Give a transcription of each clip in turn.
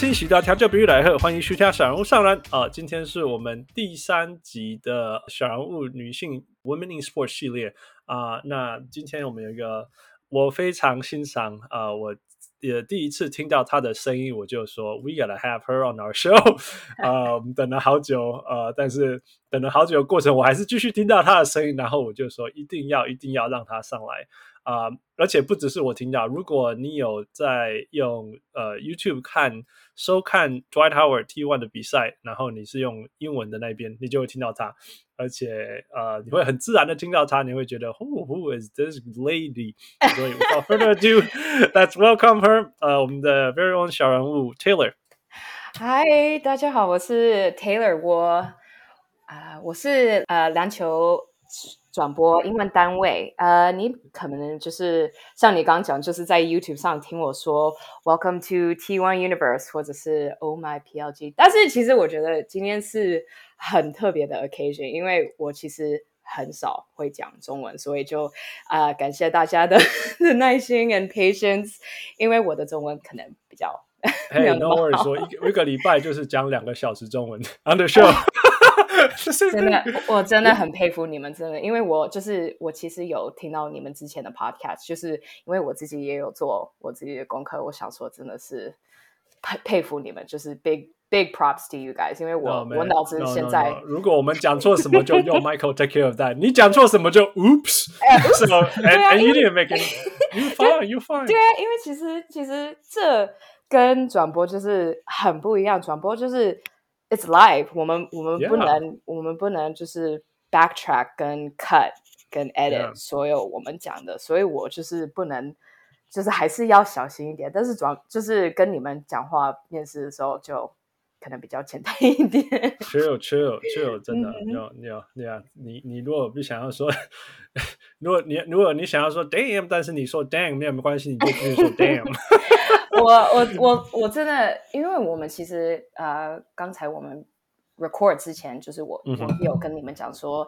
各位乡亲，喜大调教比喻来客，欢迎徐家小人物上篮啊、今天是我们第三集的小人物女性 Women in Sports 系列啊、那今天我们有一个我非常欣赏啊、我也第一次听到她的声音，我就说 We gotta have her on our show 啊、我们等了好久呃，但是等了好久的过程，我还是继续听到她的声音，然后我就说一定要一定要让她上来。啊、而且不只是我听到，如果你有在用呃 YouTube 看收看 Dwight Howard T1 的比赛，然后你是用英文的那边，你就会听到他，而且呃你会很自然的听到他，你会觉得 Who Who is this lady？所以 without further ado，let's welcome her，呃我们的 very own 小人物 Taylor。Hi，，大家好，我是 Taylor，我啊、我是呃篮球转播英文单位，呃，你可能就是像你刚刚讲，就是在 YouTube 上听我说 Welcome to T1 Universe，或者是 Oh My PLG，但是其实我觉得今天是很特别的 occasion，因为我其实很少会讲中文，所以就啊、呃感谢大家的的 耐心 and patience，因为我的中文可能比较 没有嘿、那 no worries，好说一个一个礼拜就是讲两个小时中文 on the show，就是 真的，我真的很佩服你们，真的，因为我就是我其实有听到你们之前的 podcast，就是因为我自己也有做我自己的功课，我想说真的是佩佩服你们，就是 big big props to you guys，因为我、No. 我脑子现在 no. 如果我们讲错什么，就用 Michael take care of that。你讲错什么就 Oops。对啊 and you didn't make it. You fine, you fine. 对啊，因为其实其实这跟转播就是很不一样，转播就是 it's live，我们我们不.能我们不能就是 backtrack 跟 cut 跟 edit. 所有我们讲的，所以我就是不能。就是还是要小心一点，但是主要就是跟你们讲话面试的时候就可能比较简单一点。Chill, chill, chill，真的，嗯你要你要你要你你如果不想要说，如果你如果你想要说 damn，但是你说 damn 没有没关系，你就继续说 damn。我我我我真的，因为我们其实呃，刚才我们 record 之前，就是我、嗯我有跟你们讲说，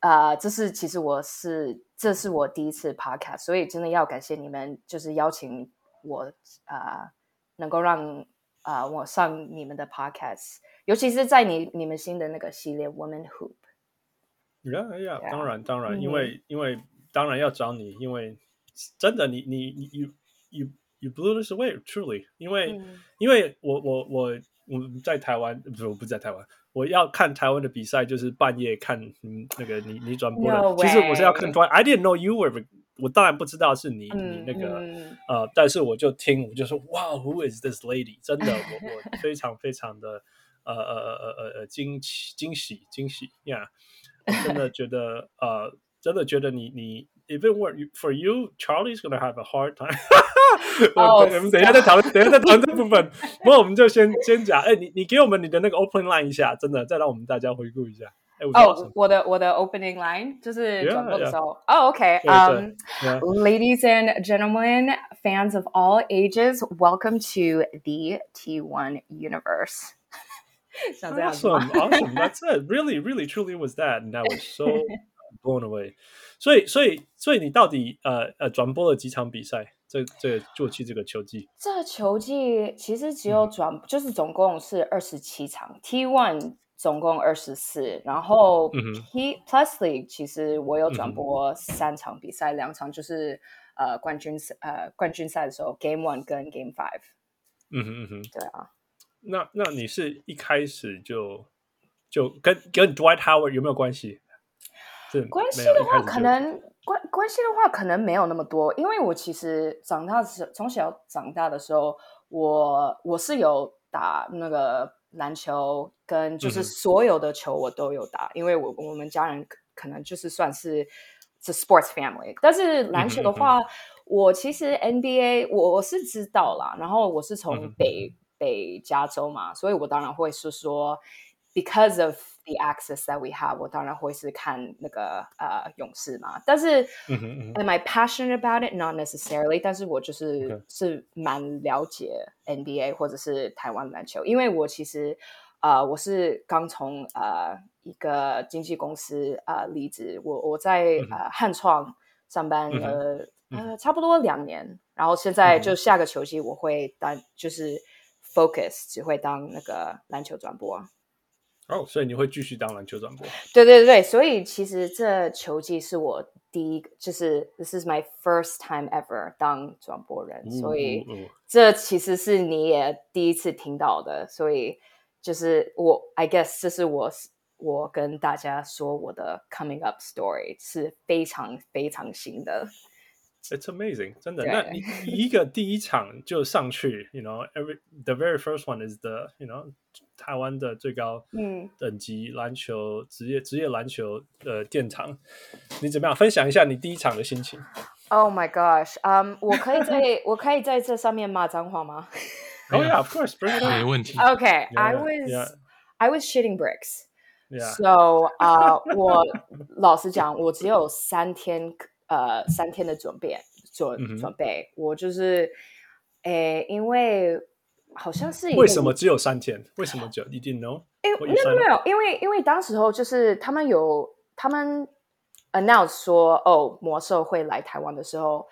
呃，这是其实我是这是我第一次 podcast，所以真的要感谢你们，就是邀请我啊、呃能够让啊、呃我上你们的 podcast，尤其是在你你们新的那个系列 Woman Hoop。Yeah. 当然当然，嗯因为因为当然要找你，因为真的你你你 you you you blew this away truly，因为、嗯因为我我我我在台湾不是我不是在台湾，我要看台湾的比赛就是半夜看嗯那个你你转播的 No 其实我是要看 way 台湾，I didn't know you were，我当然不知道是你、你嗯那个。嗯呃，但是我就听，我就说，哇，Who is this lady？真的，我我非常非常的呃呃呃呃呃惊奇惊喜惊喜呀！我真的觉得呃，真的觉得你你 even were you- for you，Charlie's gonna have a hard time 我。哦我们等一下再讨论，等一下再讨论这部分。不过我们就先先讲，哎，你你给我们你的那个 opening line 一下，真的，再让我们大家回顾一下。哎，我哦 awesome，我的我的 opening line 就是 Yeah, 转播的 yeah. 时候。哦，OK，对嗯。对 Yeah. Ladies and gentlemen, fans of all ages, welcome to the T1 universe. 像这样子吗 Awesome, awesome. That's it. Really, really, truly was that, and I was so blown away. 所以，所以，所以你到底呃呃转播了几场比赛？ 这这过去这个球季，这球季其实只嗯有转，就是总共是二十七场，T one 总共二十四，然后 T Plus League 其实我有转播三场比赛，两场就是呃冠军赛呃冠军赛的时候，Game One 跟 Game Five。嗯哼嗯哼。对啊，那那你是一开始就就跟跟 Dwight Howard 有没有关系？是关系的话，可能关关系的话，可能没有那么多，因为我其实长大的时从小长大的时候，我我是有打那个篮球，跟就是所有的球我都有打，因为我我们家人可可能就是算是是 sports family，但是篮球的嗯话，我其实 NBA 我我是知道啦，然后我是从北北加州嘛，所以我当然会是说，because of the access that we have，我当然会是看那个呃勇士嘛。但是、嗯哼嗯 Am I passionate about it? Not necessarily，但是我就是、是蛮了解 NBA 或者是台湾篮球，因为我其实呃我是刚从呃一个经纪公司呃离职，我我在、嗯呃汉创上班了呃、嗯呃差不多两年，然后现在就下个球季我会当就是 focus 只会当那个篮球转播。哦，所以你会继续当篮球转播？对对对，所以其实这球季是我第一个，就是 this is my first time ever 当转播人，所以这其实是你也第一次听到的，所以就是我 I guess 这是我我跟大家说我的 coming up story 是非常非常新的。It's amazing，真的。对那你你一个第一场就上去，you know，every the very first one is the you know 台湾的最高嗯等级篮球职业职业篮球的殿堂，你怎么样？分享一下你第一场的心情。 ，Oh my gosh，嗯、我可以在我可以在这上面骂脏话吗 Oh yeah, of course, bring it 没 on. 问题。 ？Okay, I Yeah, was yeah. I was shitting bricks. Yeah. So 啊、我老实讲，我只有三天， 呃，三天的准备准准备。我就是，诶，因为好像是为什么只有三天？为什么只有？You didn't know? 因为没有没有，因为因为当时候就是他们有他们 announce 说哦魔兽会来台湾的时候，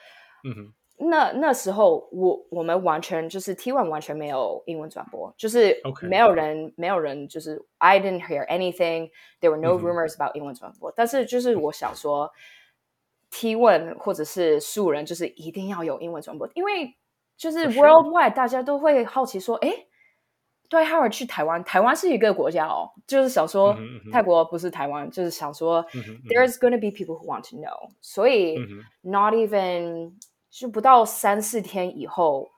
嗯哼，那那时候我我们完全就是 T one 完全没有英文转播，就是没有人没有人就是 I didn't hear anything, there were no rumors about 英文转播。但是就是我想说，T one 或者是素人就是一定要有英文转播，因为就是 worldwide 大家都会好奇说，诶，对 Howard 去台湾，台湾是一个国家哦，就是想说嗯嗯泰国不是台湾，就是想说 there's to be people who want to know，所以。not even 就不到三四天以后，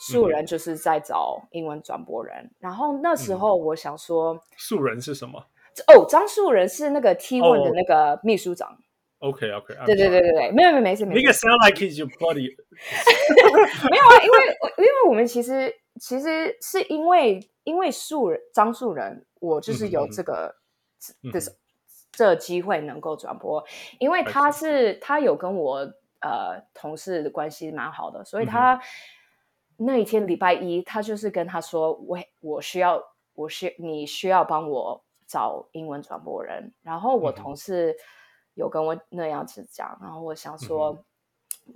素嗯人就是在找英文转播人。然后那时嗯。候我想说，素人是什么？哦，张素人是那个 T one 的哦。那个秘书长。？OK OK，对对对对对，没有没有没事没 Make 事 it，sound like he's your buddy. 没有啊，因为因为我们其实其实是因为因为素人张素人，我就是有这个嗯这这机会能够转播，因为他是他有跟我呃同事的关系蛮好的，所以他那一天礼拜一，他就是跟他说，我我需要我需你需要帮我找英文转播人，然后我同事有跟我那样子讲，然后我想嗯说。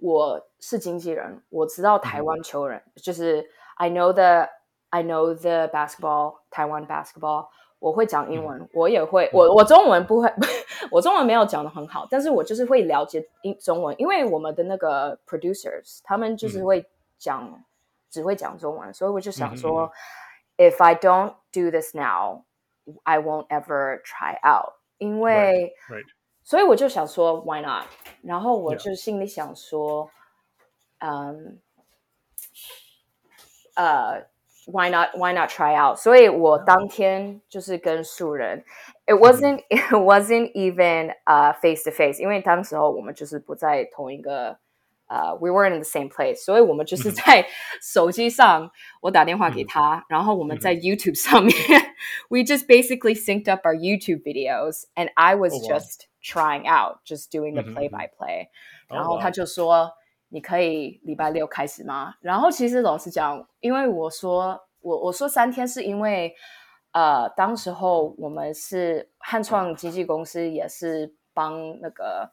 我是经纪人，我知道台湾球人，就是 I know the I know the basketball 台湾 basketball，我会讲英嗯。文，我也会，我我中文不会，我中文没有讲的很好，但是我就是会了解英中文，因为我们的那个 producers 他们就是嗯。会讲，只会讲中文，所以我就想说、if I don't do this now, I won't ever try out，因为 Right. 所以我就想说，Why not？然后我 Yeah. 就心里想说，嗯，呃，Why not？Why not try out？所以我当天就是跟素人，It wasn't it wasn't even 呃 face to face，因为当时候我们就是不在同一个。呃、w e weren't in the same place，所以我们就是在手机上，我打电话给他，然后我们在 YouTube 上面，we just basically synced up our YouTube videos, and I was Oh, wow. just trying out, just doing the play by play，、Oh, 然后他就说：“你可以礼拜六开始吗？”然后其实老实讲，因为我说我我说三天是因为呃，当时候我们是汉创经纪公司，也是帮那个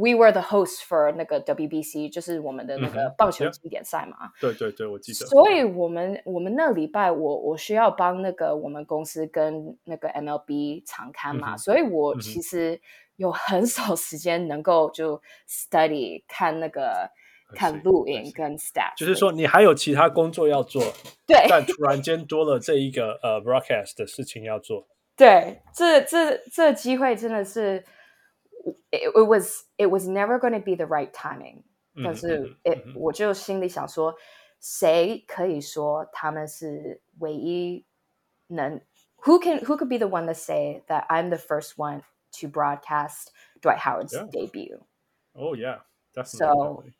We were the host for 那个 WBC，就是我们的那个棒球经典赛嘛。对对对，我记得。所以我们我们那礼拜我我需要帮那个我们公司跟那个 MLB 常刊嘛，嗯所以我其实有很少时间能够就 study 看那个看录影跟 stats，就是说你还有其他工作要做，对但突然间多了这一个呃 broadcast 的事情要做。对，这这这机会真的是 ，it, it was it was never going to be the right timing，嗯但是嗯 it, 嗯我就心里想说，谁可以说他们是唯一能？Who can who could be the one to say that I'm the first one to broadcast Dwight Howard's Yeah. debut？ Oh yeah, definitely. So- definitely.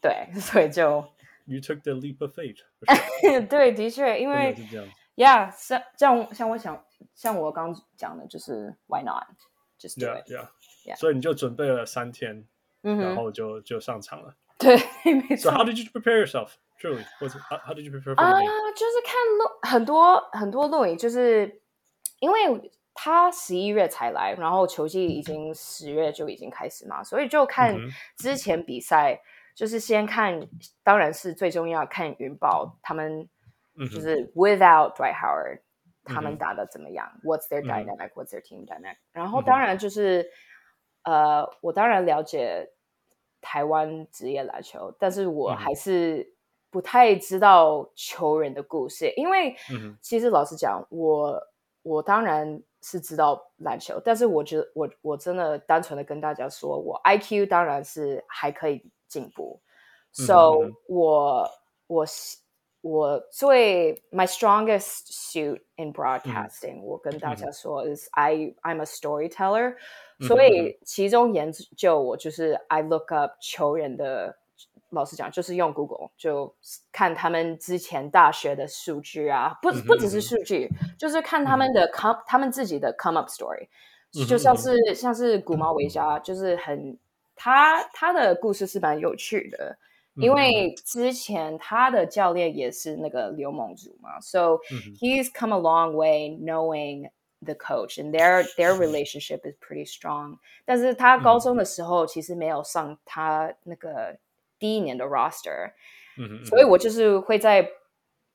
对，所以就 you took the leap of faith，for sure 对，的确，因真的为是这样。 Yeah，像像像我想像我刚讲的，就是 Why not？Just do Yeah, it。 yeah. Yeah. 所以你就准备了三天，然嗯然，后就就上场了。对，没 So 错。how did you prepare yourself? Truly, was it, how, how did you prepare for the 啊就是看录很多很多录影，就是因为他十一月才来，然后球季已经十月就已经开始嘛，所以就看之前比赛，就是先看，当然是最重要看云豹他们就是 without Dwight Howard 他们打的怎么样、w h a t s their 嗯哼 dynamic？What's their team dynamic？然后当然就是呃，我当然了解台湾职业篮球，但是我还是不太知道球员的故事，因为嗯其实老实讲，我我当然是知道篮球，但是我觉得我我真的单纯的跟大家说，我 IQ 当然是还可以进步，so 我我是我最 my strongest suit in broadcasting，、我跟大家说 is I I'm a storyteller，、嗯所以其中研究我就是 I look up 球员的，老实讲就是用 Google 就看他们之前大学的数据啊，不嗯哼不只是嗯哼数据，就是看他们的 come 他们自己的 come up story，嗯哼就像嗯哼是像是古毛维加，就是很他他的故事是蛮有趣的。 因为之前他的教练也是那个刘孟竹嘛，so he's come a long way knowing the coach and their their relationship is pretty strong。但是他高中的时候其实没有上他那个第一年的 roster，所以我就是会在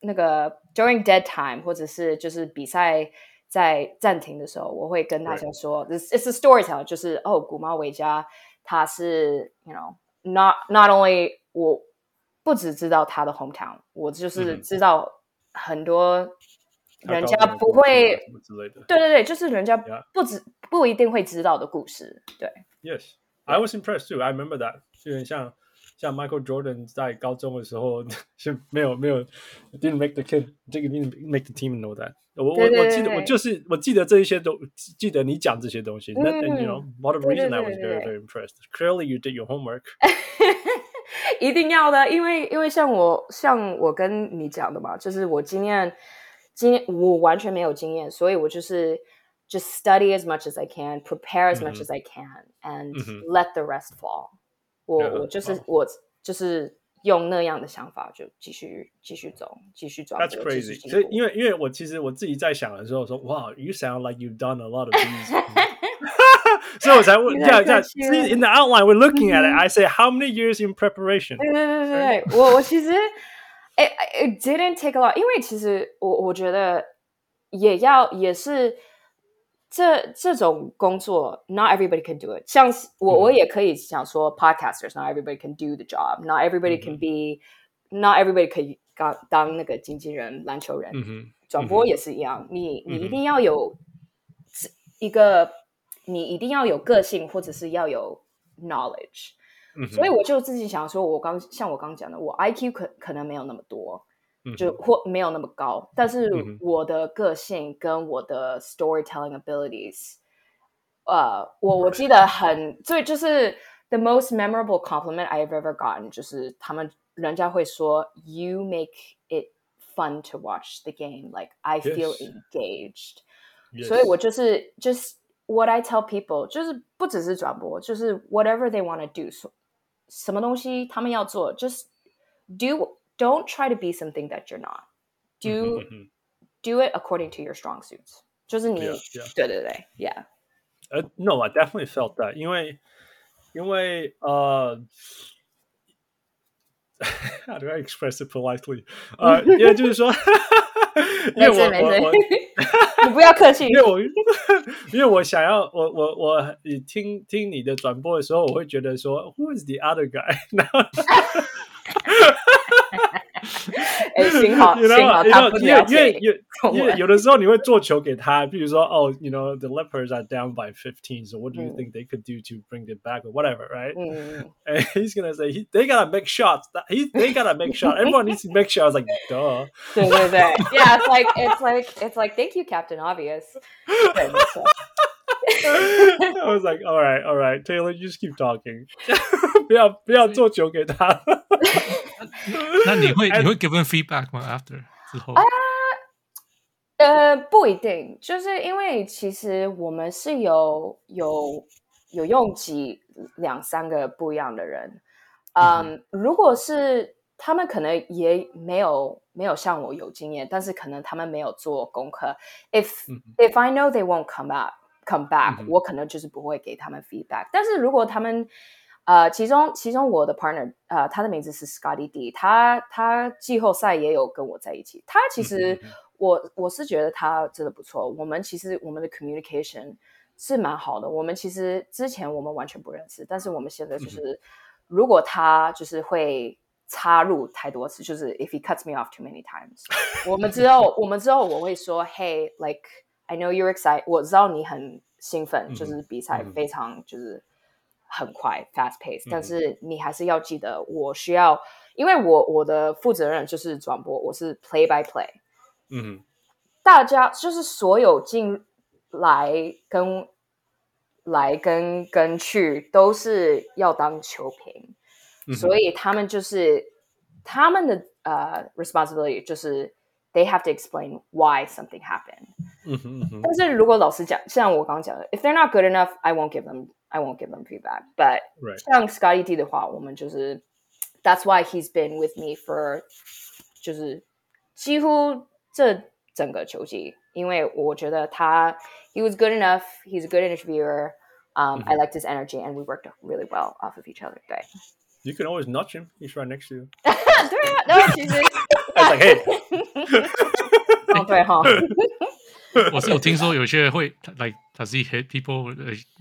那个 during dead time 或者是就是比赛。在暂停的时候，我会跟大家说，it's it's a storytell，就是哦，古猫维加他是，you know。Not not only 我不只知道他的 hometown，我就是嗯知道很多人家不会之类的。对对对，就是人家.不止不一定会知道的故事，对。Yes, I was impressed too. I remember that. 就有点像像 Michael Jordan 在高中的时候是没有没有 didn't make the kid didn't make the team know that. 我我对对我记得对我就是我记得这一些都记得你讲这些东西。That and you know one of the 对对 reason I was 对 very 对 very impressed. Clearly you did your homework. 一定要的，因为因为像我像我跟你讲的嘛，就是我经验经验我完全没有经验，所以我就是 just study as much as I can, prepare as much 嗯哼 as I can, and 嗯哼 let the rest fall 我。我就是好我就是用那样的想法，就继续继续走，继续转 That's crazy. 所以因为因为我其实我自己在想的时候说，哇，you sound like you've done a lot of these. 所以我才问，你这样这样。太客气了 See, in the outline, we're looking at it. I say, how many years in preparation? 对对对对对，我我其实，it it didn't take a lot，因为其实我我觉得也要也是这这种工作，not everybody can do it 像是。我我也可以想说，podcasters，not everybody can do the job，not everybody can be，not everybody 可以当当那个经纪人、篮球人，嗯，转播也是一样，你你一定要有一个，你一定要有个性，或者是要有 knowledge。所以我就自己想说，我刚像我刚讲的，我 IQ 可可能没有那么多，就或没有那么高，但是嗯哼我的个性跟我的 storytelling abilities，呃，我我记得很最就是 the most memorable compliment I've ever gotten，就是他们人家会说 you make it fun to watch the game，like I feel Yes. engaged。 Yes. 所以我就是 just what I tell people，就是不只是转播，就是 whatever they want to do，so, 什么东西他们要做，just do don't try to be something that you're not. Do 嗯哼 do it according to your strong suits. 就是你 Yeah, yeah. 对对对，yeah，呃、n o I definitely felt that，因为因为呃，how do I express it politely？呃，因为就是说，因为没事没事我我我。你不要客气因。为我因为我想要我我我听听你的转播的时候，我会觉得说，Who is the other guy？然后 哎，幸好 you 幸 know, 好 you 他 know, 不因为因为了解因为因为中文。有的时候你会做球给他，比如说哦、oh,，you know the Leopards are down by fifteen, so what do you 嗯 think they could do to bring it back or whatever, right? 嗯， And he's gonna say he, they gotta make shots. That- He, they gotta make shots. Everyone needs to make shots. Like duh. 对对对，Yeah, it's like it's like it's like thank you, Captain Obvious 对。没错 I was like, all right, all right, Taylor, you just keep talking. 不要不要做球给他。 那你会你会 give feedback 吗？After 之后，呃，不一定，就是因为其实我们是有有有用几两三个不一样的人，嗯，如果是他们可能也没有没有像我有经验，但是可能他们没有做功课。If if I know they won't come back come back，我可能就是不会给他们 feedback。但是如果他们呃，其中其中我的 partner，呃，他的名字是 Scotty D，他他季后赛也有跟我在一起。他其实我我是觉得他真的不错。我们其实我们的 communication 是蛮好的。我们其实之前我们完全不认识，但是我们现在就是如果他就是会插入太多次，就是 if he cuts me off too many times，我们之后我们之后我会说，Hey，like I know you're excited，我知道你很兴奋，就是比赛非常就是。很快，fast pace，但是你还是要记得，我需要，因为我我的负责任就是转播，我是 play by play，嗯，大家就是所有进来跟来跟跟去都是要当球评，所以他们就是他们的呃 responsibility 就是 they have to explain why something happened，嗯哼嗯哼，但是如果老师讲，像我刚刚讲的，if they're not good enough，I won't give them。I won't give them feedback. But right. 像 Scotty D 的话，我们就是 That's why he's been with me for 就是几乎这整个球季，因为我觉得他 he was good enough. He's a good interviewer. Um, mm-hmm. I liked his energy, and we worked really well off of each other. 对。You can always nudge him. He's right next to you. 对啊，然后其实 I was like, hey. 哦，对哈。我是有听说有些会，like does he hit people？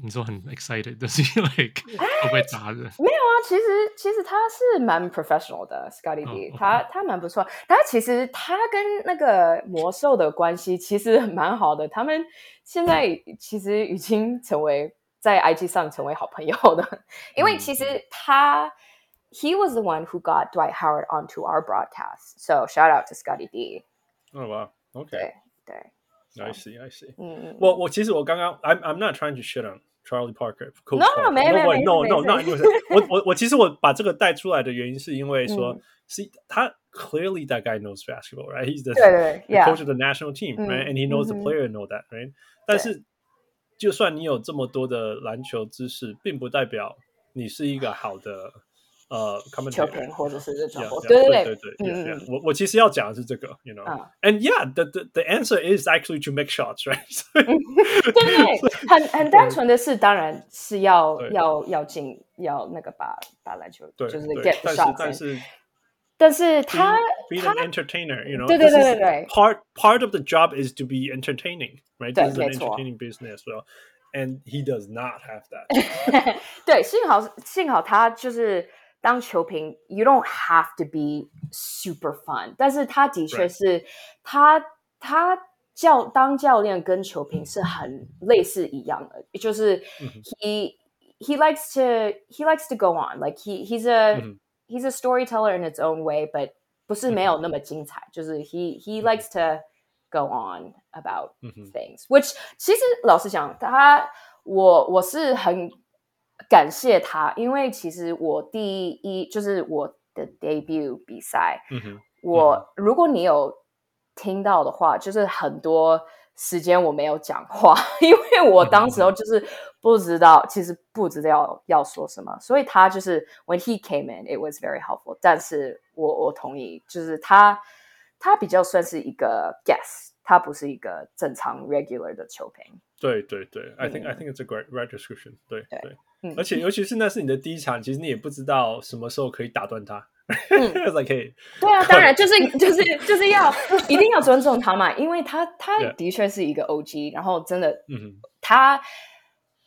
你说很 excited，does he like 会不会砸人？没有啊，其实其实他是蛮 professional 的，Scotty D，、oh, 他他蛮不错。他其实他跟那个魔兽的关系其实蛮好的，他们现在其实已经成为在 IG 上成为好朋友的，因为其实他。He was the one who got Dwight Howard onto our broadcast. So shout out to Scotty D. Oh wow. Okay. 对对。 I see, I see. 嗯嗯。我我其实我刚刚，I'm I'm not trying to shit on Charlie Parker. No, 没没没 no no no，因为我我我其实我把这个带出来的原因是因为说，是他 clearly that guy knows basketball, right? He's the, the coach of the national team, right? And he knows the player and know that, right? 但是就算你有这么多的篮球知识，并不代表你是一个好的。 呃球评或者是这种，对对对对对，嗯，我我其实要讲的是这个，you know，and yeah，the the the answer is actually to make shots，right？对对，很很单纯的是，当然是要要要进，要那个把把篮球就是 get shots，但是但是他 be an entertainer，you know，对对对对对，part part of the job is to be entertaining，right？对，没错，entertaining business，well。And he does not have that. 对，幸好幸好他就是 当球评，you don't have to be super fun，但是他的确是他他教当教练跟球评是很类似一样的，就是 he he likes to he likes to go on like he he's a he's a storyteller in its own way, but 不是没有那么精彩，就是 he he likes to go on about things, which 其实老实讲，他我我是很。 感谢他，因为其实我第一就是我的 debut 比赛，我如果你有听到的话，就是很多时间我没有讲话，因为我当时候就是不知道，其实不知道要说什么，所以他就是 when he came in，it was very helpful。但是我我同意，就是他他比较算是一个 guess 他不是一个正常 regular 的球评。对对对，I think I think it's a great right description。对对。而且，尤其是那是你的第一场，其实你也不知道什么时候可以打断他，才可以。对啊，当然就是就是就是要一定要尊重他嘛，因为他他的确是一个 OG，然后真的，嗯，他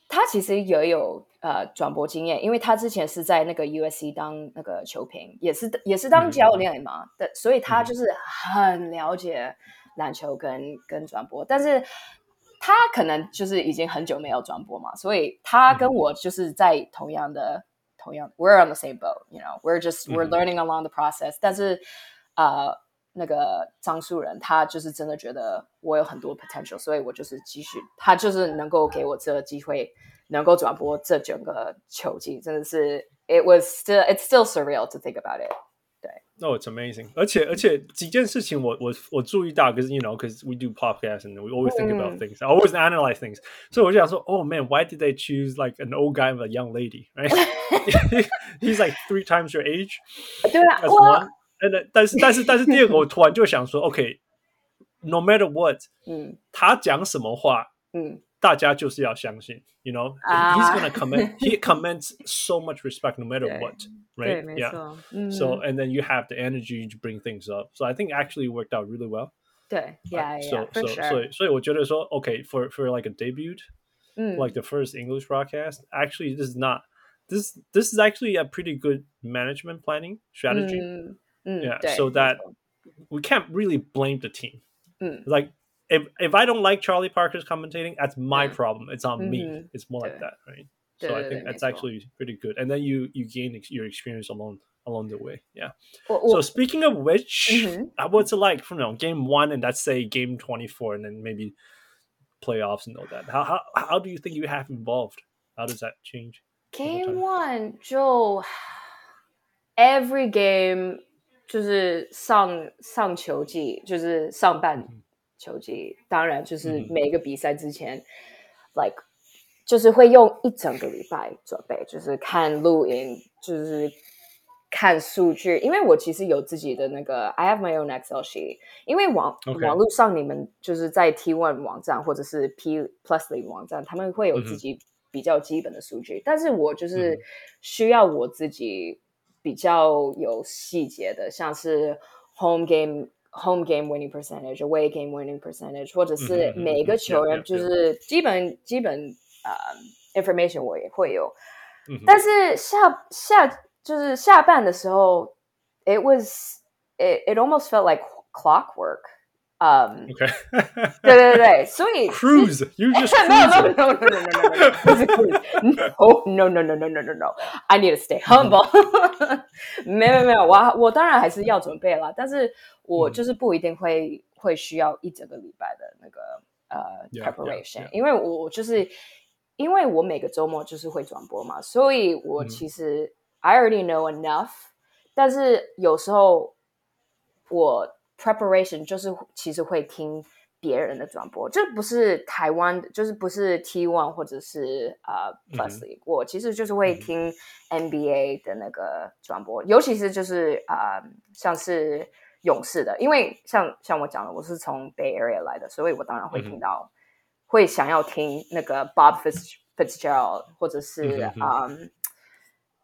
他其实也有呃转播经验，因为他之前是在那个 USC 当那个球评，也是也是当教练嘛的，所以他就是很了解篮球跟跟转播，但是。他可能就是已经很久没有转播嘛，所以他跟我就是在同样的同样，we're on the same boat，you know，we're just we're learning along the process。但是呃，那个张树人他就是真的觉得我有很多 potential，所以我就是继续，他就是能够给我这个机会，能够转播这整个球季，真的是 it was still it's still surreal to think about it。对， No, it's amazing. 而且而且几件事情我我我注意到，because you know, because we do podcasts and we always think about things, I always analyze things. 所以我就想说，Oh man, why did they choose like an old guy and a young lady? Right? He's like three times your age. 对啊， That's 我 one. And then, 但是但是但是第二个，我突然就想说，OK，no、matter what，嗯他讲什么话，嗯 大家就是要相信，you know，、啊 he's gonna command he commands so much respect no matter 对 what 对， right 没 yeah 错，嗯 so and then you have the energy to bring things up so I think actually it worked out really well 对，yeah so yeah for so sure，所以所以我觉得说 okay for for like a debut 嗯 like the first English broadcast actually this is not this this is actually a pretty good management planning strategy 嗯嗯 yeah 对 so 没 that 错 we can't really blame the team 嗯 like if if I don't like Charlie Parker's commentating, that's my Yeah. problem. It's on me. Mhm. It's more like Yeah. that, right? So I Yeah, think yeah, that's yeah. actually pretty good. And then you you gain ex- your experience along along the way. Yeah. 我 So 我 speaking of which, Mhm. uh, what's it like from you know, game one and let's say game twenty four, and then maybe playoffs and all that? How how how do you think you have evolved? How does that change? Game One 就 every game 就是上上球季，就是上半 球季，当然就是嗯每一个比赛之前、l i k e 就是会用一整个礼拜准备，就是看录音，就是看数据，因为我其实有自己的那个 I have my own Excel sheet，因为网网络上你们就是在 T One 网站或者是 P Plus League 网站，他们会有自己比较基本的数据，但是我就嗯是需要我自己比较有细节的，像是 home game。Home game winning percentage, away game winning percentage，或者是嗯哼嗯哼每个球 Yeah, 员 yeah, 就是基本基本呃 information 我也会有， Mhm. 但是下下就是下半的时候，it was it it almost felt like clockwork。 嗯， Okay. 对对对，所以 Cruise. You just 没有 cruise. no no no no no no no 不是 cruise no no no no no no no no I need to stay humble 没有没有没有我我当然还是要准备啦，但是我嗯就是不一定会会需要一整个礼拜的那个呃 Yeah, yeah, preparation， yeah. 因为我就是因为我每个周末就是会转播嘛，所以我嗯其实 I already know enough，但是有时候我 Preparation 就是其实会听别人的转播，这不是台湾的，就是不是 T one 或者是呃 League，、我其实就是会听 NBA 的那个转播，尤其是就是呃像是勇士的，因为像像我讲的，我是从 Bay Area 来的，所以我当然会听到，会想要听那个 Bob Fitz Fitzgerald 或者是嗯哼嗯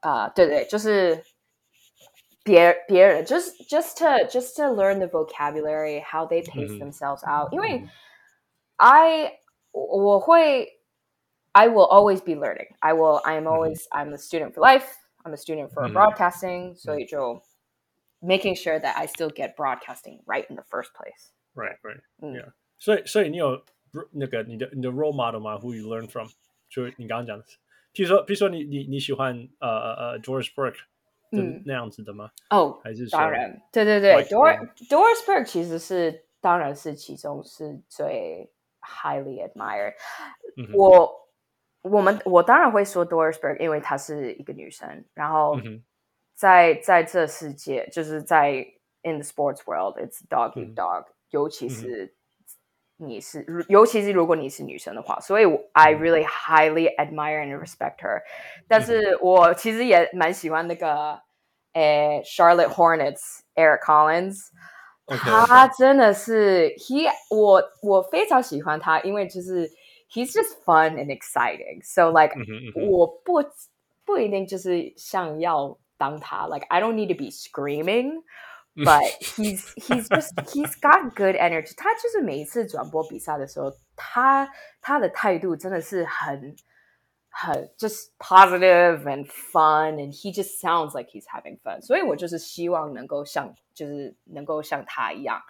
啊、对对，就是别别人 just just to just to learn the vocabulary how they pace 嗯哼 themselves out，因为嗯 I 我我会 I will always be learning. I will I am always I'm a student for life. I'm a student for 嗯 broadcasting. 所以就 making sure that I still get broadcasting right in the first place. Right, right. 嗯 Yeah. 所以所以你有那个你的你的 role model 吗？Who you learn from？就你刚刚讲的，譬如说譬如说你你你喜欢呃呃呃 Doris Burke 的 嗯那样子的吗？哦，还是当然，对对对，Dor um, Doris Burke 其实是当然是其中是最 highly admired。嗯我我们我当然会说 Doris Burke，因为她是一个女生，然后嗯在在这世界，就是在 in the sports world，it's dog eat 嗯 dog，、尤其是你是，尤其是如果你是女生的话，所以我 I 嗯 really highly admire and respect her。但是我其实也蛮喜欢那个，诶，Charlotte Hornets Eric Collins。 OK，他真的是 he 我我非常喜欢他，因为就是 he's just fun and exciting. So like 嗯哼嗯哼我不不一定就是想要当他，like I don't need to be screaming. But he's he's just he's got good energy. 他就是每一次转播比赛的时候，他他的态度真的是很很 just positive and fun, and he just sounds like he's having fun. 所以我就是希望能够像就是能够像他一样。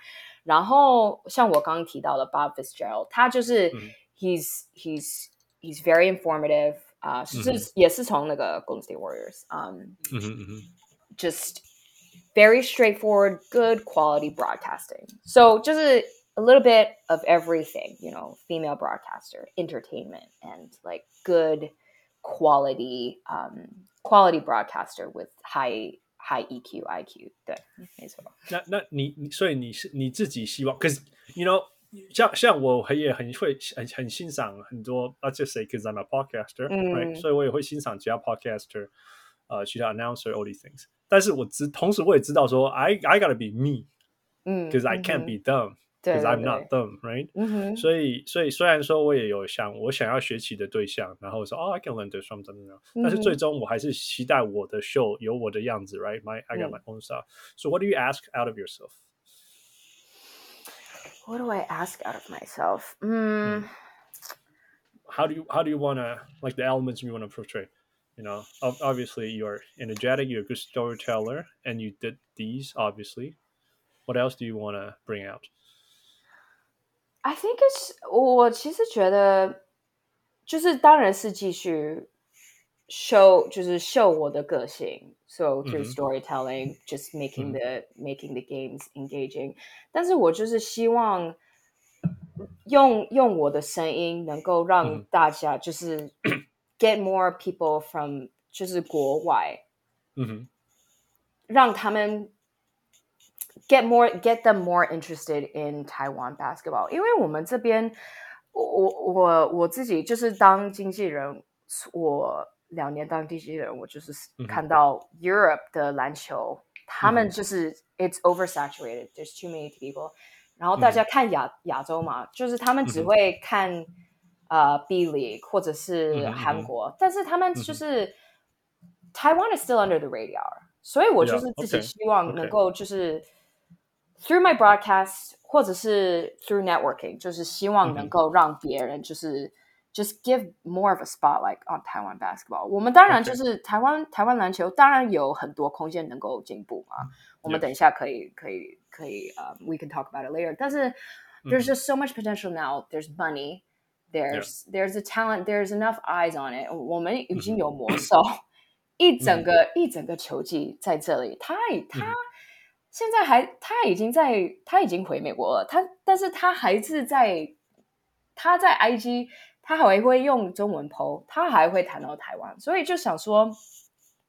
然后像我刚刚提到的 Bob Fitzgerald，他就是、嗯 he's he's he's very informative 啊、是、嗯也是从那个 Golden State Warriors，嗯、嗯哼嗯哼 just very straightforward, good quality broadcasting. So just a, a little bit of everything, you know, female broadcaster, entertainment, and like good quality, um, quality broadcaster with high high EQ IQ，对，没错。那那你你所以你是你自己希望，可是 you know 像像我也很会很很欣赏很多，let's just say because I'm a podcaster，、嗯 right？所以我也会欣赏其他 podcaster，呃，其他 announcer all these things。 但是我知同时我也知道说，I I gotta be me 嗯 because I 嗯 can't 哼 be them 对 because 对 I'm not 对 them right？嗯哼，所以，所以虽然说我也有想我想要学习的对象，然后说哦，I can learn this from 怎么样，但是嗯哼最终我还是期待我的 show 有我的样子，right？My I got 嗯 my own style. So what do you ask out of yourself? What do I ask out of myself? 嗯 How do you how do you wanna like the elements you wanna portray? You know, ob- obviously you're energetic, you're a good storyteller, and you did these obviously. What else do you wanna bring out? I think it's 我其实觉得，就是当然是继续 show 就是 show 我的个性，so through 嗯哼 storytelling, just making 嗯 the making the games engaging。但是我就是希望用用我的声音能够嗯让哼大家就是 get more people from 就是国外，嗯哼，让他们 get more get them more interested in Taiwan basketball，因为我们这边，我我我我自己就是当经纪人，我两年当经纪人，我就是嗯哼看到 Europe 的篮球，他嗯们就是 it's oversaturated，there's too many people，然后大家看亚亚洲嘛，就是他们只嗯哼会看 呃 B League 或者是嗯哼嗯哼韩国，但是他们就嗯哼是 Taiwan is still under the radar，所以我就 Yeah, 是自己 okay, 希望 okay. 能够就是 through my broadcast 或者是 through networking，就是希望能嗯哼够让别人就是 just give more of a spotlight on Taiwan basketball。我们当然 Okay. 就是台湾台湾篮球当然有很多空间能够进步嘛。我们 Yes. 等一下可以可以可以呃、um, we can talk about it later。但是 there's just so much potential now. There's money. There's there's a talent. There's enough eyes on it. 我们已经有魔兽，一整个、一整个球季在这里。他他、现在还他已经在他已经回美国了。他但是他还是在他在 IG，他还会用中文 PO，他还会谈到台湾，所以就想说，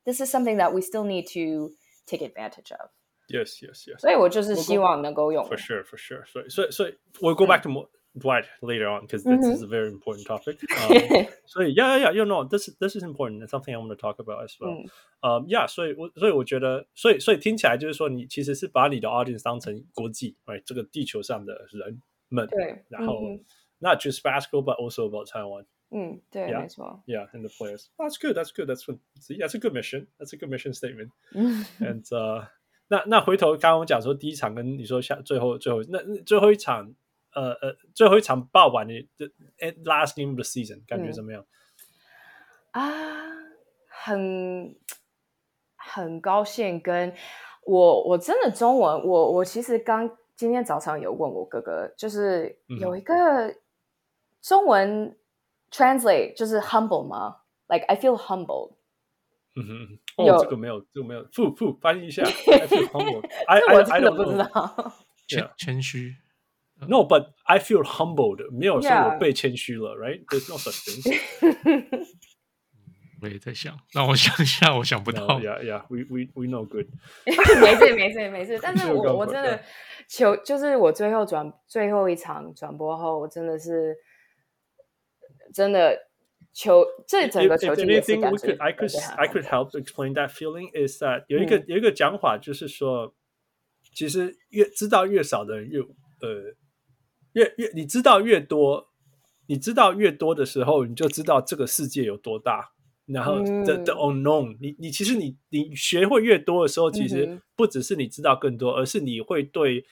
this is something that we still need to take advantage of。 Yes, yes, yes. 所以我就是希望能够用 For sure, for sure. So, so, so we'll go back to more Dwight later on because this is a very important topic. Um, so yeah, yeah, yeah, you know, this this is important. It's something I want to talk about as well. 嗯呃、yeah，所以我所以我觉得，所以所以听起来就是说，你其实是把你的 audience 当成国际，right？这个地球上的人们，对，然后、嗯 not just basketball but also about Taiwan. 嗯，对， Yeah. 没错， Yeah, and the players. That's good. That's good. That's good. See, that's a good mission. That's a good mission statement. 嗯 And 呃，那那回头刚刚我讲说第一场跟你说下最后最后那那最后一场 呃呃最后一场爆完的的 last game of the season 感觉嗯怎么样？啊，很很高兴跟我，我真的中文，我我其实刚今天早上有问我哥哥，就是有一个中文 translate 就是 humble 吗？Like I feel humbled。嗯哼哦，这个没有，这个没有，复复翻译一下。I feel humbled. I 这我 I 真的 don't 不知 know. 道。谦.谦虚，No, but I feel humbled. 没有说 Yeah. 我被谦虚了，right? There's no such thing. 我也在想，让我想一下，我想不 No, 到。 yeah, yeah. We we we know good. 没事没事没事，但是这个我我 go for 真 it，的球就是我最后转最后一场转播后，我真的是真的球这整 If, 个球 if 季也是 anything, 感 we 觉 could I could 感觉很 I 好 could help explain that feeling is that 有一个、有一个讲法就是说，其实越知道越少的人越呃 越越你知道越多，你知道越多的时候，你就知道这个世界有多大。然后 the the 嗯 unknown，你你其实你你学会越多的时候，其实不只是你知道更多，而是你会对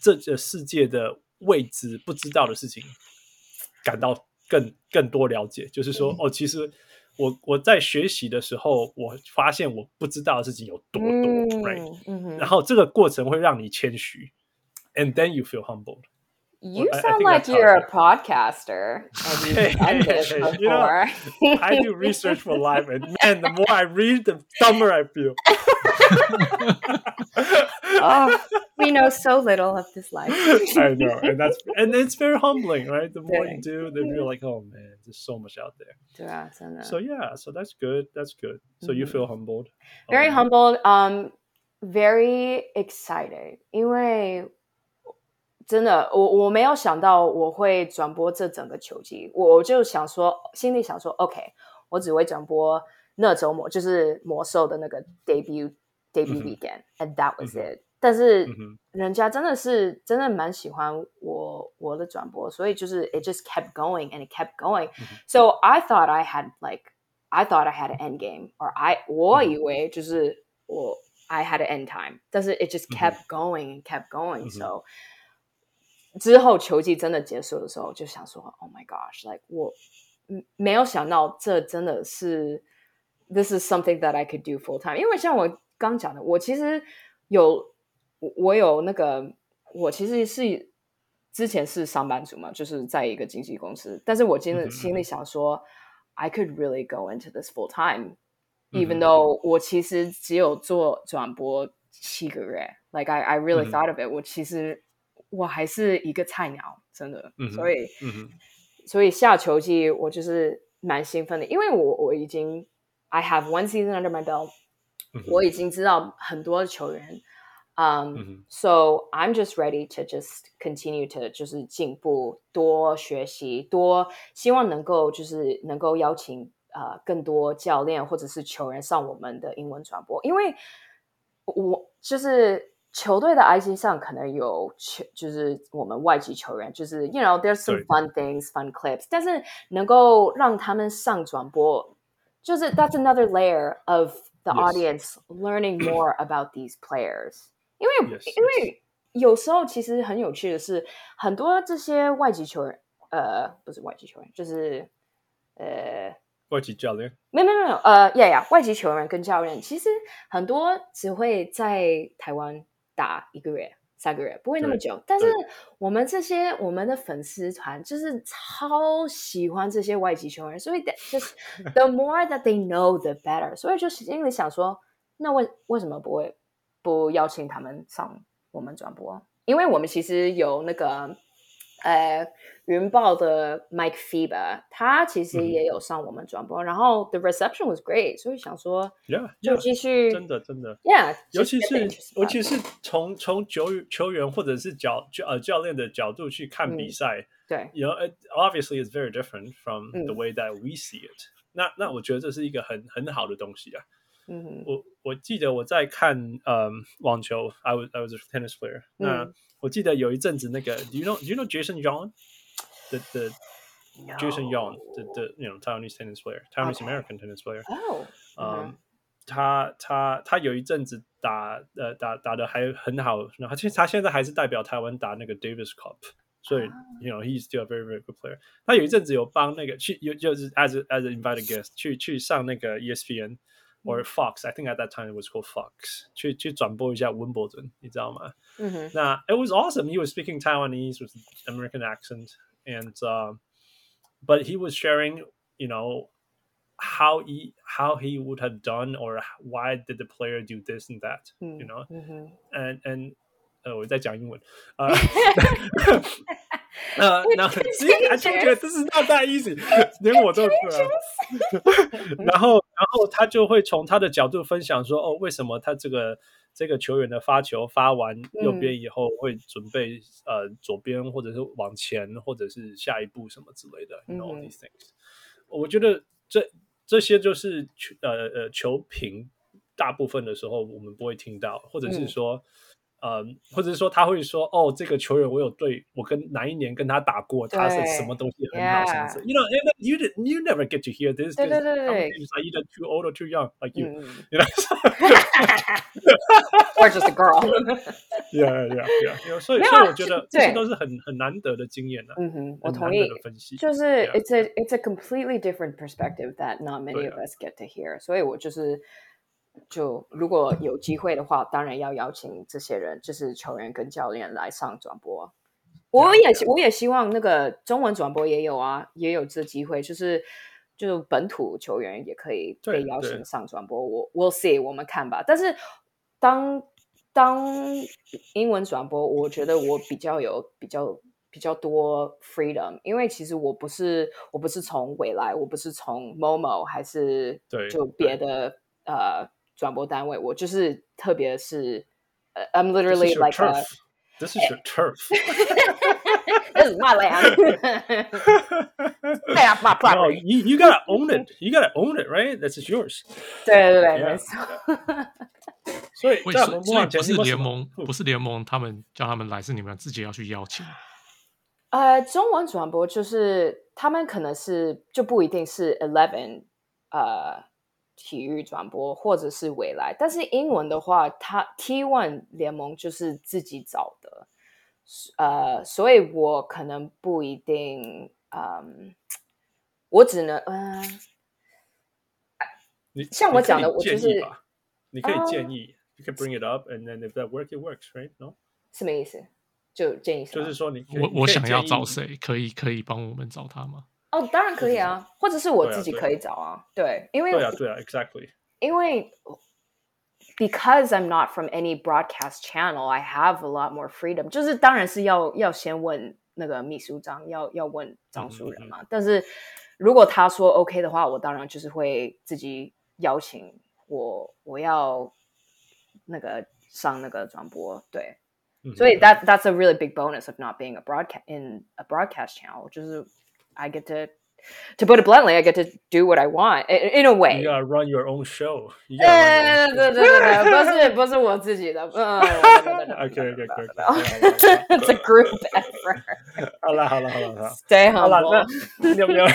这个世界的未知、不知道的事情感到更更多了解。就是说，嗯哦，其实我我在学习的时候，我发现我不知道的事情有多多、嗯然后这个过程会让你谦虚，and then you feel humbled。You well, sound like you're a podcaster. you know, I do research for life, and man, the more I read, the dumber I feel. oh, we know so little of this life. I know, and that's and it's very humbling, right? The more you do, the you're like, oh man, there's so much out there. So yeah, so that's good. That's good. So you mm-hmm. feel humbled. Very um, humbled. Um, very excited. Anyway. 真的，我我没有想到我会转播这整个球季，我就想说，心里想说，OK，我只会转播那周末，就是魔兽的那个 debut debut 嗯哼 weekend，and that was 嗯哼 it。但是嗯哼人家真的是真的蛮喜欢我我的转播，所以就是 it just kept going and it kept going。So I thought I had like I thought I had an end game, or I 我以为就是我 I had an end time，但是 it just kept going and kept going、嗯哼 So 之后球季真的结束的时候，就想说，Oh my gosh，like 我嗯没有想到这真的是 this is something that I could do full time。因为像我刚讲的，我其实有我我有那个我其实是之前是上班族嘛，就是在一个经纪公司，但是我真嗯哼的心里想说、i could really go into this full time。Even though 我其实只有做转播七个月，like I I really thought of it，我其实我还是一个菜鸟，真的，嗯。所以嗯所以下球季我就是蛮兴奋的，因为我我已经 I have one season under my belt，、嗯我已经知道很多球员，嗯、嗯哼 s o I'm just ready to just continue to 就是进步，多学习，多希望能够就是能够邀请呃更多教练或者是球员上我们的英文传播，因为我就是球队的 IG 上可能有球，就是我们外籍球员，就是 you know there's some fun things, fun clips，但是能够让他们上转播，就是 that's another layer of the audience learning more about these players。因为因为有时候其实很有趣的是，很多这些外籍球员，呃，不是外籍球员，就是呃。外籍教练。没有没有没有，呃，呀呀，外籍球员跟教练其实很多只会在台湾打一个月、三个月，不会那么久。但是我们这些我们的粉丝团就是超喜欢这些外籍球员，所以 that just the more that they know, the better。所以就心里想说，那为为什么不会不邀请他们上我们转播？因为我们其实有那个呃云豹的 Mike Fiba，他其实也有上我们转播，然后 the reception was great，所以想说 Yeah，就继续真的真的。，Yeah，尤其是尤其是从从球球员或者是教教呃教练的角度去看比嗯赛，对，you know, it obviously is very different from the 嗯 way that we see it 那。那我觉得这是一个很很好的东西啊。嗯哼，我我记得我在看嗯网球，I was I was a tennis player、那嗯我记得有一阵子那个，Do you know Do you know Jason Young? The the Jason Young, the the you know Taiwanese tennis player, Taiwanese Okay. American tennis player. 哦，嗯，他他他有一阵子打呃打打的还很好，然后其实他现在还是代表台湾打那个 Davis Cup，所以、you know he's still a very very good player。他有一阵子有帮那个去有就是 as a, as an invited guest 去去上那个 E ESPN or Fox，I think at that time it was called Fox，去去转播一下温布顿，你知道吗？嗯哼，那 it was awesome. He was speaking Taiwanese with American accent, and um, but he was sharing, you know, how he how he would have done or why did the player do this and that, 嗯 you know, 嗯哼， and and 呃，我在讲英文，呃，呃，那 see, I told you this is not that easy，连我都 然后，然后他就会从他的角度分享说，哦，为什么他这个这个球员的发球发完右边以后会准备、呃左边或者是往前或者是下一步什么之类的 all 嗯 these things。我觉得这这些就是球呃呃球评大部分的时候我们不会听到，或者是嗯说。呃，或者是说他会说，哦，这个球员我有对我跟哪一年跟他打过，他是什么东西很好，什么之类 Yeah. You know, and you did, you never get to hear this. 对对 because 对对 commentators are either too old or too young, like you. 嗯 You know, or just a girl。yeah, yeah, yeah. 所以所以我觉得这些都是很很难得的经验啊，嗯哼，我同意的分析。就是 it's a it's a completely different perspective that not many of 啊 us get to hear。所以我就是就如果有机会的话，当然要邀请这些人，就是球员跟教练来上转播。我也我也希望那个中文转播也有啊，也有这机会，就是就本土球员也可以被邀请上转播。我 we'll see，我们看吧。但是当当英文转播，我觉得我比较有比较比较多 freedom，因为其实我不是我不是从未来，我不是从 Momo 还是就别的呃转播单位，我就是特别是呃，I'm literally like a This is your turf. this is my land. Stay off my property. No, you, you gotta own it. You gotta own it, right? That's just yours. 对对对，没错。所以，在我们所以不是联盟，不是联盟，他们叫他们来，是你们自己要去邀请。呃，中文转播就是他们可能是就不一定是 Eleven，呃。体育转播或者是未来，但是英文的话，它 T One 联盟就是自己找的，呃，所以我可能不一定，嗯，我只能，嗯，你像我讲的，我就是你可以建议，you can bring it up and then if that work it works right no 什么意思？就建议就是说你我我想要找谁，可以可以帮我们找他吗？哦，当然可以啊，或者是我自己可以找啊，对，因为对啊，对啊，exactly，因为 because I'm not from any broadcast channel, I have a lot more freedom。就是当然是要要先问那个秘书长，要要问张书人嘛。但是如果他说 OK 的话，我当然就是会自己邀请我，我要那个上那个转播，对。所以 that that's a really big bonus of not being a broadcast in a broadcast channel，就是。 I get to to put it bluntly, I get to do what I want in, in a way. You gotta run your own show. You gotta run your own show. 不是不是我自己的。Okay, okay, okay. It's a group effort. 好了好了好了好了。Stay humble. 你有没有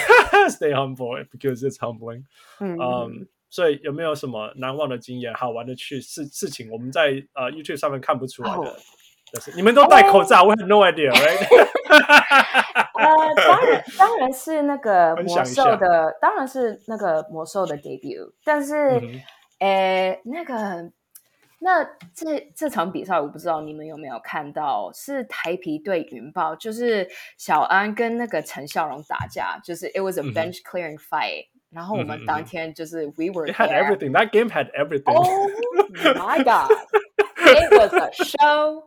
stay humble because it's humbling？嗯，所以有没有什么难忘的经验、好玩的趣事事情？我们在呃 YouTube 上面看不出来的。 就是你们都戴口罩，我 have no idea，right？呃，当然，当然是那个魔兽的，当然是那个魔兽的 debut。但是，呃，那个，那这这场比赛，我不知道你们有没有看到，是台皮对云豹，就是小安跟那个陈孝荣打架，就是 it was a bench clearing fight。然后我们当天就是 we were had everything. That game had everything. Oh my god! It was a show.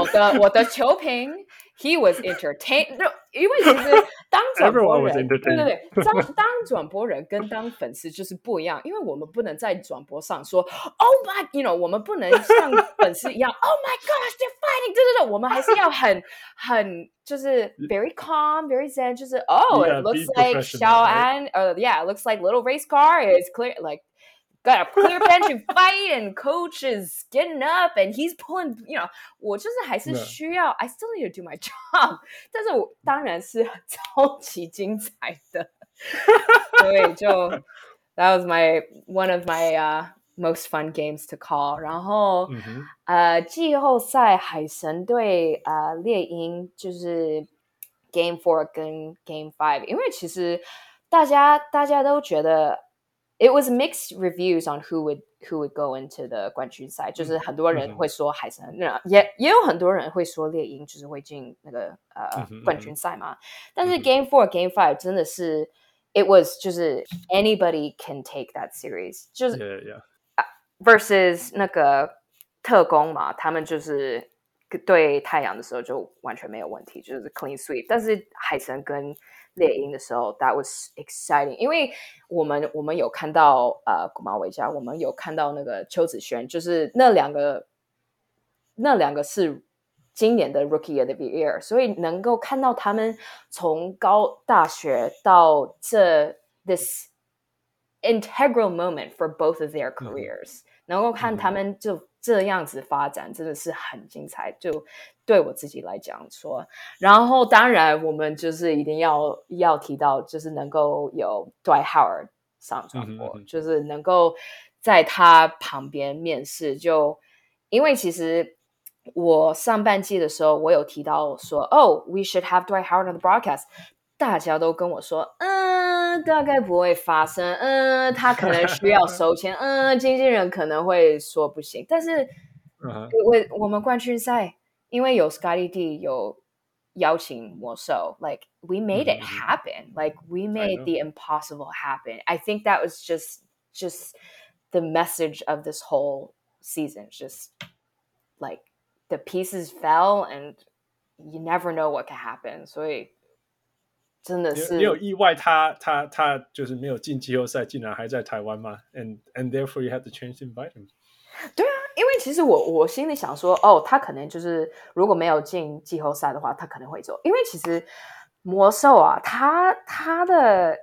我的我的球评，he was entertained，因为其实当转播人，对对对，当当转播人跟当粉丝就是不一样，因为我们不能在转播上说，Oh my，you know，我们不能像粉丝一样，Oh my gosh，they're fighting，对对对，我们还是要很很就是 very calm，very zen，就是 Oh，it looks like 小安，呃，Yeah，looks like little race car is clear，like。 got a clear bench and fight and coach is getting up and he's pulling you know 我就是还是需要 I still need to do my job 但是我当然是超级精彩的所以就 that was my one of my uh most fun games to call 然后、嗯、呃季后赛海神队呃猎鹰就是 Game Four 跟 Game Five 因为其实大家大家都觉得 it was mixed reviews on who would who would go into the 冠军赛，就是很多人会说海神，那也也有很多人会说猎鹰就是会进那个呃冠军赛嘛。但是 Game Four、Game Five 真的是 it was 就是 anybody can take that series，就是 yeah, yeah. versus 那个特工嘛，他们就是对太阳的时候就完全没有问题，就是 clean sweep。但是海神跟 猎鹰的时候，that was exciting，因为我们我们有看到呃古毛维加，我们有看到那个邱子轩，就是那两个那两个是今年的 Rookie of the Year，所以能够看到他们从高大学到这 this integral moment for both of their careers，、嗯、能够看他们就这样子发展，真的是很精彩，就。对我自己来讲说，然后当然我们就是一定要要提到，就是能够有 Dwight Howard 上传播，就是能够在他旁边面试。就因为其实我上半季的时候，我有提到说，哦，We should have Dwight Howard on the broadcast。大家都跟我说，嗯，大概不会发生，嗯，他可能需要收钱，嗯，经纪人可能会说不行。但是，为我们冠军赛。因为有 Scotty D 有 邀请魔兽，like we made it Mhm, mhm. happen. Like we made know. the impossible happen. I think that was just just the message of this whole season. Just like the pieces fell and you never know what can happen. 所以 真的你是你有意外他他他就是没有进季后赛，竟然还在台湾吗？And and therefore you have to change invite him. 对啊，因为其实我我心里想说，哦，他可能就是如果没有进季后赛的话，他可能会走。因为其实魔兽啊，他他的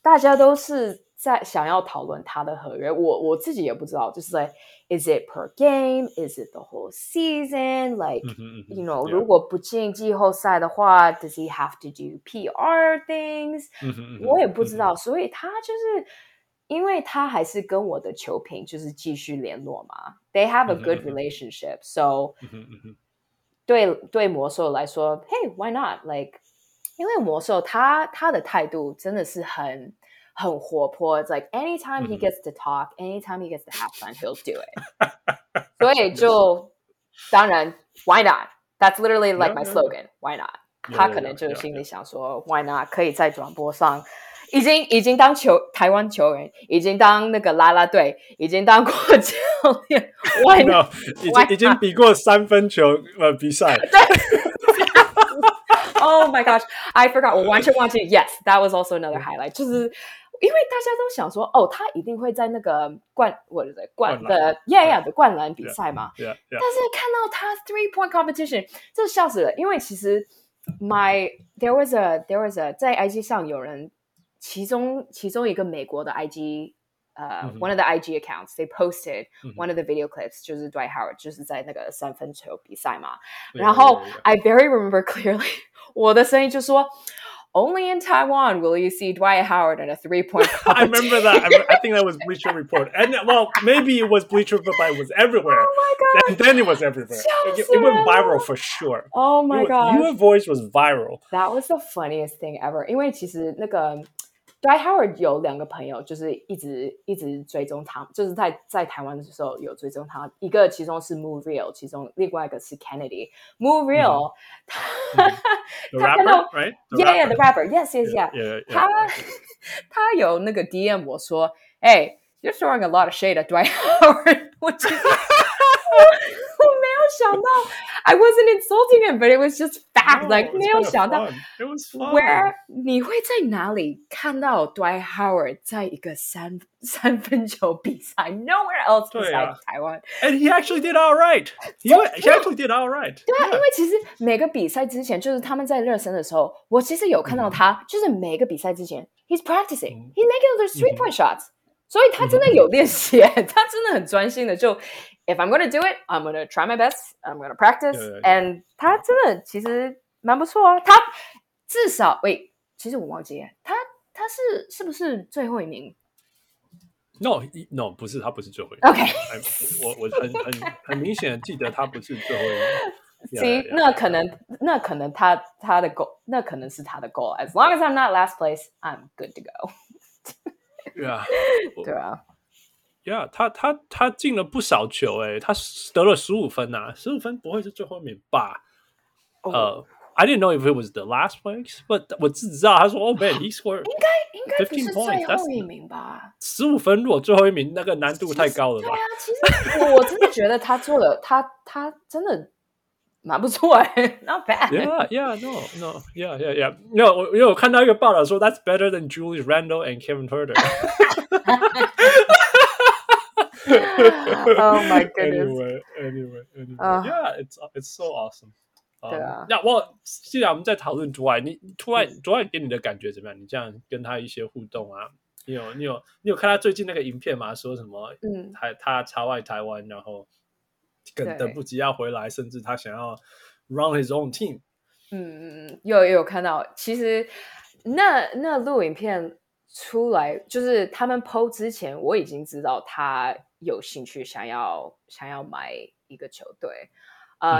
大家都是在想要讨论他的合约，我我自己也不知道，就是 like is it per game, is it the whole season, like 嗯哼嗯哼 you know， yeah 如果不进季后赛的话，does he have to do PR things？嗯哼嗯哼我也不知嗯哼道，所以他就是因为他还是跟我的球评就是继续联络嘛，they have a 嗯哼 good 嗯哼 relationship，so 嗯哼嗯哼对对魔兽来说，Hey why not？like 因为魔兽他他的态度真的是很 很活泼，it's like anytime he 嗯哼 gets to talk，anytime he gets to have fun，he'll do it，所以就当然 why not？That's literally like my Yeah, yeah, yeah. slogan，why not？ Yeah, 他 yeah, 可能 yeah, 就是 yeah, 心里 yeah. 想说，Why not？可以在转播上，已经已经当球台湾球员，已经当那个啦啦队，已经当过教练，Why No， not？已 Why 经已经比过三分球呃比赛。 Oh my gosh, I forgot，我完全忘记。Yes, that was also another highlight，就是 因为大家都想说，哦，他一定会在那个灌，我的灌灌篮的，Yeah Yeah 的灌篮比赛嘛。 Yeah, yeah. 但是看到他 three point competition，这笑死了。因为其实 my there was a there was a 在 IG 上有人，其中其中一个美国的 IG。呃、嗯哼 o n e of the IG accounts they posted 嗯哼 one of the video clips，就是 Dwight Howard，就是在那个三分球比赛嘛。 Yeah, 然后 yeah, yeah. I very remember clearly，我的声音就说 ，Only in Taiwan will you see Dwight Howard in a three point I remember that. I, I think that was Bleacher Report, and well, maybe it was Bleacher Report, but it was everywhere. Oh my god! And then it was everywhere. It, it went viral for sure. Oh my Your- god! Your voice was viral. That was the funniest thing ever. 因为其实那个 Dwight Howard 有两个朋友，就是一直一直追踪他，就是在在台湾的时候有追踪他。一个其中是 Move Real，其中另外一个是 Kennedy。Move Real，、The 他看到 Yeah, yeah, the rapper. rapper. Yes, yes, yeah. 他他有那个 DM 我说，Hey, you're throwing a lot of shade at Dwight Howard 我我我 没有想到，I wasn't insulting him, but it was just fact. No, like it's 没有 kinda 想到 fun. It was fun. where 你会在哪里看到 Dwight Howard 在一个三三分球比赛？Nowhere else 对啊 besides 台湾。 And he actually did all right. He, wa- he actually did all right. 对啊， Yeah. 因为其实每个比赛之前，就是他们在热身的时候，我其实有看到他，就是每个比赛之前，he's practicing, 嗯 he's making those three point shots，、所以他真的有练习，他真的很专心的就 ，if I'm gonna do it, I'm gonna try my best, I'm gonna practice, 对对对 and 他真的其实蛮不错啊，他至少喂，其实我忘记了他他是是不是最后一名 No, he- no，不是他不是最后一名。 ？OK，哎我我很很很明显地记得他不是最后一名。Yeah, 行 yeah,，那可能那可能他他的 goal，那可能是他的 goal。As long as I'm not last place, I'm good to go。 Yeah. 对啊， Yeah，他他他进了不少球诶，他得了十五分呐、啊，十五分不会是最后一名吧？哦呃、i didn't know if it was the last place, but 我只知道他说，Oh man, he scored 应该应该不是15 points, 最后一名吧？十五分，如果最后一名，那个难度太高了吧对啊，其实我我真的觉得他做了，他他真的蛮不错哎，not bad。？Yeah, yeah, no, no, yeah, yeah, yeah. No，我因为我看到一个报道说，That's better than Julius Randle and Kevin Herter. Oh my goodness！Anyway, anyway, anyway. 啊 yeah, it's it's so awesome. 对啊那我既然我们在讨论卓爱，你突然卓爱给你的感觉怎么样？你这样跟他一些互动啊，你有你有你有看他最近那个影片吗？说什么？嗯他他超爱台湾，然后等等不及要回来，甚至他想要 run his own team。嗯嗯嗯，有有看到，其实那那录影片出来，就是他们 PO 之前，我已经知道他有兴趣想要想要买一个球队。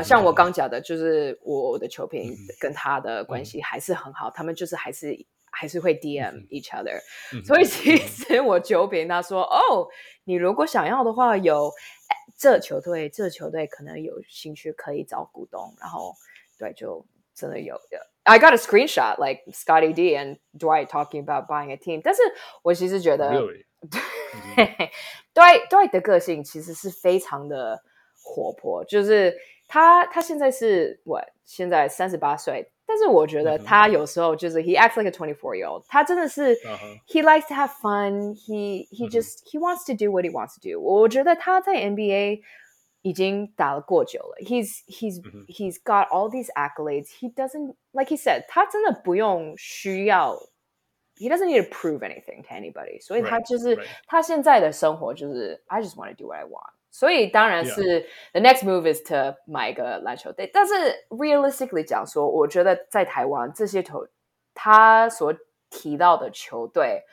像我刚讲的，就是我的球评嗯跟他的关系还是很好，他们就是还是还是会 DM 嗯 each other，、嗯所以其实我球评他说，哦，你如果想要的话，有哎这球队这球队可能有兴趣可以找股东，然后对就真的有。I got a screenshot like Scotty D and Dwight talking about buying a team，但是我其实觉得 Really？Dwight Dwight 的个性其实是非常的活泼，就是他他现在是我现在三十八岁，但是我觉得嗯哼他有时候就是 he acts like a twenty four year old，他真的是、嗯哼 he likes to have fun. He he 嗯哼 just he wants to do what he wants to do. 我觉得他在 NBA 已经打了过久了。He's he's 嗯哼 he's got all these accolades. He doesn't like he said，他真的不用需要。 He doesn't need to prove anything to anybody，所以他 Right, 就是 right. 他现在的生活就是 I just want to do what I want。所以当然 Yeah. 是 the next move is to 买一个篮球队，但是 realistically 讲说，我觉得在台湾这些球他所提到的球队，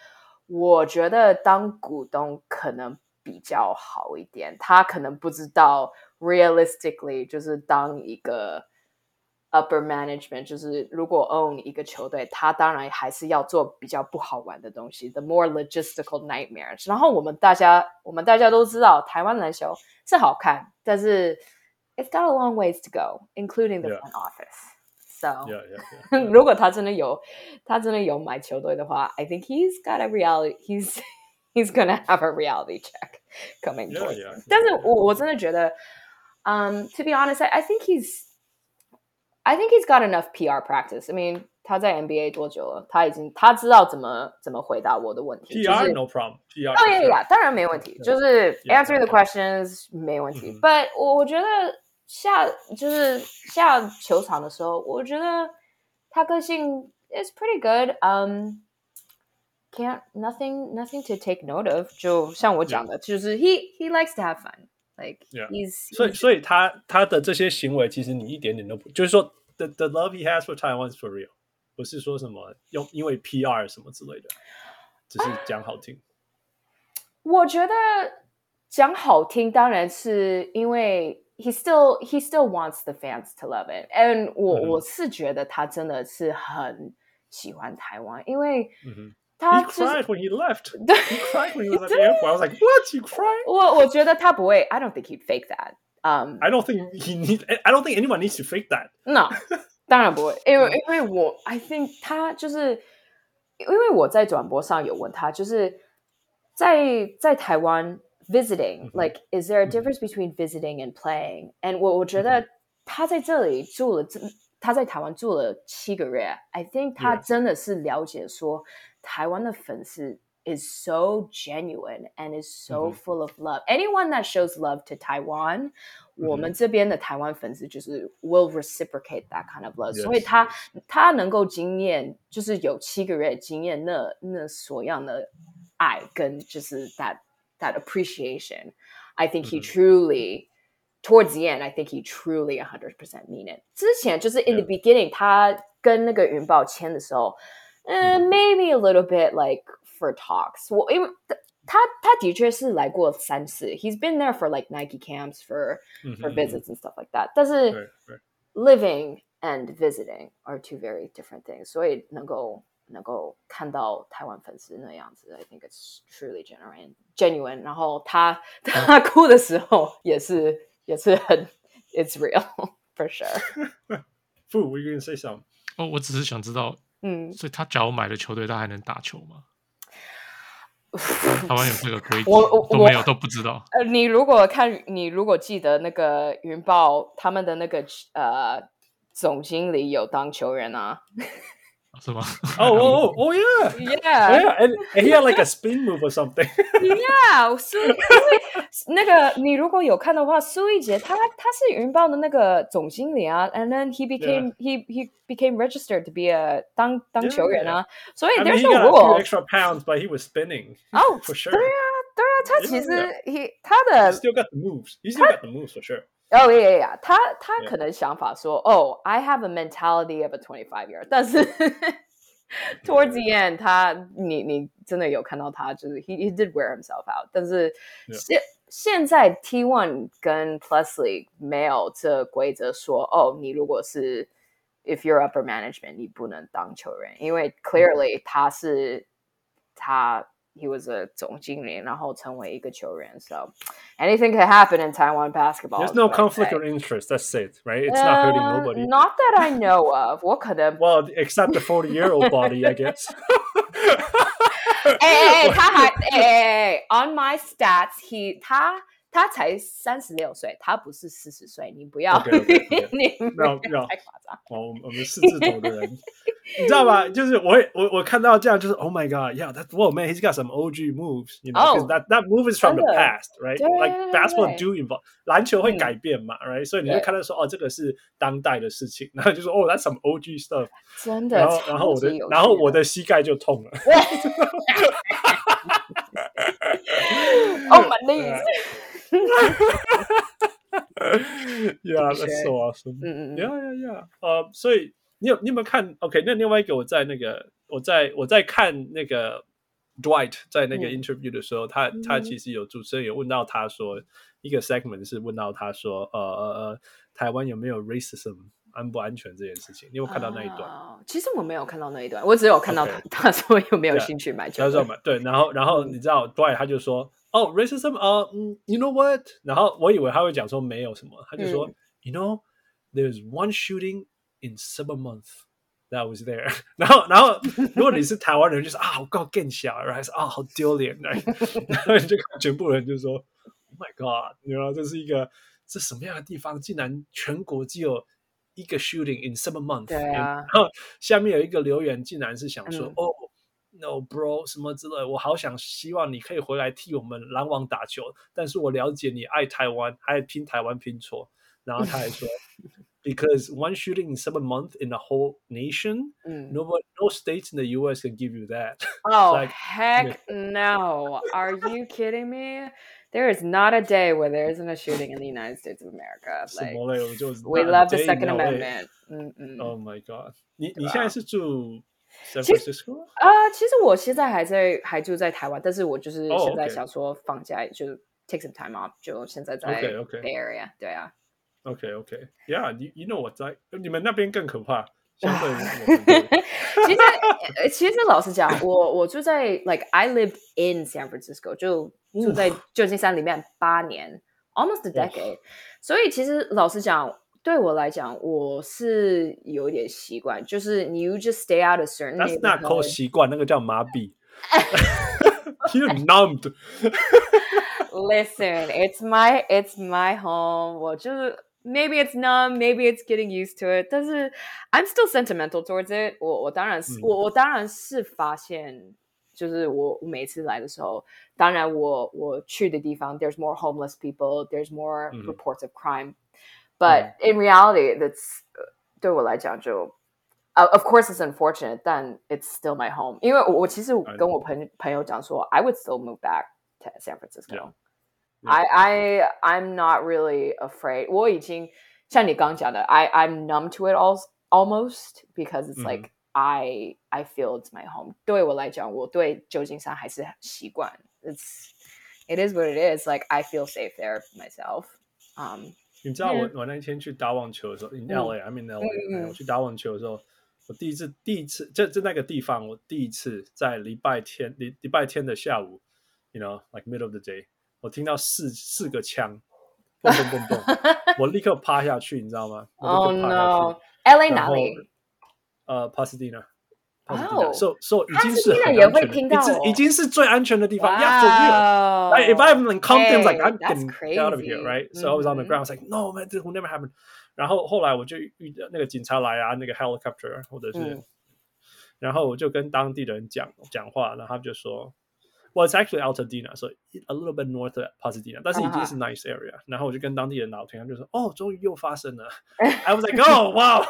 我觉得当股东可能比较好一点。他可能不知道 realistically 就是当一个 upper management，就是如果 own 一个球队，他当然还是要做比较不好玩的东西，the more logistical nightmares。然后我们大家，我们大家都知道，台湾篮球是好看，但是 it's got a long ways to go, including the Yeah. front office. So Yeah, yeah, yeah. 如果他真的有，他真的有买球队的话，I think he's got a reality. He's he's gonna have a reality check coming Yeah, towards yeah, him. yeah, 但是 yeah. 我我真的觉得，um, to be honest, I, I think he's, I think he's got enough PR practice. I mean, 他在 NBA 多久了？他已经他知道怎么怎么回答我的问题。就是 PR no problem. PR. 哦 for 呀 sure. 呀，当然没问题，就是 Yeah, answer the yeah. questions 没问题。嗯 But 我我觉得下就是下球场的时候，我觉得他个性 is pretty good. Um, can't nothing nothing to take note of. 就像我讲的，就是 he he likes to have fun. Like Yeah. he's 所以，所以他他的这些行为，其实你一点点都不，就是说，the the love he has for Taiwan is for real，不是说什么用因为 PR 什么之类的，只是讲好听。我觉得讲好听，当然是因为 he still he still wants the fans to love it。and 我、嗯我是觉得他真的是很喜欢台湾，因为嗯哼 他 He 就是 cried when he left. 对 He cried when he was at the airport. I was like, what? You crying? 我我觉得他不会，I don't think he'd fake that。嗯、 I don't think he need. I don't think anyone needs to fake that. no，当然不会，因为因为我 I think 他就是因为我在转播上有问他，就是在在台湾 visiting、嗯哼 like is there a difference between visiting and playing？and 我我觉得他在这里住了这。他在台湾住了七个月，I think 他 Yeah. 真的是了解说台 湾的粉丝 is so genuine and is so 嗯哼 full of love. Anyone that shows love to Taiwan，、我嗯们这边的台湾粉丝就是 will reciprocate that kind of love，、 Yes, 所以他他能够经验，就是有七个月经验那那所样的爱跟就是 that that appreciation。I think he 嗯哼 truly towards the end, I think he truly 100% mean it. 之前就是 in the Yeah. beginning，他跟那个云豹签的时候，嗯、 嗯 m a y b e a little bit like for talks。我因为他他的确是来过三次，he's been there for like Nike camps for 嗯 for 哼 visits and stuff like that。但是对对 living and visiting are two very different things，所以能够能够看到台湾粉丝那样子，I think it's truly genuine genuine。然后他他哭的时候也是也是很 it's real for sure。 Fu, were you going to say something? 哦，我只是想知道， 嗯，所以他假如买了球队，他还能打球吗？台湾有这个规矩我我我都没有，都不知道。呃，你如果看你如果记得那个云豹他们的那个呃总经理有当球员啊 So, oh, oh, oh, oh, yeah. Yeah. Oh, yeah. And, he had like a spin move or something. yeah. 苏，因为那个你如果有看的话，苏翊杰他他是云豹的那个总经理啊，and then he became yeah. he he became registered to be a 当当球员啊，所以 yeah. so, there's I mean, no rule. Extra pounds, but he was spinning. Oh, for sure. 对啊，对啊，他其实 he 他的 still got the moves. He still got the moves for sure. 哦呀呀呀，他他 Yeah. 可能想法说，哦，I have a mentality of a twenty five year，但是 towards the end，他你你真的有看到他就是 he he did wear himself out，但是 Yeah. 现现在 T one 跟 Plus League 没有这规则说，哦，你如果是 if you're upper management，你不能当球员，因为 clearly 他是他 he was a 总经理，然后成为一个球员。So anything can happen in Taiwan basketball. There's no but, conflict hey, of interest. That's it, right? It's not hurting uh, nobody. Not that I know of. 我可能 Well, except the 40 year old body, I guess. 哎哎哎，他还哎哎哎，on my stats he 他他才三十六岁，他不是四十岁，你不要 OK，OK，OK 你不要不要太夸张。哦，我们我们四字头的人， 你知道吧？就是我会我我看到这样，就是 Oh my God, yeah, that's whoa man, he's got some OG moves, you know, 'cause Oh， that that move is from the 真的 past, right? 对 Like 对对 basketball 对 do involve 篮球会嗯改变嘛，right？所以你会对看到说哦，这个是当代的事情，然后就说哦，that's some OG stuff，真的，然后然后我的超级有然后趣我的膝盖就痛了。 Oh my knees！ yeah, 的 that's 确 so awesome. 嗯嗯嗯 Yeah, yeah, yeah. 呃，所以 你有你有没有看？OK，那另外一个我在那个我在我在看那个 Dwight 在那个嗯 interview 的时候，他他其实有主持人有问到他说，一个 segment 是问到他说，呃呃呃，台湾有没有 racism 安不安全这件事情？你有看到那一段？哦其实我没有看到那一段，我只有看到他 他说有没有兴趣买球队。他说嘛，对，然后然后你知道 Dwight 他就说，哦，racism，呃，嗯，you know what？然后我以为他会讲说没有什么，他就说、y o u know there's one shooting in seven months that was there 然后然后如果你是台湾人，就是啊，我告更小，然后还是啊，好丢脸，然后你就看全部人就说，Oh my God，你知道这是一个这什么样的地方？竟然全国只有。一个 shooting in 对啊。然后下面有一个留言，竟然是想说，嗯。哦，No bro 什么之类，我好想希望你可以回来替我们篮网打球，但是我了解你爱台湾，还拼台湾拼错，然后他还说 ，Because one shooting in seven months in the whole nation, 嗯 no one, no states in the U.S. can give you that. ，Oh like- heck no! Are you kidding me? There is not a day where there isn't a shooting in the United States of America. 什 Like 么嘞？我就 we not a love the day in Second LA. Amendment. 嗯嗯。 Oh my god！你你对啊现在是住 San 其实 Francisco？啊，其实我现在还在还住在台湾，但是我就是哦现在 OK 想说放假就 take some time off，就现在在 OK，OK Bay Area。对啊， OK OK，Yeah，you you know 我在你们那边更可怕，相对于我们这里其实呃其实老实讲，我我住在 like I lived in San Francisco，就住在旧金山里面八年，almost a decade。所以其实老实讲，对我来讲，我是有一点习惯，就是你 you just stay out of certain That's not called neighborhood 习惯，那个叫麻痹。You're numbed. Listen, it's my it's my home. 我就是 maybe it's numb, maybe it's getting used to it. 但是 I'm still sentimental towards it. 我我当然是、嗯我我当然是发现，就是我我每次来的时候，当然我我去的地方，there's more homeless people, there's more 嗯 reports of crime. But in reality, that's 对我来讲就。Uh, of course, it's unfortunate, 但 it's still my home. 因为我我其实 I 跟我朋朋友讲说，I would still move back to San Francisco. Yeah. I I I'm not really afraid. 我已经像你刚讲的，I I'm numb to it all almost because it's 嗯 like I I feel it's my home. 对我来讲，我对旧金山还是习惯。It's it is what it is. Like I feel safe there myself. Um, 你知道我我那天去打网球的时候，in LA，I'm in 嗯 LA，我去打网球的时候，我第一次第一次就就那个地方，我第一次在礼拜天礼礼拜天的下午，you know，like middle of the day， 我听到四四个枪，嘣嘣嘣嘣，我立刻趴下去，你知道吗？我 oh 立刻趴下 no, 去。LA 哪里？呃，Pasadena。哦 so so 已经是很也会安全的，已听到哦经已经是最安全的地方。Yeah, for real. Wow. Like, if I'm in Compton, it's like I'm getting out of here, right? So I was on the Mhm. ground. I was like, no, man, this will never happen. 然后后来我就遇到那个警察来啊，那个 helicopter 或者是，嗯然后我就跟当地的人讲讲话，然后他们就说 ，Well, it's actually Altadena, so a little bit north of Pasadena，但是已经是 nice area。然后我就跟当地人聊天，他们就说，哦，终于又发生了。I was like, oh, wow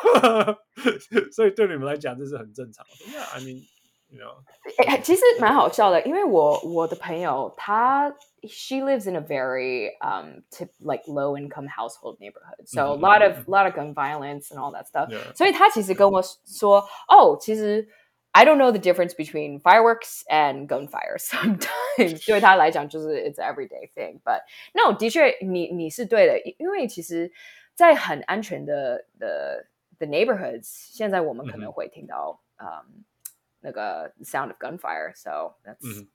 。所以对你们来讲这是很正常。我说 Yeah, I mean, you know. 哎其实蛮好笑的，因为我我的朋友她 she lives in a very um tip, like low income household neighborhood, so a lot of lot of gun violence and all that stuff. Yeah. 所以她其实跟我说，哦，其实 I don't know the difference between fireworks and gunfire. Sometimes 对她来讲就是 it's an everyday thing. But no，的确你你是对的，因因为其实，在很安全的的的 neighborhoods，现在我们可能嗯哼会听到嗯。那个 sound of gunfire. So that's 嗯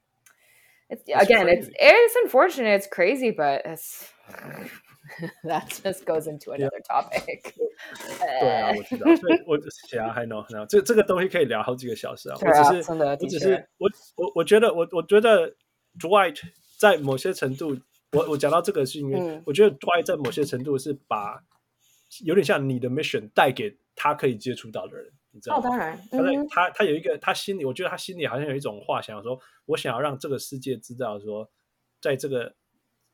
It's again, it's crazy. it's unfortunate, it's crazy, but it's that just goes into another topic. 对啊，我知道，所以我想要还能还能这这个东西可以聊好几个小时啊。对啊我只是真的我只的确是我我我觉得我我觉得 Dwight 在某些程度，我我讲到这个是因为、嗯我觉得 Dwight 在某些程度是把有点像你的 mission 带给他可以接触到的人， 你知道哦，当然，他在嗯他他有一个他心里，我觉得他心里好像有一种话想要说，我想要让这个世界知道说，在这个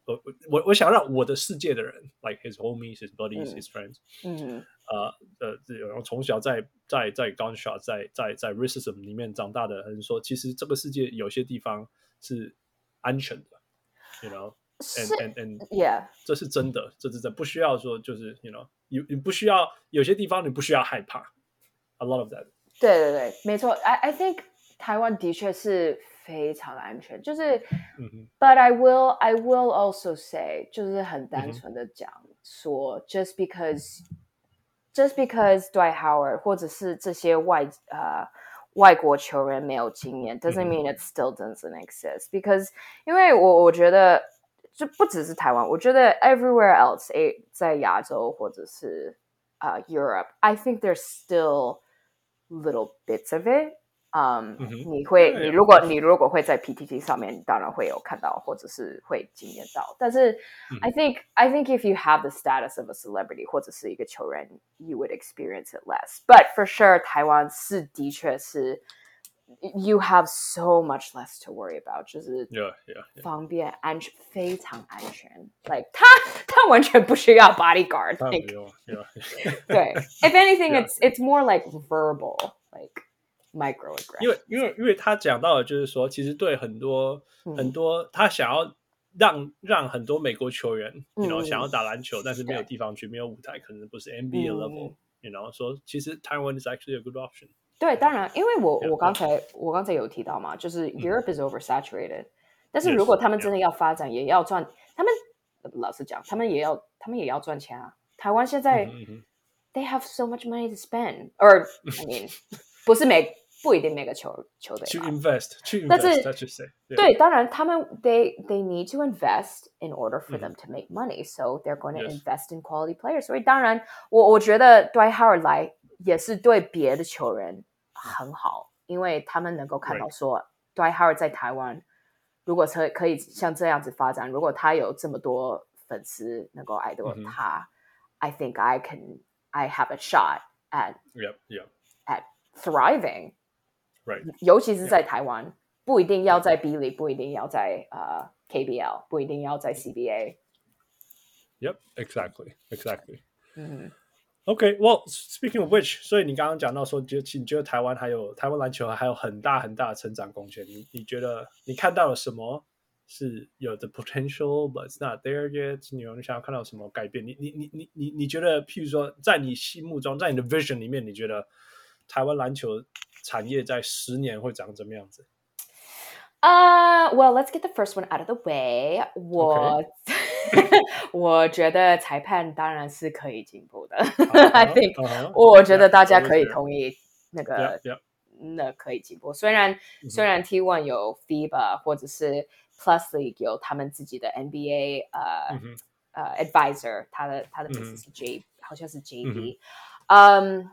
我我我我想让我的世界的人，like his homies, his buddies, 嗯 his friends，嗯呃呃，这然后从小在在在 gunshot 在在在 racism 里面长大的人说，其实这个世界有些地方是安全的，you know。是 And and and，Yeah，这是真的，这是真，不需要说就是 you know，你你不需要有些地方你不需要害怕 ，a lot of that，对对对，没错。I I think 台湾的确是非常安全，就是嗯哼， But I will, I will also say，就是很单嗯哼纯的讲说、j u s t because, just because Dwight Howard 或者是这些外呃外国球员没有经验，doesn't 嗯哼 mean it still doesn't exist. Because 因为我我觉得就不只是台湾，我觉得 everywhere else，诶，在亚洲或者是呃 Europe，I think there's still little bits of it. 嗯、嗯哼你会，对你如果你如果会在 PTT 上面，你当然会有看到，或者是会经验到。但是、嗯 I think I think if you have the status of a celebrity 或者是一个球员，you would experience it less. But for sure，台湾是的确是 you have so much less to worry about，就是 yeah yeah yeah，方便、安全，非常安全。Like 他他完全不需要 bodyguard。当然 Like 不用，yeah，对，if anything, Yeah. it's it's more like verbal, like microaggression. 因为因为因为他讲到的就是说，其实对很多、嗯很多他想要让让很多美国球员，嗯 you know 嗯想要打篮球，但是没有对地方去，没有舞台，可能不是 NBA 嗯 level，you know 说其实 Taiwan is actually a good option。 对，当然，因为我 Yeah, 我刚才我刚才有提到嘛，就是 Europe is oversaturated，但是 Yes, 如果他们真的要发展，也要赚，他们老实讲，他们也要他们也要赚钱啊。台湾现在嗯哼嗯哼 they have so much money to spend, or I mean，不是每不一定每个球球队去嘛 invest 去但是 invest，let's just say，对，当然他们 they they need to invest in order for 嗯 them to make money, so they're going to Yes. invest in quality players. 所以当然，我我觉得 Dwight Howard 来 也是对别的球员很好，因为他们能够看到.说 Howard 在台湾，如果可可以像这样子发展，如果他有这么多粉丝能够爱到他、i think I can I have a shot at yeah yeah at thriving. right 尤其是在台湾，不一定要在 B 里，不一定要在呃 KBL，不一定要在 CBA。yep exactly exactly。嗯 OK, well, speaking of which，所以你刚刚讲到说，觉得你觉得台湾还有台湾篮球还有很大很大的成长空间，你你觉得你看到了什么是有的 potential but it's not there yet？你有你想要看到什么改变？你你你你你你觉得，譬如说，在你心目中，在你的 vision 里面，你觉得台湾篮球产业在十年会长怎么样子？呃、w e l l let's get the first one out of the way 我。 我觉得裁判当然是可以进步的。I think，、uh-huh, 我觉得大家可以同意那个.那可以进步。虽然、虽然 T One 有 FIBA 或者是 Plus League 有他们自己的 NBA 呃、呃 advisor，他的他的名嗯字是 J，、好像是 JB。嗯，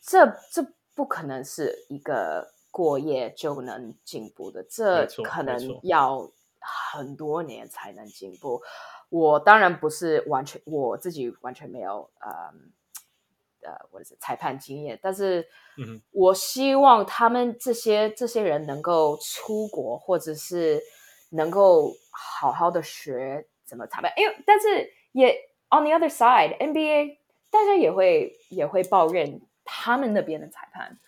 这这不可能是一个过夜就能进步的，这可能要很多年才能进步。我当然不是完全我自己完全没有呃呃，我是裁判经验，但是我希望他们这些这些人能够出国，或者是能够好好的学怎么裁判，因为但是也 on the other side NBA 大家也会也会抱怨他们那边的裁判。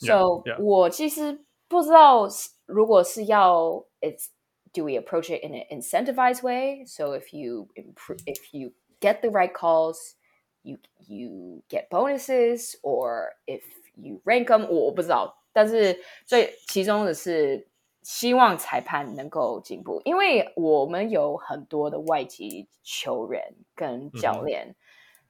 Yeah, so yeah. 我其实不知道如果是要 it's do we approach it in an incentivized way? So if you improve, if you get the right calls, you you get bonuses, or if you rank them，我我不知道。但是最其中的是希望裁判能够进步，因为我们有很多的外籍球员跟教练，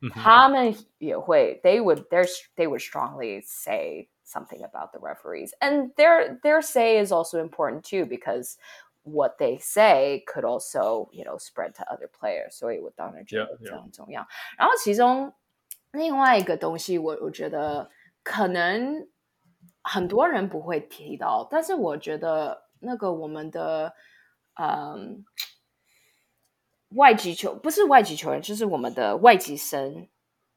嗯哼他们也会 they would their they would strongly say something about the referees and their their say is also important too because what they say could also you know spread to other players，所以我当然觉 Yeah, 得这 yeah. 很重要。然后其中另外一个东西我，我觉得可能很多人不会提到，但是我觉得那个我们的嗯外籍球不是外籍球员，就是我们的外籍生，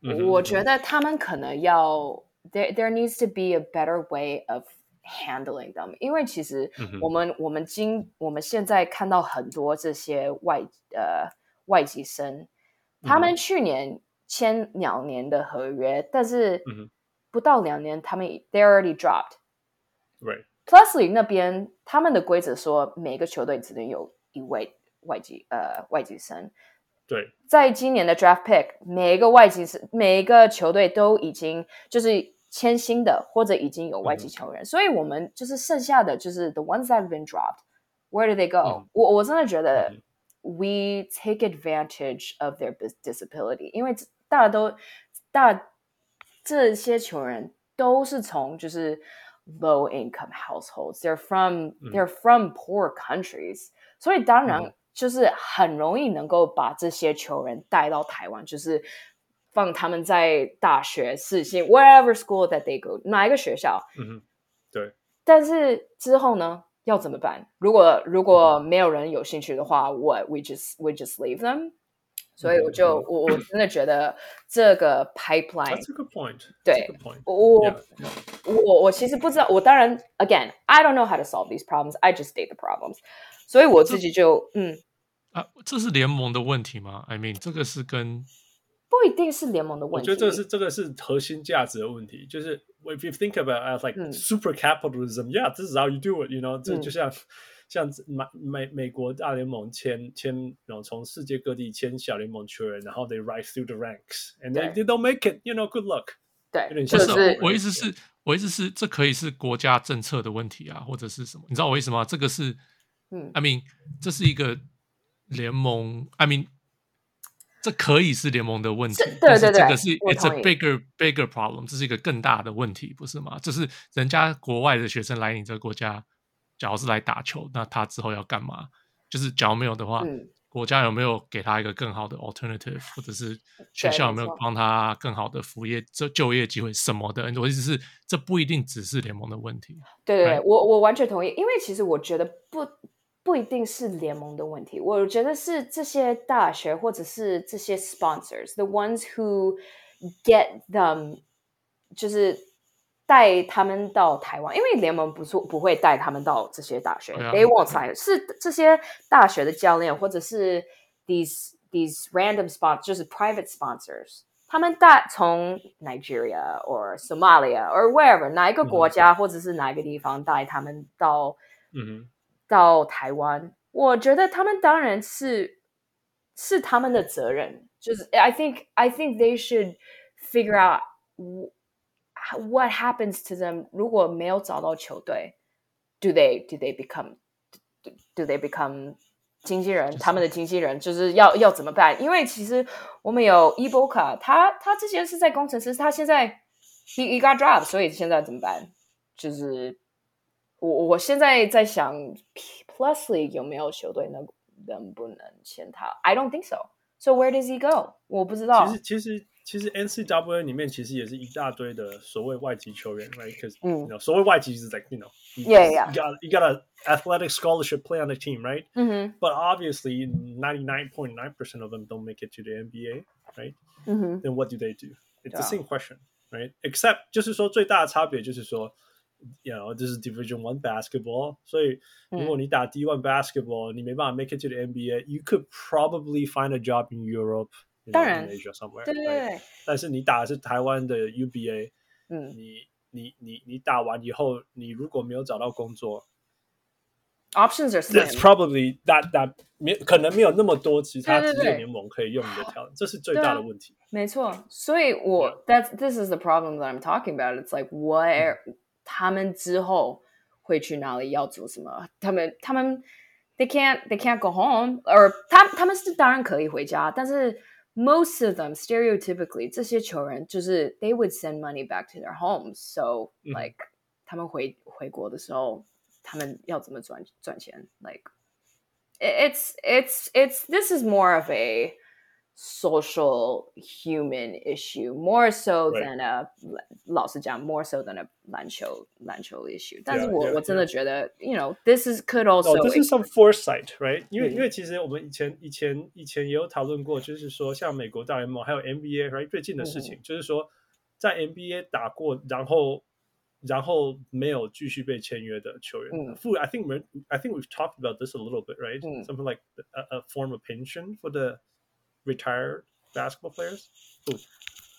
嗯哼我觉得他们可能要 there there needs to be a better way of handling them，因为其实我们、我们今我们现在看到很多这些外呃外籍生，他们去年签两年的合约，但是不到两年，他们 they already dropped。Right. Plusly 那边他们的规则说，每个球队只能有一位外籍呃外籍生。对，在今年的 draft pick，每一个外籍生每一个球队都已经就是签新的，或者已经有外籍球员，所以我们就是剩下的就是 the ones that have been dropped，where do they go？、嗯我我真的觉得、嗯 we take advantage of their dis- disability，因为大家都大这些球员都是从就是 low income households，they're from、they're from poor countries，所以当然嗯就是很容易能够把这些球员带到台湾，就是 放他们在大学、世新 wherever school that they go，哪一个学校，嗯哼，对，但是之后呢，要怎么办？如果如果没有人有兴趣的话，what we just we just leave them。所以我就我我真的觉得这个 pipeline， That's a good point. 对 That's a good point. 我 Yeah. 我我其实不知道，我当然 again I don't know how to solve these problems. I just state the problems. 所以我自己就嗯，啊，这是联盟的问题吗？I mean，这个是跟 不一定是联盟的问题。我觉得这是这个是核心价值的问题，就是 if you think about it as like 嗯 super capitalism, yeah, this is how you do it, you know，这嗯就像像美美美国大联盟签签，然后从世界各地签小联盟球员，然后 they rise through the ranks and they they don't make it, you know, good luck. 对，有点不像就是是我我意思是，我意思是，这可以是国家政策的问题啊，或者是什么？你知道我意思吗？这个是，嗯，I mean，这是一个联盟，I mean，这可以是联盟的问题是，但是对对对这个是 it's a bigger bigger problem，这是一个更大的问题，不是吗？就是人家国外的学生来你这个国家，假如是来打球，那他之后要干嘛？就是假如没有的话，嗯国家有没有给他一个更好的 alternative，或者是学校有没有帮他更好的服业、就就业机会什么的？我意思是，这不一定只是联盟的问题。对对对 Right. 我我完全同意，因为其实我觉得不不一定是联盟的问题，我觉得是这些大学或者是这些 sponsors，the ones who get them，就是带他们到台湾，因为联盟不是不会带他们到这些大学、对啊 t h e y won't sign，是这些大学的教练或者是 these these random sponsors，就是 private sponsors。他们带从 Nigeria or Somalia or wherever 哪一个国家、或者是哪一个地方带他们到嗯 到台湾，我觉得他们当然是是他们的责任。就是 I think I think they should figure out wh- what happens to them 如果没有找到球队，do they do they become do, they become 经纪人？他们的经纪人就是要要怎么办？因为其实我们有 Eboka，他他之前是在工程师，他现在 he he got dropped，所以现在怎么办？就是我我现在在想 Plus League 有没有球队能能不能签他？I don't think so. So where does he go？我不知道其。实其实其实 NCAA 里面其实也是一大堆的所谓外籍球员，right？Because 嗯 you know 所谓外籍是 like you know you, Yeah, yeah. you got you got a athletic scholarship play on the team, right? 嗯哼 But obviously, 99.9% of them don't make it to the NBA, right? 嗯哼 Then what do they do? It's the Yeah. same question, right? Except 就是说最大的差别就是说 ，you know, this is Division One basketball. 所以如果你打 D1 basketball，你没办法 make it to the NBA, you could probably find a job in Europe, you know, 当然 in Asia somewhere. 对对 right? 对，但是你打的是台湾的 UBA，嗯你你你你打完以后，你如果没有找到工作，options are ，that's slim。 probably that that 没可能没有那么多其他对对对职业联盟可以用你的条件，这是最大的问题。没错，所以我 that's this is the problem that I'm talking about. It's like where 他们之后会去哪里，要做什么？他们他们 they can't they can't go home，or 他他们是当然可以回家，但是 most of them stereotypically 这些球员就是 they would send money back to their homes. So 嗯 like 他们回回国的时候，他们要怎么赚赚钱？Like it's it's it's this is more of a social human issue more so Right. than a 老实讲 more so than a 篮球篮球 issue 但是 Yeah, 我 yeah, 我真的觉得 you know this is could also Oh, this is some foresight, right？因为、嗯因为其实我们以前以前以前也有讨论过，就是说像美国大联盟还有 NBA，right？最近的事嗯情、就是说，在 NBA 打过，然后然后没有继续被签约的球员。嗯 Fu- I think we're, I think we've talked about this a little bit, right? 嗯 Something like a, a form of pension for the retired basketball players.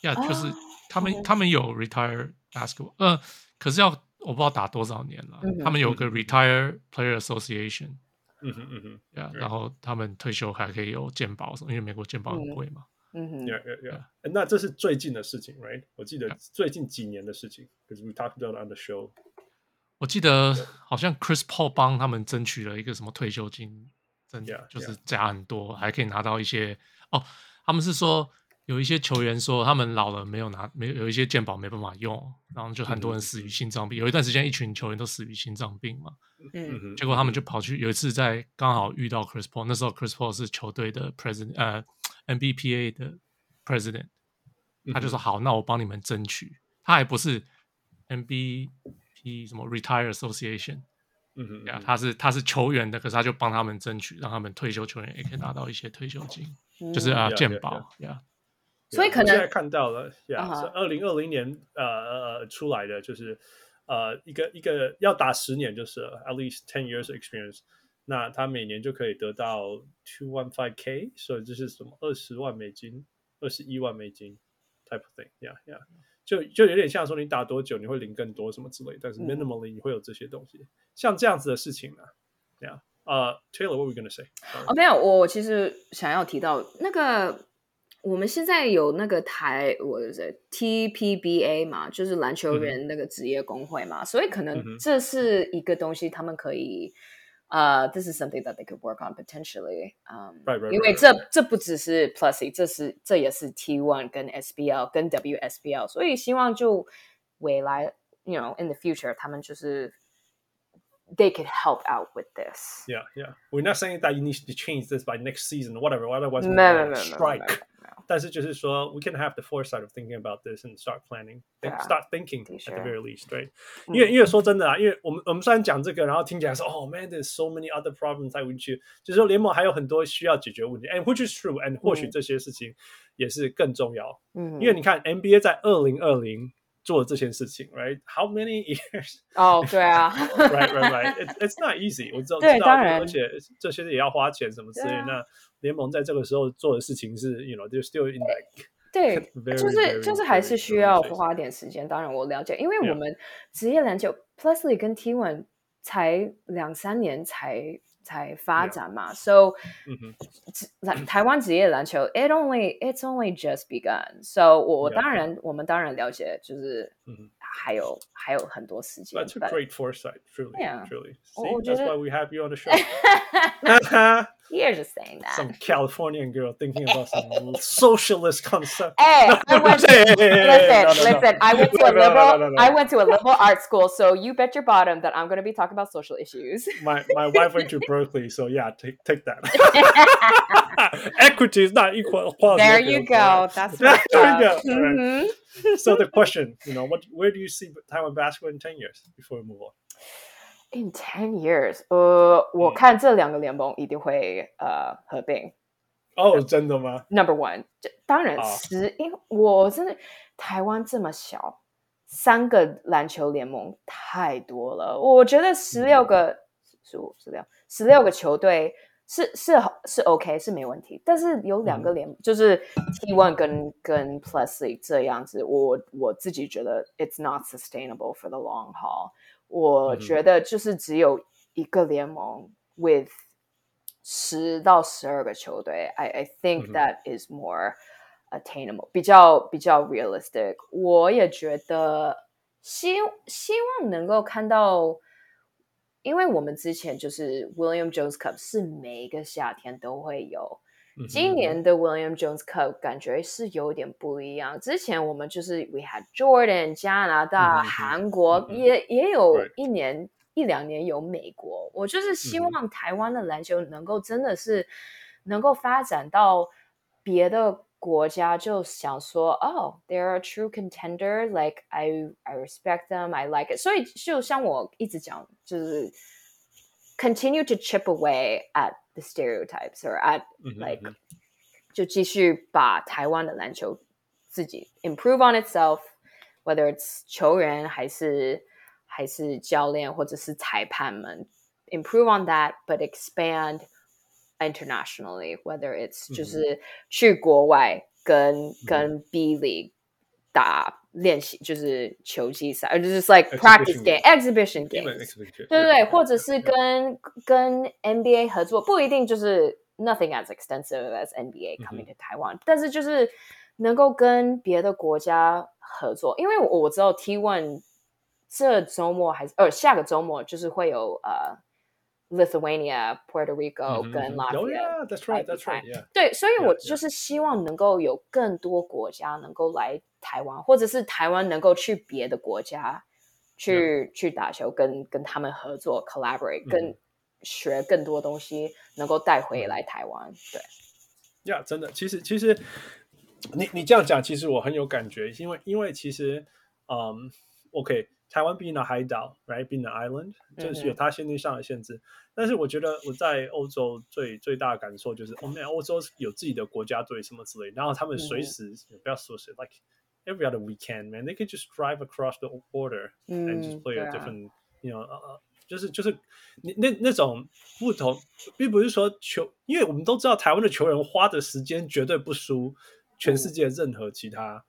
呀、就是哦他们、嗯他们有 retire basketball，呃，可是要我不知道打多少年了。嗯哼他们有个 retire player association，嗯哼嗯哼呀、对然后他们退休还可以有健保什么，因为美国健保很嗯贵嘛。嗯哼 Yeah, yeah, yeah. 那这是最近的事情，right？我记得 Yeah. 最近几年的事情，because we talked about it on the show. 我记得好像 Chris Paul 帮他们争取了一个什么退休金，真 Yeah, 就是 yeah. 加很多，还可以拿到一些 哦。他们是说有一些球员说他们老了没有拿没有有一些健保没办法用，然后就很多人死于心脏病。有一段时间一群球员都死于心脏病嘛，嗯结果他们就跑去有一次在刚好遇到 Chris Paul，那时候 Chris Paul 是球队的 president 呃 NBPA 的 president，他就说好，那我帮你们争取。他还不是 NBP 什么 Retire Association，嗯哼，对啊，他是他是球员的，可是他就帮他们争取，让他们退休球员也可以拿到一些退休金，就是啊 Yeah, 健保呀。所以可能现在看到了呀，二零二零年呃呃出来的，就是呃一个一个要打十年，就是 at least ten years experience，那他每年就可以得到 two one five k，所以这是什么二十万美金，二十一万美金 type of thing，yeah yeah，就就有点像说你打多久你会领更多什么之类，但是嗯。minimally 你会有这些东西，像这样子的事情啊，yeah，呃、uh,，Taylor，what were you going to say？哦，没有，我其实想要提到那个，我们现在有那个台，我 TPBA 嘛，就是篮球员那个职业工会嘛，嗯、所以可能这是一个东西，他们可以。呃、uh,，this is something that they could work on potentially. Um, right, right, 因为这、right, 这不只是 Plus League，这是这也是 T One 跟 SBL 跟 WSBL，所以希望就未来，you know，in the future，他们就是 they could help out with this。 Yeah, yeah. We're not saying that you need to change this by next season or whatever. Otherwise, 没 we're 有 gonna 没有没有没有 strike. 没有但是就是说，we can have the foresight of thinking about this and start planning, 对啊 start thinking 的 at 确 the very least, right? 嗯因为因为说真的啊，因为我们我们虽然讲这个，然后听起来说，哦，man, there's so many other problems 在问去，就是说联盟还有很多需要解决问题，and which is true, and 或许嗯这些事情也是更重要，嗯，因为你看 NBA 在二零二零 做这件事情，right? How many years? 哦，对啊 right, right, right. It's not easy. 我知道，对当然而且这些也要花钱什么之类那联盟在这个时候做的事情是，you know, they're still in like 对就是就是还是需要花点时间。当然我了解，因为我们职业篮球 Plusly 跟 T One 才两三年才才发.展嘛，so 台湾职业篮球 it only it's only just begun。so 我我.当然我们当然了解，就是还有还有很多时间。 That's a but- great foresight, truly, Yeah. truly. 我 See, 我觉 that's 得 why we have you on the show. You're just saying that. some Californian girl thinking about some socialist concept. Hey, I went to, Hey, hey, hey, hey, listen, no, no, no. listen. I went to No, a no, no, liberal. no, no, no. I went to a liberal art school, so you bet your bottom that I'm going to be talking about social issues. My my wife went to Berkeley, so yeah, take take that. Equity is not equal equality. there Okay, you okay, go. alright. That's There what's we up. go. All right. Mhm. so the question, you know, what where do you see Taiwan basketball in ten years before we move on? In ten years，呃，我看这两个联盟一定会呃合并。哦，真的吗？ Number one，这当然好十，因为我真的台湾这么小，三个篮球联盟太多了。我觉得十六个、十五、十六、十六个球队 是是是 OK 是没问题，但是有两个联、嗯、就是 T One 跟跟 Plus League 这样子，我我自己觉得 it's not sustainable for the long haul。我觉得就是只有一个联盟 with 十到十二个球队，I I think that is more attainable，比较比较 realistic。我也觉得希希望能够看到。因为我们之前就是 William Jones Cup 是每一个夏天都会有，嗯今年的 William Jones Cup 感觉是有点不一样。之前我们就是 we had Jordan 加拿大、嗯韩国，嗯也也有一年一两年有美国，我就是希望台湾的篮球能够真的是能够发展到别的国家，就想说哦，they are a true contender. Like I I respect them, I like it. 所以就像我一直讲，就是 continue to chip away at the stereotypes or at like 就继续把台湾的篮球自己 improve on itself, whether it's 球员还是还是教练或者是裁判们 improve on that, but expand internationally, whether it's 就是去国外跟跟 B League 打练习，就是球技赛，而就是 like practice game, exhibition games，对对对，或者是跟跟 NBA 合作，不一定就是 nothing as extensive as NBA coming to Taiwan，但是就是能够跟别的国家合作，因为我我知道 T One 这周末还是呃下个周末就是会有呃 Lithuania、Puerto Rico 跟。Oh yeah, that's right, that's right. Yeah. 对，所以我就是希望能够有更多国家能够来台湾，或者是台湾能够去别的国家去去打球，跟跟他们合作 collaborate，跟学更多东西，能够带回来台湾。对，呀真的，其实其实你你这样讲，其实我很有感觉，因为因为其实，嗯，OK，台湾 being a 海岛，right，being an island，就是有它限定上的限制。但是我觉得我在欧洲最最大的感受就是，哦，那欧洲有自己的国家队什么之类，然后他们随时、不要说是 like every other weekend man they could just drive across the border and just 嗯 play 对 a 啊 different 就是就是你那那种不同，并不是说球，因为我们都知道台湾的球员花的时间绝对不输全世界任何其他、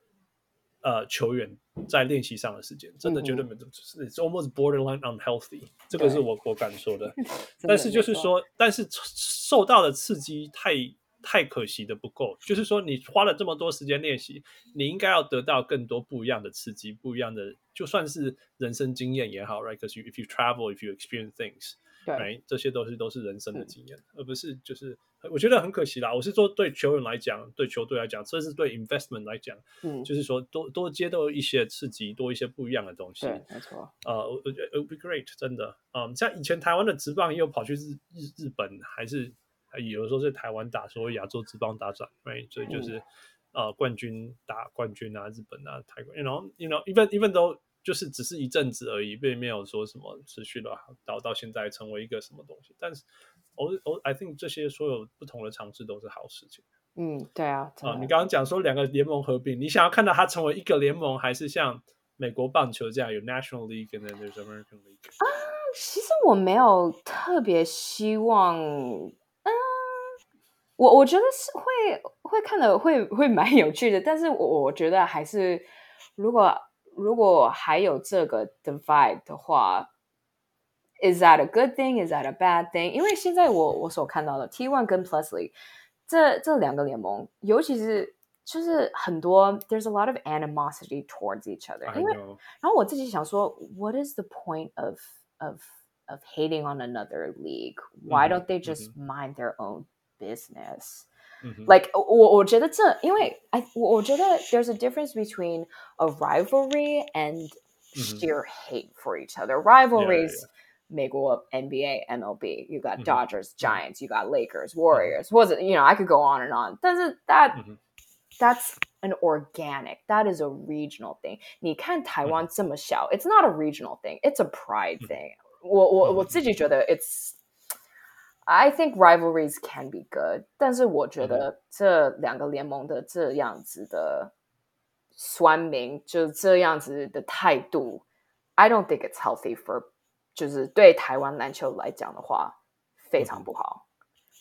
呃球员在练习上的时间，真的绝对没有，就是 it's almost borderline unhealthy，这个是我我敢说 的。但是就是说，但是受到的刺激太太可惜的不够，就是说你花了这么多时间练习，你应该要得到更多不一样的刺激，不一样的，就算是人生经验也好，right？Because if you travel, if you experience things，对 right？这些都是都是人生的经验，而不是就是我觉得很可惜啦。我是说对球员来讲，对球队来讲，这是对 investment 来讲，嗯，就是说多多接到一些刺激，多一些不一样的东西。对，没错，呃，我我觉得 it would be great，真的。嗯，像以前台湾的职棒也有跑去日日日本，还是有的时候在台湾打，所谓亚洲职棒打转，right？所以就是、呃冠军打冠军啊，日本啊，泰国，然后 you know even even 都就是只是一阵子而已，并没有说什么持续了到到现在成为一个什么东西。但是我我 I think 这些所有不同的尝试都是好事情。嗯，对啊，啊，的你刚刚讲说两个联盟合并，你想要看到它成为一个联盟，还是像美国棒球这样有 National League and then there's American League？啊其实我没有特别希望，嗯，我我觉得是会会看的会会蛮有趣的，但是我我觉得还是如果如果还有这个 divide 的话，is that a good thing? Is that a bad thing? 因为现在我我所看到的 T One 跟 Plus League 这这两个联盟，尤其是就是很多 there's a lot of animosity towards each other， I 因为 know. 然后我自己想说，What is the point of of of hating on another league? Why 嗯哼 don't they just mind their own business? 嗯哼 Like 我我觉得这，因为 I 我我觉得 there's a difference between a rivalry and sheer hate for each other. Rivalries. 美国 NBA, MLB, you got Dodgers, Giants, you got Lakers, Warriors. Was it? You know, I could go on and on. Does it that Mhm. that's an organic. That is a regional thing. 你看台湾这么小, it's not a regional thing. It's a pride thing. 我我我自己觉得 it's I think rivalries can be good，但是我觉得这两个联盟的这样子的酸民，就这样子的态度，I don't think it's healthy for，就是对台湾篮球来讲的话，非常不好。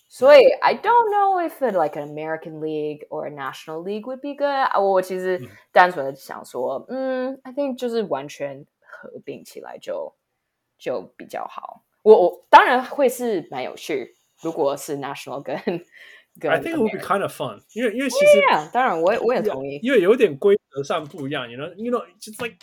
所以 I don't know if it, like an American league or a national league would be good 啊。我其实单纯的想说，嗯，I think 就是完全合并起来就就比较好。 我我当然会是蛮有趣，如果是 national 跟跟 I think it would be kind of fun，因为因为其实 yeah，当然我也我也同意。因为有点规则上不一样，you know you know just like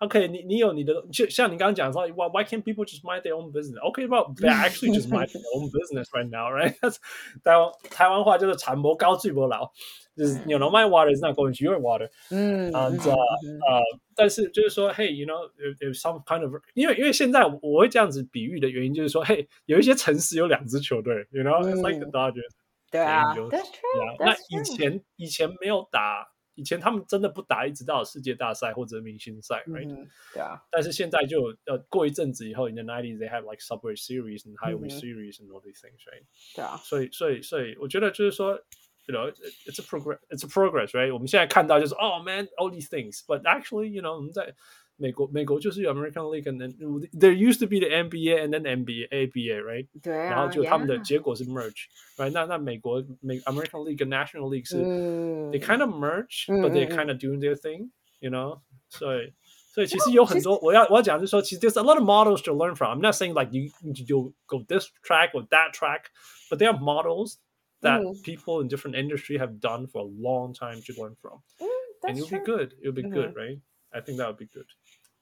okay 你你有你的，就像你刚刚讲说，why why can't people just mind their own business? Okay, well they actually just mind their own business right now, right? That's 台湾台湾话就是产博高最博老。就是 you know my water is not going to your water，嗯 and 嗯 uh, 呃，但是就是说，hey you know if, if some kind of，因为因为现在我会这样子比喻的原因就是说，嘿，有一些城市有两支球队，you know it's like the 嗯 Dodgers，对啊 Angels， ，That's true， Yeah，那 That's 以 true。前以前没有打，以前他们真的不打，一直到世界大赛或者明星赛，right？、嗯，对啊，但是现在就呃过一阵子以后，in the nineties they have like Subway Series and Highway 嗯哼 Series and all these things，right？对啊，所以所以所以我觉得就是说 ，you know it's a progress it's a progress，right？我们现在看到就是哦、man all these things，but actually you know 我们在美国美国就是有 American League and then there used to be the NBA and then NBA ABA，right？对啊，然后就他们的 yeah 结果是 merge，right？那那美国美 American League 跟 National League 是、嗯 they kind of merge，、嗯 but they 嗯嗯 kind of doing their thing，you know？所以所以其实有很多我要我要讲就是说，其实 there's a lot of models to learn from. I'm not saying like you need to go this track or that track, but there are models that Mhm. people in different industry have done for a long time to learn from, and That's it'll be true. good. It'll be good, Mhm. right? I think that would be good.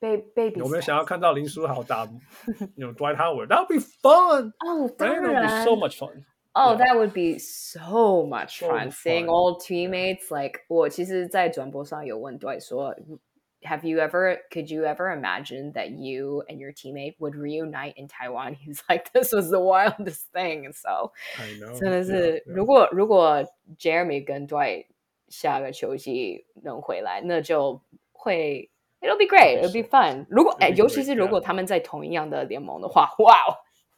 Ba- baby 有没有 steps 想要看到林书豪打，you know Dwight Howard? That would be fun. 哦， Right? 当 That would be 然 so much fun. Oh, Yeah. that would be so much So fun. Seeing fun. old teammates, like 我其实，在转播上有问 Dwight 说 ，Have you ever, could you ever imagine that you and your teammate would reunite in Taiwan? He's like, this was the wildest thing. So I know. 真的 yeah, 是， yeah. 如果如果 Jeremy 跟 Dwight 下个球季能回来，那就会 It'll be great. It'll be fun. 如果 It'll 哎， be 尤其 great, 是如 yeah. 果他们在同一样的联盟的话，Wow,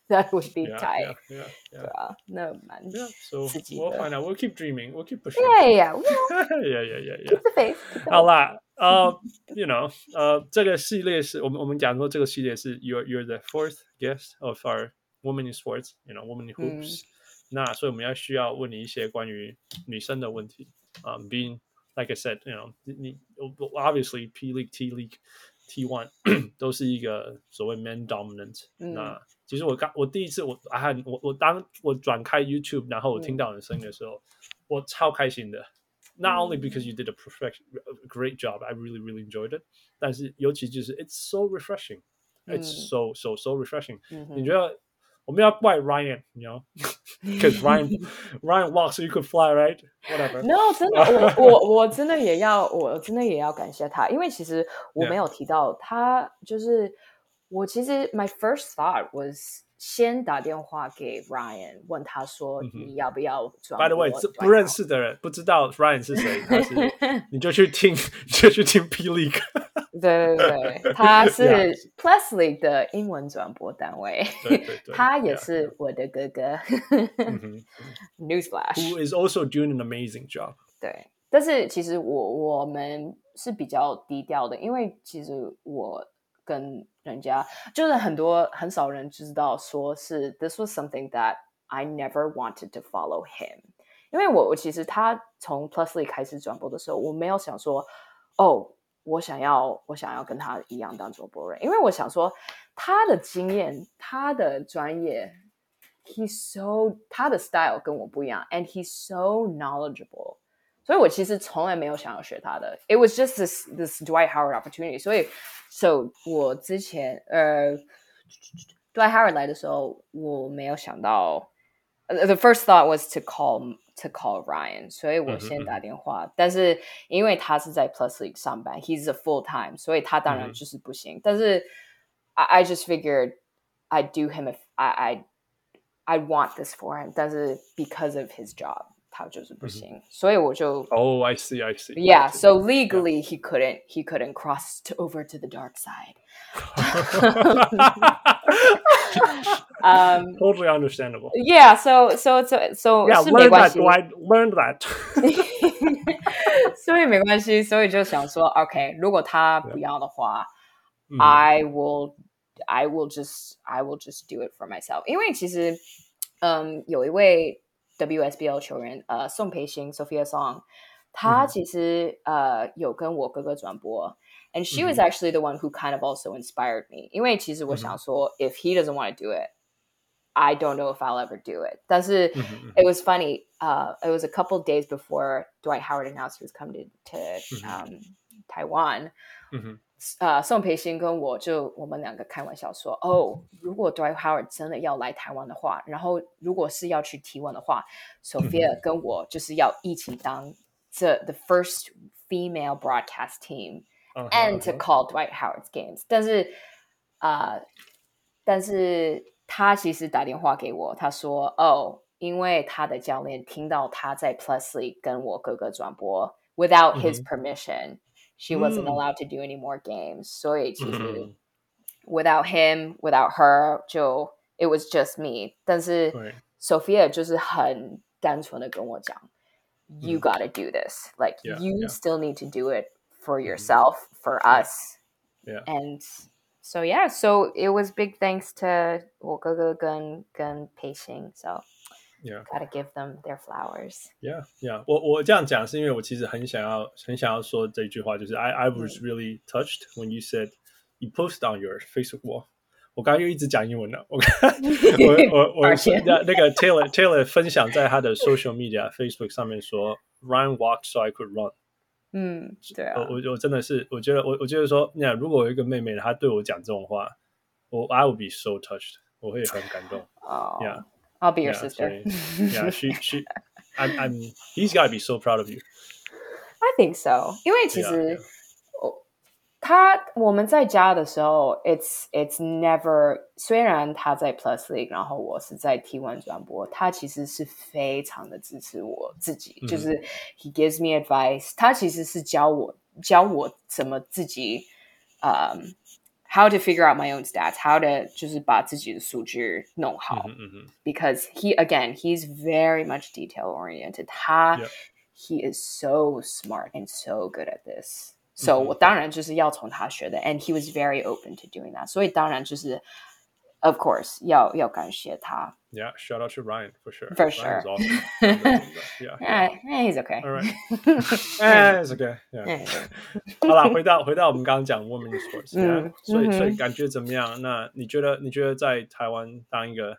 that would be Yeah, tight. yeah, yeah, 对 yeah. 啊，那蛮 Yeah, so 刺激 we'll 的 find out. We'll keep dreaming. We'll keep pushing. Yeah, yeah, yeah. yeah, yeah, yeah, yeah. Keep the faith. keep the 好 faith. 啦， 呃，you know，呃，这个系列是我们我们讲说这个系列是 you're you're the fourth guest of our women in sports，you know women in hoops、那所以我们要需要问你一些关于女生的问题啊、b e i n g like I said，you know，你你 obviously P League、T League、T One 都是一个所谓 man dominant、嗯那其实我刚我第一次我啊还我我当我转开 YouTube，然后我听嗯到你的声音的时候，我超开心的。 Not only because you did a perfect, a great job, I really, really enjoyed it. 但是尤其就是 it's so refreshing, it's 嗯 so, so, so refreshing. 嗯哼你觉得我们要怪 Ryan, you know, because Ryan, Ryan walks so you could fly, right? Whatever. No，真的，我我我真的也要，我真的也要感谢他，因为其实我 Yeah. 没有提到他，就是我其实 my first thought was 先打电话给 Ryan，问他说：“你要不要转？” By the way，不不认识的人不知道 Ryan 是谁，你是 你就去听，就去听霹雳。对对对，他 是 Plusly 的英文转播单位，他也是我的哥哥。Newsflash，who is also doing an amazing job。对，但是其实我我们是比较低调的，因为其实我跟。人家就是很多很少人知道，说是 this was something that I never wanted to follow him，因为我我其实他从 Plus League 开始转播的时候，我没有想说哦，我想要我想要跟他一样当主播人，因为我想说他的经验，他的专业，he's so 他的 style 跟我不一样，and he's so knowledgeable。所以我其实从来没有想要学他的。It was just this this Dwight Howard opportunity。所以 ，so 我之前呃，Dwight Howard 来的时候，我没有想到。呃 The first thought was to call to call Ryan，所以我先打电话。但是因为他是在 Plus League 上班，he's a full time，所以他当然嗯哼就是不行。但是 I I just figured I'd do him if I I I want this for him，但是 because of his job， 他就是不行，所以我就 Oh, I see, I see. yeah. I see. So legally, he couldn't he couldn't cross to, over to the dark side. Um, totally understandable. yeah. So so so so Yeah, 是没 learn 关 that, 系， Dwight. Learn that. 所以没关系，所以就想说，OK，如果他不要的话、嗯 I will I will just I will just do it for myself。因为其实，嗯，有一位 WSBL 球员，呃，宋培兴 Sophia Song，他嗯其实、呃有跟我哥哥转播。And she was 嗯哼 actually the one who kind of also inspired me. 因为其实我嗯哼想说、if he doesn't want to do it, I don't know if I'll ever do it. 但是、嗯哼嗯 it was funny. Uh, it was a couple days before Dwight Howard announced he was coming to, to Mhm. um, Taiwan. 嗯哼 呃，宋培新跟我就我们两个开玩笑说，哦，如果 Dwight Howard 真的要来台湾的话，然后如果是要去提问的话，Sophia 跟我就是要一起当 the the first female broadcast team and 嗯 to call Dwight Howard's games，但是啊、呃但是他其实打电话给我，他说哦，因为他的教练听到他在 Plus League 跟我哥哥转播，without his permission、she wasn't 嗯 allowed to do any more games，所以其实、嗯 without him without her 就 it was just me，但是对 Sophia 就是很单纯的跟我讲、y o u gotta do this. Like Yeah, you yeah. still need to do it for yourself, for us. Yeah. And so yeah, so it was big thanks to 我哥哥跟跟培sinh ，so Yeah. gotta give them their flowers. Yeah, yeah. 我我这样讲是因为我其实很想要很想要说这句话，就是 I I was really touched when you said you post on your Facebook wall。我刚刚又一直讲英文了，我刚我我我抱歉那那个 Taylor Taylor 分享在他的 social media Facebook 上面说，Ryan walked so I could run。嗯，对啊，我我我真的是，我觉得我我觉得说，那如果我有一个妹妹，她对我讲这种话，我 I would be so touched，我会很感动。哦 Yeah. I'll be your Yeah, sister. 所以 yeah, she she I'm I'm he's got to be so proud of you. I think so，因为其 Yeah, 实 yeah. 我他我们在家的时候，it's it's never 虽然他在 Plus League，然后我是在 T One 转播，他其实是非常的支持我自己，嗯就是 he gives me advice，他其实是教我教我怎么自己，嗯、 how to figure out my own stats，how to 就是把自己的数据弄好。嗯嗯 because he again he's very much detail oriented. Ha, Yep. he is so smart and so good at this. So 嗯哼我当然就是要从他学的 and he was very open to doing that. 所以当然就是 ，of course 要要感谢他。Yeah, shout out to Ryan for sure. For sure. awesome. yeah. Eh, eh, he's okay. All right. Eh, it's okay. 好啦，回到回到我们刚刚讲 women sports，嗯 yeah，所以嗯所以感觉怎么样？那你觉得你觉得在台湾当一个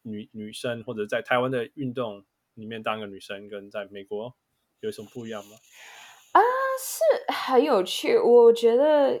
女女生，或者在台湾的运动里面当一个女生，跟在美国有什么不一样吗？啊，是很有趣。我觉得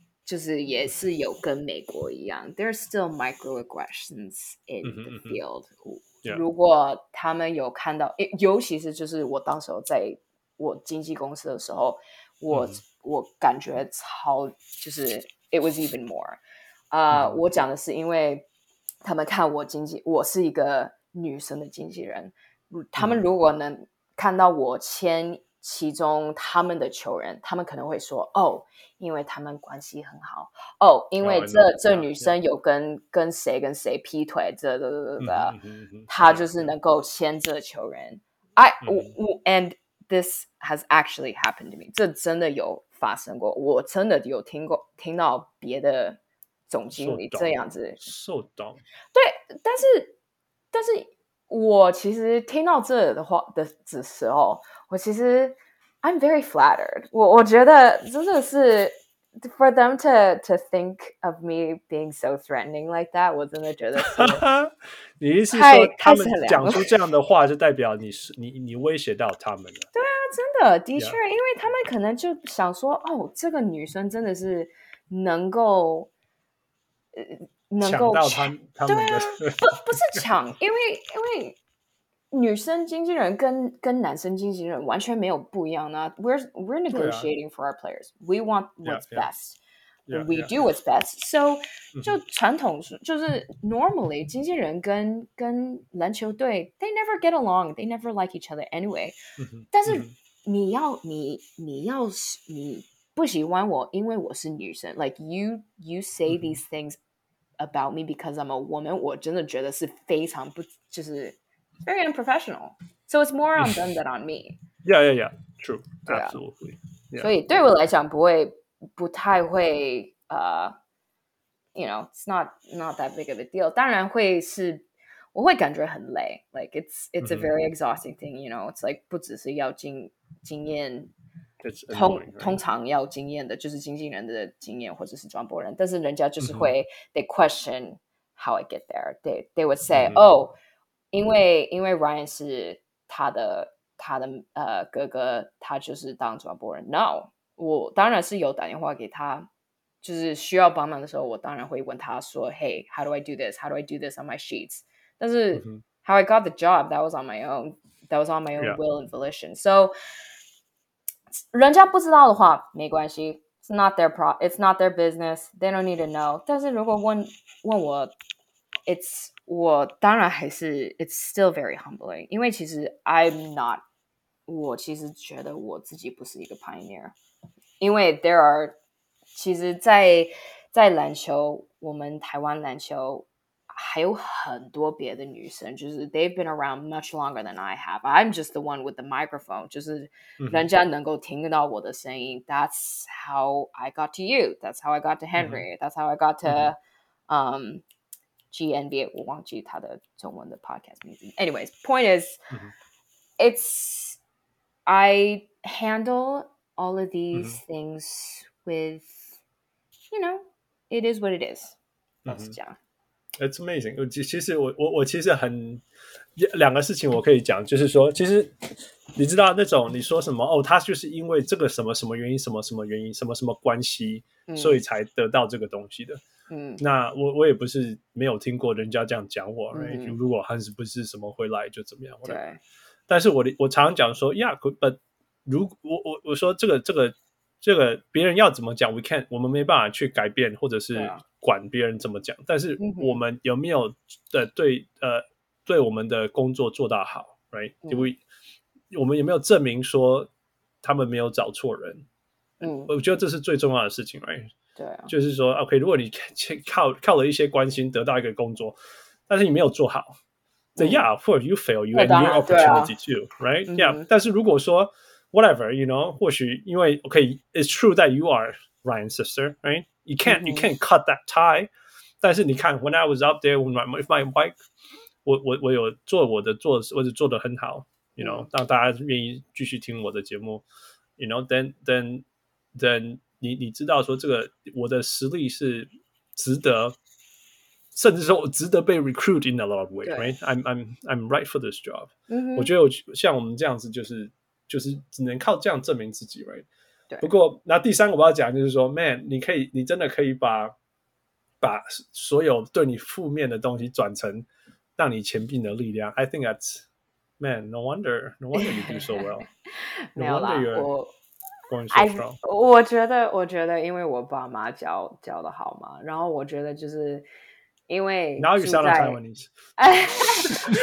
就是也是有跟美国一样，there's still microaggressions in 嗯哼 the 嗯哼 field、 Yeah. 如果他们有看到，诶尤其是就是我当时候在我经纪公司的时候，我、嗯我感觉超就是 it was even more。啊、嗯我讲的是因为他们看我经纪，我是一个女生的经纪人，如他们嗯如果能看到我签 其中他们的球员，他们可能会说：“哦，因为他们关系很好，哦，因为哦这、I 这女生有跟跟谁跟谁劈腿，这这这这他就是能。够牵这球员。I、嗯我我 and this has actually happened to me，这真的有发生过，我真的有听过听到别的总经理这样子受到。对，但是但是我其实听到这的话的的时候，我其实 I'm very flattered 我。我觉得真的是 for them to to think of me being so threatening like that，我真的觉得是 你意思是说他们讲出这样的话，就代表你是你你威胁到他们了？对啊真的的确因为他们可能就想说，哦，这个女生真的是能够。呃，能抢够到他他们的对啊，不不是抢，因为因为女生经纪人跟跟男生经纪人完全没有不一样呢。We're we're negotiating for our players. We want Yeah, what's yeah. best. Yeah, we yeah, do what's best. So 嗯就传统是就是 normally 经纪人跟跟篮球队 they never get along. They never like each other anyway. 嗯哼但是嗯哼你要你你要是你不喜欢我，因为我是女生，like you you say 嗯哼 these things about me because I'm a woman，我真的觉得是非常不就是 very unprofessional。So it's more on them than on me。 Yeah, yeah, yeah. True. 对啊 Absolutely. Yeah. 所以对我来讲不会不太会呃、y o u know it's not not that big of a deal。当然会是 我会感觉很累，like it's it's a 嗯哼 very exhausting thing, you know. It's like 不只是要经经验， It's 通 annoying, right? 通常要经验的就是经纪人的经验或者是转播人，但是人家就是嗯哼会、they question how I get there. They they would say, 嗯哼 oh， 因为因为 Ryan 是他的他的呃哥哥，他就是当转播人。No，我当然是有打电话给他。就是需要帮忙的时候，我当然会问他说：“Hey, how do I do this? How do I do this on my sheets?” 但是、嗯哼 how I got the job, that was on my own. That was on my own Yeah. will and volition. So 人家不知道的话没关系，It's not their pro, it's not their business. They don't need to know. 但是如果问问我 ，It's 我当然还是 It's still very humbling，因为其实 I'm not，我其实觉得我自己不是一个 pioneer，因为 there are 其实在，在篮球，我们台湾篮球还有很多别的女生，就是 they've been around much longer than I have. I'm just the one with the microphone，就是人家能够听到我的声音。That's how I got to you. That's how I got to Henry. That's how I got to um GNB. 我忘记他的中文的 podcast 名字。Anyways, point is, it's I handle all of these things with, you know, it is what it is. 老实讲， It's amazing 我。其其实我我我其实很两个事情我可以讲，就是说，其实你知道那种你说什么哦，他就是因为这个什么什么原因，什么什么原因，什么什么关系，嗯所以才得到这个东西的。嗯 那我我也不是没有听过人家这样讲我？如果汉斯不是什么回来就怎么样，对但是我的我常常讲说呀，可 but 如我我我说这个这个这个别人要怎么讲，we can 我们没办法去改变或者是管别人怎么讲，但是我们有没有的对呃对我们的工作做到好，right？嗯因为我们有没有证明说他们没有找错人？嗯，我觉得这是最重要的事情，right？对啊，就是说，OK，如果你靠靠了一些关心得到一个工作，但是你没有做好，then 嗯 yeah，of course you fail you 那 and 当 your 然对啊 opportunity too，right？嗯 Yeah，哼但是如果说 whatever，you know，或许因为 OK，it's true that you are Ryan's sister，right？You can't you 嗯哼 can't cut that tie。但是你看，when I was up there with my wife，我我我有做我的做，或者做的很好，you know，让大家愿意继续听我的节目，you know，then then then 你你知道说这个我的实力是值得，甚至说我值得被 recruit in a lot of way，right？I'm I'm I'm right for this job。我觉得我像我们这样子，就是就是只能靠这样证明自己，right？对不过那第三个我要讲就是说，man，你可以，你真的可以把把所有对你负面的东西转成让你前进的力量。I think that's man, no wonder, no wonder you do so well. 没 No 有啦 wonder，you're 我 going so I strong. 我觉得，我觉得，因为我爸妈教教的好嘛，然后我觉得就是因为 Now you 住 sound like 在 Taiwanese.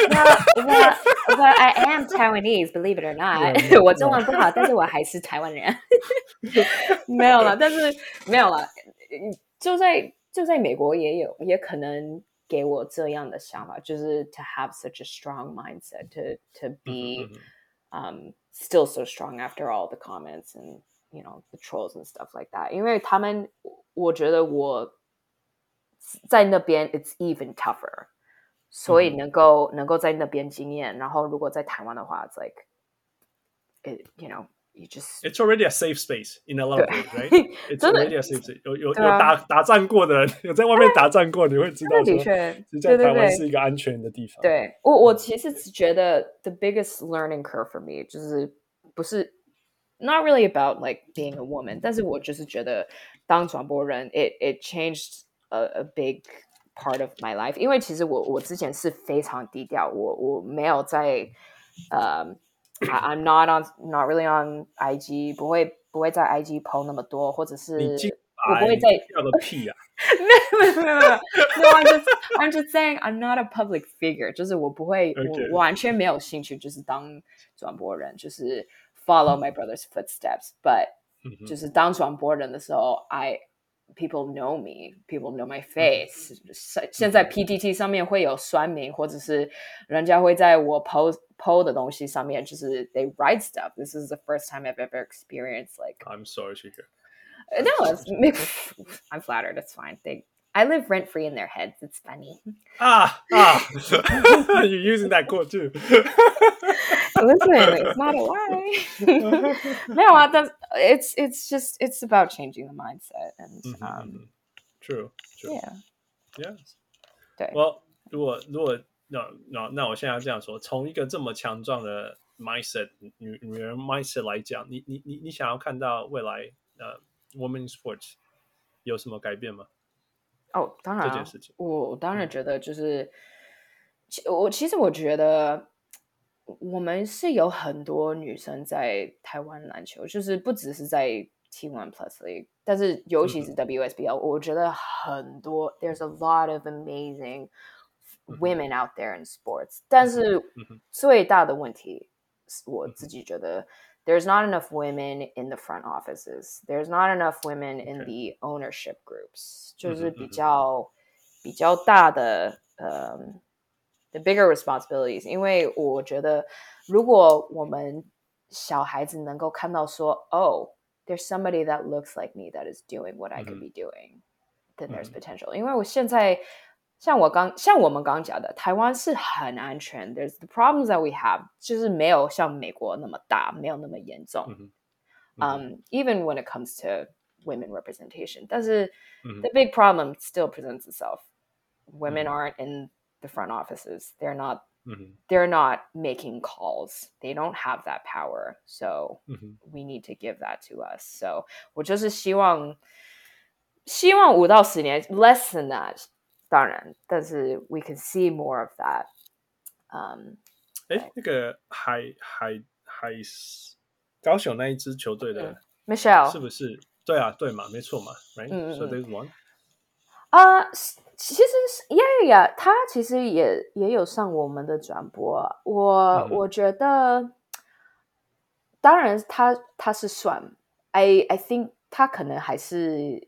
well, well, well, I am Taiwanese, believe it or not. Yeah, 我中文不好，但是我还是台湾人。没有了，但是没有了。就在就在美国也有，也可能给我这样的想法，就是 to have such a strong mindset, to to be 嗯哼 um still so strong after all the comments and you know the trolls and stuff like that. 因为他们，我觉得我在那边 it's even tougher，所以嗯能够、能够在那边经验，然后如果在台湾的话，it's like it you know you just It's already a safe space in a lot of 对 ways, right? It's 真的 already a safe space. 有有有对啊打打仗过的人，有在外面打仗过，你会知道说，的确其实在对对台湾对是一个安全的地方。对我，我其实只觉得 the biggest learning curve for me 就是不是 not really about like being a woman，但是我就是觉得当转播人，it it changed a a big part of my life。因为其实我我之前是非常低调，我我没有在呃、 I I'm not on not really on IG，不会不会在 IG PO 那么多，或者是你进我不会在要个屁啊！没有没有没有没有，No, I'm just I'm just saying I'm not a public figure，就是我不会 Okay. 我完全没有兴趣，就是当转播人，就是 follow my brother's footsteps。But 嗯哼就是当转播人的时候，I people know me, people know my face。现现在 PTT 上面会有酸民，或者是人家会在我 post post 的东西上面，就是 they write stuff. This is the first time I've ever experienced like I'm sorry to hear. uh, No, it's, I'm flattered. It's fine. They, I live rent free in their heads. It's funny. Ah, ah. You're using that quote too. Listen, it's not a lie. no, I- that's it's it's just it's about changing the mindset and Mhm, um mhm. True, true. yeah. Yes. 对 Well，如果如果 那那那我现在要这样说，从一个这么强壮的 mindset 女女人 mindset 来讲，你你你你想要看到未来呃 women sports 有什么改变吗？哦，当然、啊这件事情，我我当然嗯觉得就是，其我其实我觉得我们是有很多女生在台湾篮球，就是不只是在 T One Plus League，但是尤其是嗯 WSBL，、我觉得很多 There's a lot of amazing women out there in sports，、但是嗯哼最大的问题，是我自己觉得。There's not enough women in the front offices. There's not enough women in Okay. the ownership groups. 嗯哼就是比嗯哼较比较大的呃、the bigger responsibilities。因为我觉得，如果我们小孩子能够看到说，Oh, there's somebody that looks like me that is doing what I could 嗯哼 be doing, then there's 嗯 potential。因为我现在 像我刚像我们刚讲的，台湾是很安全。There's the problems that we have，就是没有像美国那么大，没有那么严重。嗯哼 Um, even when it comes to women representation. 但是 Mhm. the big problem still presents itself. Women Mhm. aren't in the front offices. They're not 嗯哼 they're not making calls. They don't have that power. So 嗯哼 we need to give that to us. So 我就是希望希望五到十年 less than that 当然，但是 we can see more of that. Um, 哎，那个海海海高雄那一支球队的， Michelle 是不是？对啊，对嘛，没错嘛，right？嗯嗯 So 嗯 there's one。啊、是其实是呀呀呀，他其实也也有上我们的转播啊。我、嗯哼我觉得，当然他他是算，I I think 他可能还是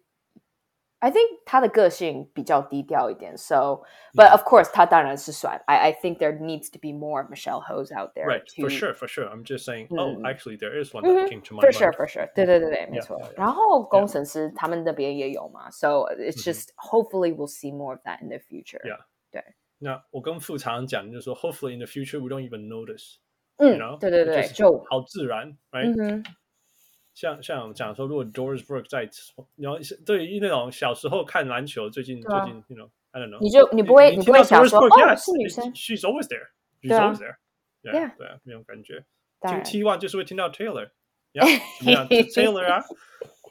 ，I think 他的个性比较低调一点。So, but of course 他当然是算。I I think there needs to be more Michelle Hose out there. Right, to, for sure, for sure. I'm just saying. Oh, 嗯 actually, there is one 嗯 that 哼 came to my For mind. sure, for sure. 对对对对，没 Yeah, 错 yeah, yeah. 然后工程师他们那边也有嘛，so it's 嗯哼 just hopefully we'll see more of that in the future. Yeah. 对，那我跟副常常讲，就是说，hopefully in the future we don't even notice. You 嗯 know，，对对 It 对， just 就好自然，right？嗯 像像讲说，如果 Doris Burke 在，然后对于那种小时候看篮球，最近、啊、最近那种 I don't know，你就你不会你不会想说哦是女生，She's always there，She's always there，yeah 对啊那种感觉。听 T One 就是会听到 Taylor，呀，Taylor 啊，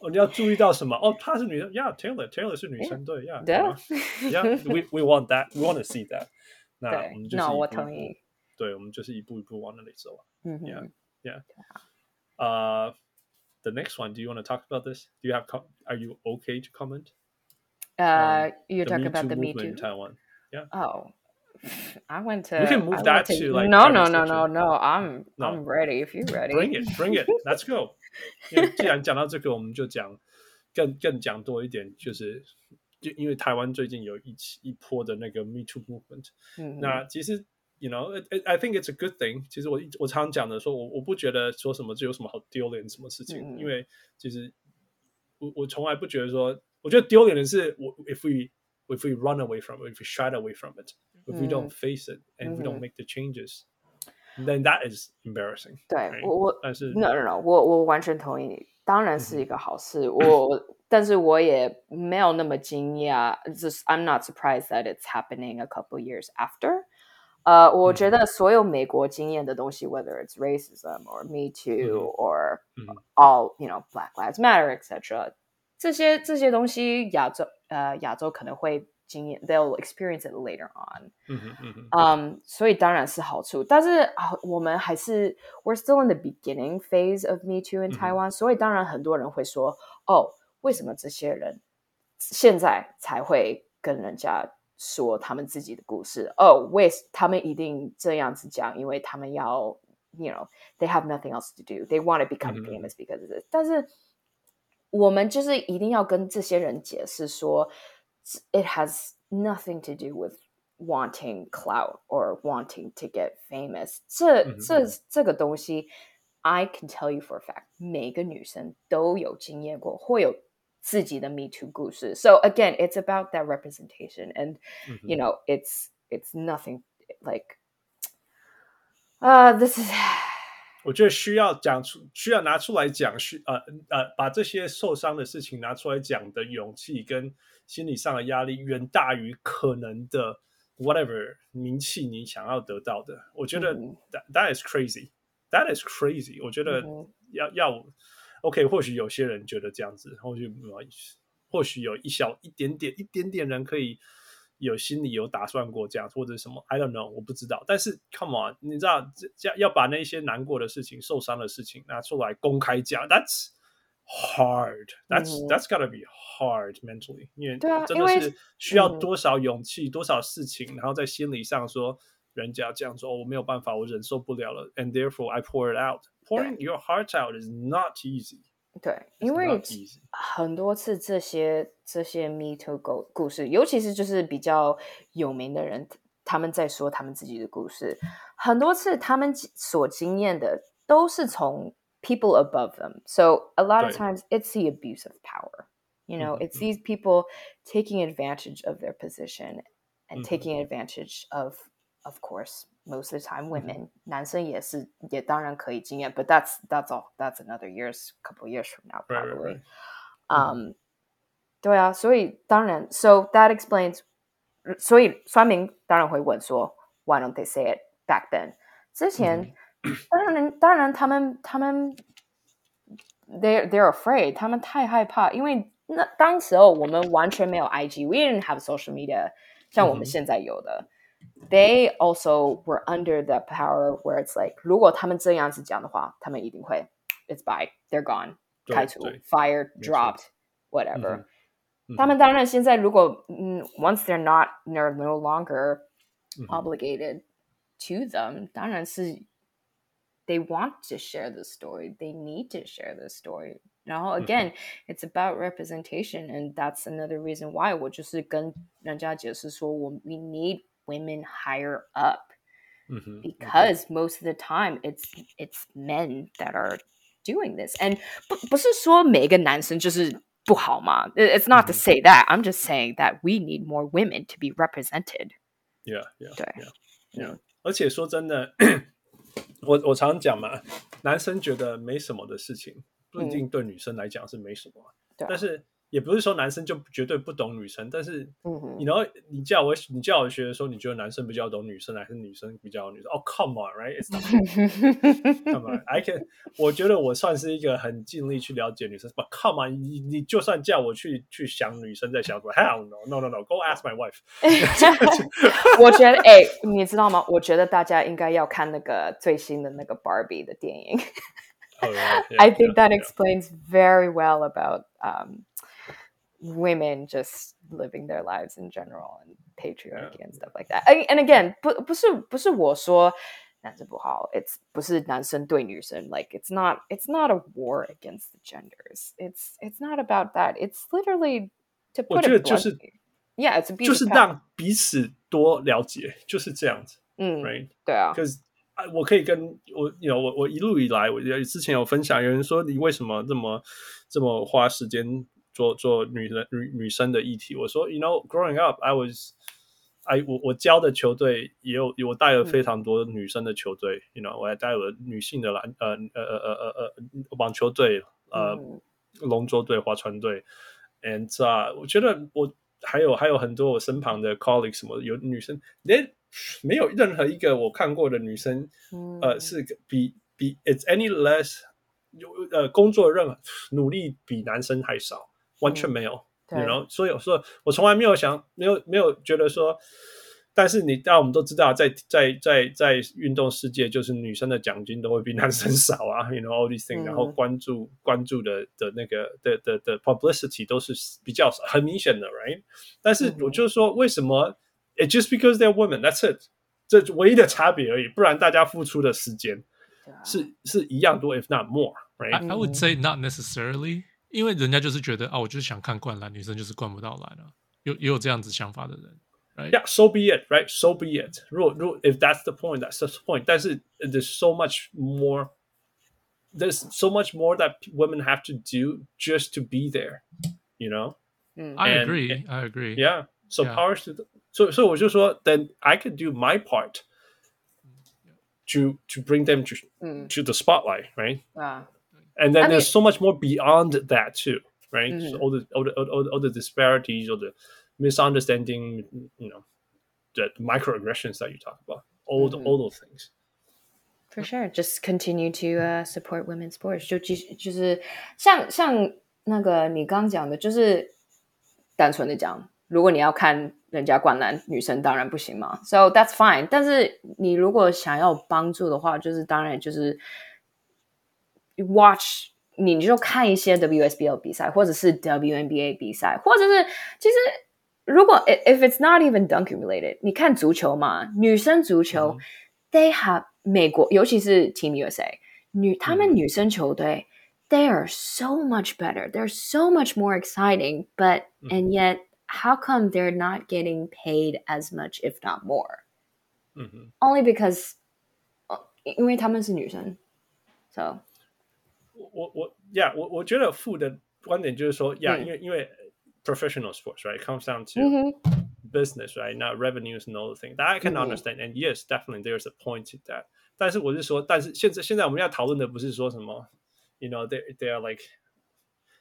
你要注意到什么？哦，她是女生呀，Taylor，Taylor yeah，we want that，we want to see that。那我们就是，我同意。对，我们就是一步一步往那里走啊。嗯，yeah yeah，啊。the next one. Do you want to talk about this? Do you have? Com- are you okay to comment? 呃，you're the talking Me about Too the Me movement in Too. Taiwan. Oh, I went to. We can move I that went to, like, no, no, no, conversation. no, no. I'm No. I'm ready if you're ready. Bring it, bring it. Let's go. 因为既然讲到这个，我们就讲更更讲多一点，就是就因为台湾最近有一起一波的那个 Me Too movement，、嗯哼，那其实 you know it, it, I think it's a good thing。其实我一我常常讲的说，我我不觉得说什么这有什么好丢脸什么事情，嗯因为其实我我从来不觉得说，我觉得丢脸的是我 if we if we run away from it, if we shy away from it, if we don't face it and we don't 嗯 make the changes, then that is embarrassing. 对 right？我我但是 no no no，我我完全同意你，当然是一个好事。我但是我也没有那么惊讶，just I'm not surprised that it's happening a couple years after。 呃，我觉得所有美国经验的东西，whether it's racism or Me Too 嗯 or 嗯 all you know Black Lives Matter etc. 这些这些东西，亚洲呃亚洲可能会经验，they'll experience it later on。嗯哼嗯哼嗯，所以当然是好处，但是啊，我们还是 we're still in the beginning phase of Me Too in 嗯哼 Taiwan，、所以当然很多人会说，哦，为什么这些人现在才会跟人家 说他们自己的故事？哦，为他们一定这样子讲，因为他们要，you know they have nothing else to do, they want to become 嗯哼 famous because of this。但是我们就是一定要跟这些人解释说，it has nothing to do with wanting clout or wanting to get famous 这。嗯哼这这个东西，I can tell you for a fact，每个女生都有经验过，或有 自己的 Me Too 故事。So again, it's about that representation, and you know, it's it's nothing like. Uh, this is 我觉得需要讲出，需要拿出来讲，需呃呃，把这些受伤的事情拿出来讲的勇气跟心理上的压力，远大于可能的 whatever 名气你想要得到的。我觉得 that that is crazy, that is crazy。我觉得要要 OK，或许有些人觉得这样子，或许或许有一小一点点一点点人可以。有心里有打算过这样或者什么，I don't know，我不知道。但是，come on，你知道，这要要把那些难过的事情、受伤的事情拿出来公开讲，That's hard. That's that's gotta be hard mentally，因为真的是需要多少勇气、多少事情，然后在心理上说，人家这样说，我没有办法，我忍受不了了，and therefore I pour it out. Pouring your heart out is not easy. 对，因为很多次这些这些 Me Too 故故事，尤其是就是比较有名的人，他们在说他们自己的故事，很多次他们所经验的都是从 people above them. So a lot of times it's the abuse of power. You know, it's these people taking advantage of their position and taking advantage of, of course, most of the time women，、嗯、男生也是也当然可以经验，but that's that's all that's another years couple years from now probably。嗯，对啊，所以当然，so that explains，所以酸民当然会问说，why don't they say it back then？之前当然当然他们他们 they're they're afraid，他们太害怕，因为那当时候我们完全没有 IG，we didn't have social media，像我们现在有的。嗯 they also were under the power where it's like，如果他们这样子讲的话，他们一定会 it's by they're gone 开除 fired dropped whatever。他们当然现在如果嗯 once they're not they're no longer obligated to them，当然是 they want to share the story they need to share the story。然后 again it's about representation and that's another reason why 我就是跟人家解释说我 we need women higher up mm-hmm. because mm-hmm. most of the time it's it's men that are doing this and 不不是说每个男生就是不好嘛 it's not to mm-hmm. say that i'm just saying that we need more women to be represented yeah yeah 对 yeah yeah 而且说真的我我常讲嘛男生觉得没什么的事情不一定对女生来讲是没什么但是 也不是说男生就绝对不懂女生，但是，你然后你叫我你叫我学的时候，你觉得男生比较懂女生，还是女生比较懂女生？哦，Come on，right？Come on，I can，我觉得我算是一个很尽力去了解女生。But come on，你你就算叫我去去想女生在想什么，Hell no，no no no，Go ask my wife。我觉得，哎，你知道吗？我觉得大家应该要看那个最新的那个 Barbie 的电影。I think that explains very well about um. women just living their lives in general and patriarchy yeah. and stuff like that. And again, 不不是不是我说男生不好，it's 不是男生对女生，like it's not it's not a war against the genders. It's it's not about that. It's literally to put it bluntly. Yeah, it's a 就是让彼此多了解，就是这样子。嗯，right，对啊，because 我可以跟我有我我一路以来，我之前有分享，有人说你为什么这么这么花时间 做做女人女女生的议题，我说，you know，growing up，I was，I 我我教的球队也有，我带了非常多女生的球队，you know，我还带了女性的篮呃呃呃呃呃网球队，呃龙舟队、划船队，and 啊，我觉得我还有还有很多我身旁的 colleagues 什么有女生，连没有任何一个我看过的女生，呃，是比比 it's any less 有呃工作任何努力比男生还少。完全没有，然后所以我说我从来没有想，没有没有觉得说，但是你，但我们都知道，在在在在运动世界，就是女生的奖金都会比男生少啊，you know all these things，然后关注关注的的那个的的的 publicity 都是比较很明显的，right？但是我就是说，为什么？It just because they're women，that's it，这唯一的差别而已，不然大家付出的时间是是一样多，if not more，right？I would say not necessarily。因为人家就是觉得啊，我就是想看灌篮，女生就是灌不到篮啊，有也有这样子想法的人，right? Yeah, so be it, right? So be it. 如果如果 if that's the point, that's the point. 但是 there's so much more. There's so much more that women have to do just to be there. you know. 嗯 I And- agree. I agree. Yeah. So Yeah. powers to the, so so 我就说 then I could do my part to to bring them to 嗯 to the spotlight, right? 啊 And then I there's mean- so much more beyond that too, right? So Mhm. all the all the all, the- all the disparities or the misunderstanding, you know, the microaggressions that you talk about, all the, Mhm. all those things. For sure, just continue to uh, support women's sports. 就继续就是像像那个你刚讲的，就是单纯的讲，如果你要看人家灌篮，女生当然不行嘛。So that's fine。但是你如果想要帮助的话，就是当然就是 watch，你就看一些 WSBL 比赛，或者是 WNBA 比赛，或者是其实如果 i- if it's not even dunking related，你看足球嘛，女生足球、they have 美国，尤其是 Team USA 女，他们嗯女生球队、they are so much better. They're so much more exciting, but and yet how come they're not getting paid as much, if not more? 嗯哼。 Only because 呃因为他们是女生，so 我我 yeah 我我觉得负的观点就是说，yeah，、嗯因为因为 professional sports right comes down to business right not revenues and all the thing that I can 嗯 understand and yes definitely there's a point to that。但是我是说，但是现在现在我们要讨论的不是说什么，you know they they are like。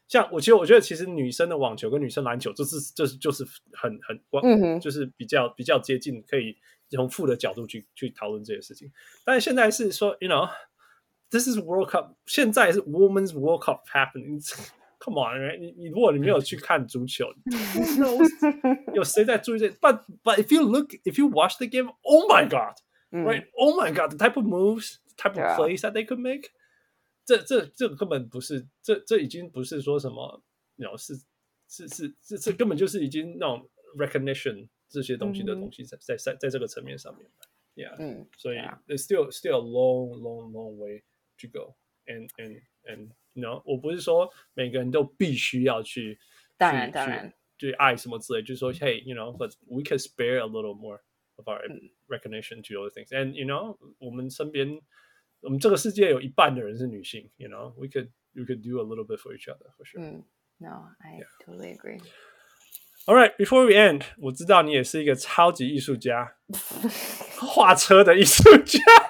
像我其实我觉得，其实女生的网球跟女生篮球，就是就是就是很很嗯就是比较比较接近，可以从负的角度去去讨论这些事情。但是现在是说，you know。this is World Cup，现在是 Women's World Cup happening。Come on，right? 你你如果你没有去看足球，who knows 有谁在注意这？But but if you look, if you watch the game, oh my god, 嗯 right? Oh my god, the type of moves, the type of 对啊 plays that they could make，这这这个根本不是，这这已经不是说什么，you know 是是是这这根本就是已经那种 recognition 这些东西的嗯东西在在在在这个层面上面，yeah。嗯所以对啊 there's still still a long long long way to go and and and you know 我不是说每个人都必须要去当然去当然去去爱什么之类，就是说 hey you know but we can spare a little more of our 嗯 recognition to other things and you know 我们身边我们这个世界有一半的人是女性，you know we could we could do a little bit for each other for sure、嗯，No, I totally agree. All right, before we end，我知道你也是一个超级艺术家，画车的艺术家。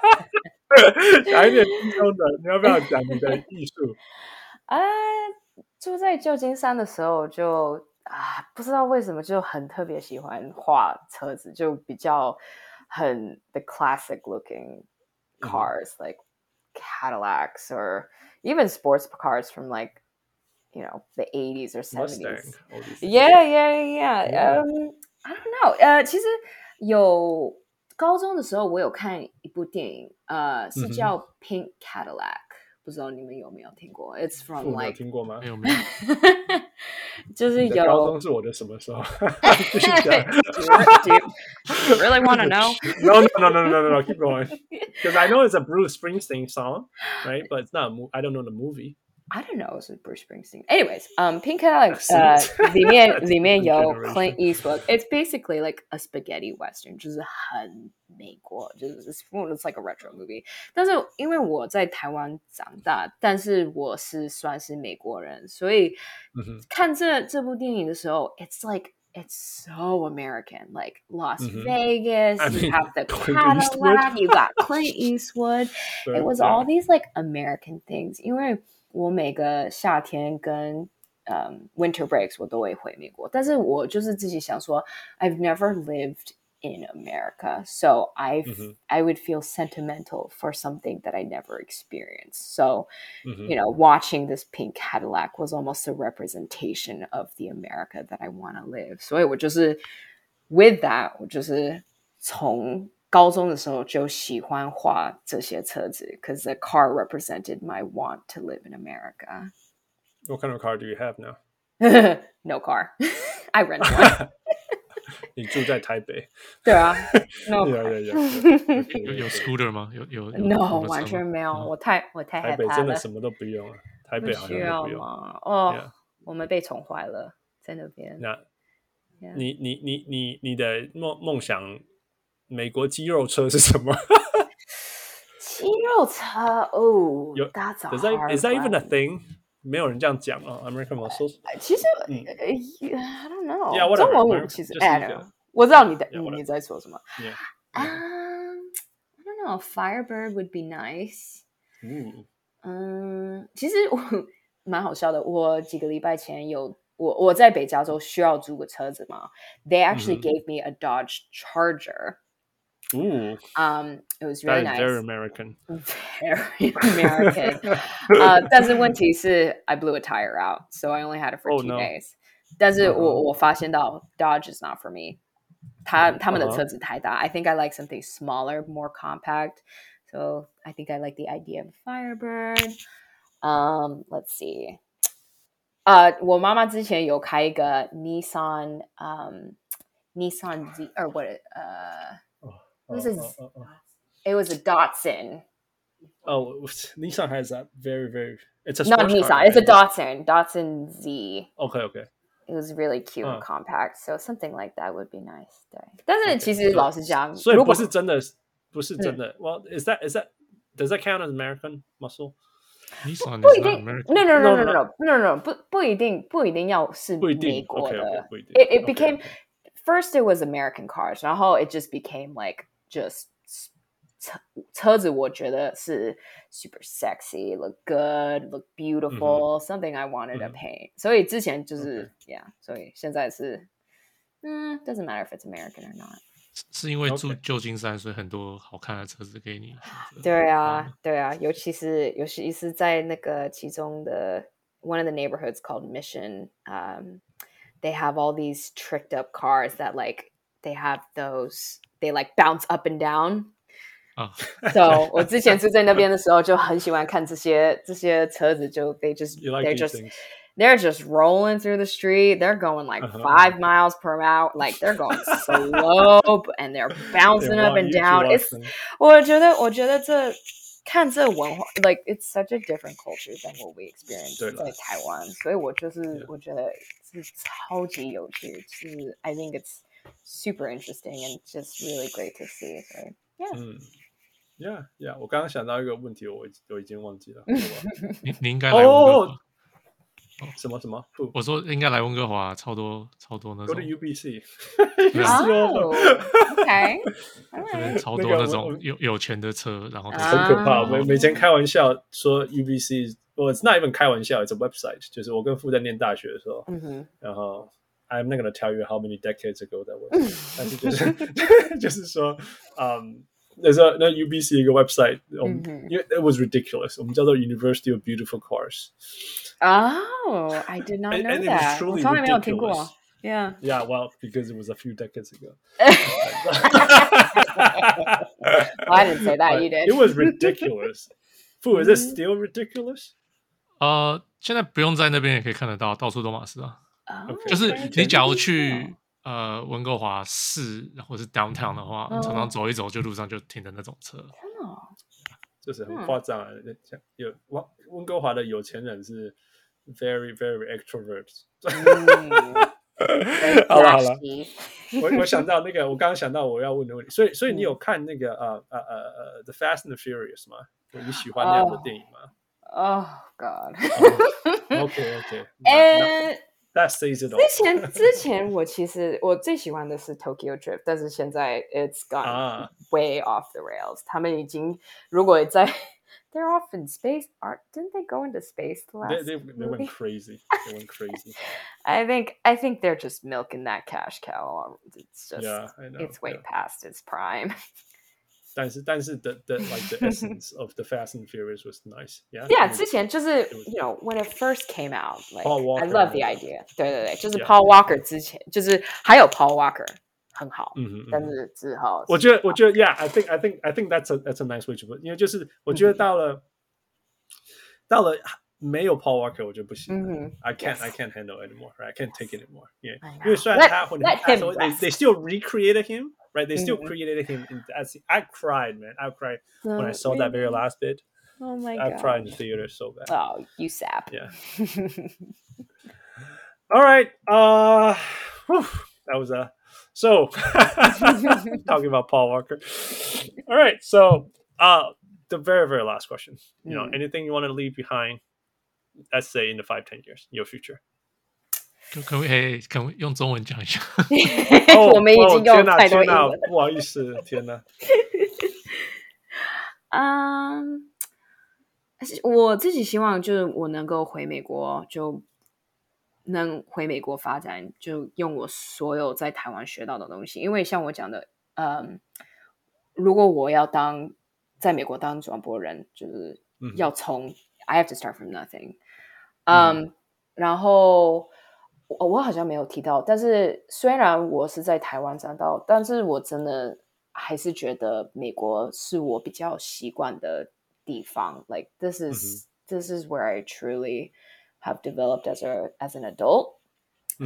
讲一点轻松的，你要不要讲你的艺术？啊，住在旧金山的时候就啊，不知道为什么就很特别喜欢画车子，就比较很 the classic looking cars、like Cadillacs or even sports cars from like you know the 80s or 70s. Mustang, all these things. Yeah, yeah, yeah. Yeah. Um, I don't know. 呃，其实有 高中的时候，我有看一部电影，呃，是嗯哼叫《Pink Cadillac》，不知道你们有没有听过？It's 父 from 母有 like，没听过吗？有没有，就是你的高有中。是我的什么时候？继续 do, 讲 you, do you really want to know? No, no, no, no, no, no, no. Keep going. Because I know it's a Bruce Springsteen song, right? But it's not. A mo- I don't know the movie. I don't know, it's Bruce Springsteen. Anyways, um, Pink Cadillac, 是呃，里面里面有 Generation Clint Eastwood. It's basically like a spaghetti western，就是很美国，就是 it's it's like a retro movie。但是因为我在台湾长大，但是我是算是美国人，所以嗯哼看这这部电影的时候，it's like it's so American, like Las Mhm. Vegas. I you mean, have the Clint Eastwood. Cadillac, you got Clint Eastwood. 对 It was 对 all these like American things. 因为 我每个夏天跟嗯 winter breaks 我都会回美国，但是我就是自己想说，I've never lived in America, so I Mhm. I would feel sentimental for something that I never experienced. So 嗯哼 you know, watching this pink Cadillac was almost a representation of the America that I want to live. 所以我就是 with that，我就是从 高中的时候就喜欢画这些车子，because the car represented my want to live in America. What kind of car do you have now? no car, I rent one. 你住在台北？对啊，no 有 car. 有有有有 scooter 吗？有有有 No，摩托车完全吗没有，嗯我太我太台害怕了，北真的什么都不用了，台不北好需要像都不用。吗？哦 Yeah，我们被宠坏了，在那边。那 Yeah 你你你你你的梦梦想， 美国肌肉车是什么肌肉车哦有，That's a Does that hard is that even a one. thing? 没有人这样讲啊，American muscles。其实嗯呃，I don't know， Yeah, whatever，中文我 whatever，其实就是 I 一 don't 个 know，我知道你的 Yeah, whatever 你在说什么。 Yeah. Um, I don't know. Firebird would be nice. 嗯嗯，其实我蛮好笑的。我几个礼拜前有我我在北加州需要租个车子嘛，They actually 嗯哼 gave me a Dodge Charger. ，Ooh, Um, it was that really is very nice, American. very American. 呃，但是问题是 I blew a tire out, so I only had it for Oh, two no. days. 但是嗯哼我我发现到 Dodge is not for me. 他他们的嗯哼车子太大。I think I like something smaller, more compact. So I think I like the idea of Firebird. Um, let's see. 呃，我妈妈之前有开一个 Nissan, um, Nissan Z or what? Uh, This is- oh, oh, it was a Datsun. oh, oh, Nissan has that very very. It's a Not sports Nissan. car, It's a right? Datsun. Datsun Z. Okay, okay. It was really cute and Uh. compact. So something like that would be nice. 对，但是 Okay, 其实 so- 老实讲，所以如果不是真的，不是真的。Well, is that is that does that count as American muscle? Nissan 不 is 一 not 定 American. ，no no no No, no no, no no no no 不不一定不一定要是不一定美国 OK 的 OK 不一定。 It it OK， became OK first it was American cars，然后 it just became like just 车车子，我觉得是 super sexy, look good, look beautiful, something I wanted to 嗯哼 paint。所以之前就是 yeah，所以现在是嗯 doesn't matter if it's American or not。是是因为住 OK 旧金山，所以很多好看的车子给你选择。对啊嗯，对啊，尤其是尤其是在那个其中的 one of the neighborhoods called Mission, um, they have all these tricked up cars that like they have those they like bounce up and down. 啊， So 我之前住在那边的时候就很喜欢看这些这些车子，就 they just You like they're these just things? they're just rolling through the street. They're going like Uh-huh. five miles per hour, like they're going slow, and they're bouncing They up want and you to down. watch It's them. 我觉得，我觉得这看这文化，like it's such a different culture than what we experience 对啦在台湾，所以我就是 Yeah. 我觉得是超级有趣，是 I think it's super interesting and just really great to see. 所以 yeah，嗯，Yeah Yeah，我刚刚想到一个问题，我已我已经忘记了。好吧你你应该来温哥华。哦，什么什么？不我说应该来温哥华，超多超多那，Go 种 to UBC。对啊哦，OK，这边超多那那个我我种有有钱的车，然后都是啊很可怕。每每天开玩笑说 UBC，我 it's not even 开玩笑，it's a website。就是我跟傅在念大学的时候，嗯哼，然后 I'm not gonna tell you how many decades ago that was just so um a 那 UBC 一个 website，我们、mm um, hmm. it was ridiculous. Um, ridiculous，我们叫做 University of Beautiful Cars。Oh, I did not and, know and, and that. It was truly ridiculous. Yeah. Yeah, well, because it was a few decades ago. well, I didn't say that. You did. It was ridiculous. Fu. is it mm-hmm. still ridiculous? Uh, 呃，现在不用在那边也可以看得到，到处都马斯啊。Oh, 就是你假如去呃温哥华市或是 downtown 的话，嗯常常走一走，就路上就停的那种车。真的哦就是很嗯夸张啊！像有温温哥华的有钱人是 very very extrovert。嗯 好了好了，我我想到那个，我刚刚想到我要问的问题，所以所以你嗯有看那个呃呃呃呃《The Fast and the Furious》吗？你喜欢那样的哦电影吗 Oh God.？OK OK，呃，That says it all 之前之前我其实我最喜欢的是 Tokyo Drift，但是现在 it's gone 啊 way off the rails。他们已经如果在 they're off in space, aren't didn't they go into space the They last they they went movie? crazy. They went crazy. I think I think they're just milking that cash cow. It's just Yeah, I know. it's way yeah. past its prime. 但是但是 the the like the essence of the Fast and Furious was nice. Yeah. Yeah， I mean, 之前就是 was- you know when it first came out, like Paul I Walker love the 那个 idea. 对对对，就是 Yeah, Paul Walker 之前就是还有 Paul Walker 很好，嗯哼嗯哼但是之后我觉得，我觉得，Yeah，I think，I think，I think that's a that's a nice way to put，因为就是我觉得到了、到了没有 Paul Walker，我就不行了。嗯哼 I can't, yes I can't handle it anymore. Right? I can't take it anymore. Yeah. I know. 因为虽然 Let- 他混 let 他 him 说 they rest. they still recreated him, right? They still Mhm. created him. In, as I cried, man. I cried when I Uh, saw that very last bit. Oh my god! I god. cried in the theater so bad. Oh, you sap. Yeah. All right. Uh, whew, that was a so talking about Paul Walker. All right. So, uh, the very very last question. You know, Mm. anything you want to leave behind? let's say in the five ten years your future？可可不可以可不可以用中文讲一下？我们已经用太多英文了。不好意思，天哪！嗯，我自己希望就是我能够回美国，就能回美国发展，就用我所有在台湾学到的东西。因为像我讲的，嗯，如果我要当在美国当转播人，就是嗯要从、I have to start from nothing。嗯，然后我我好像没有提到，但是虽然我是在台湾长大，但是我真的还是觉得美国是我比较习惯的地方。Like this is、this is where I truly have developed as a as an adult.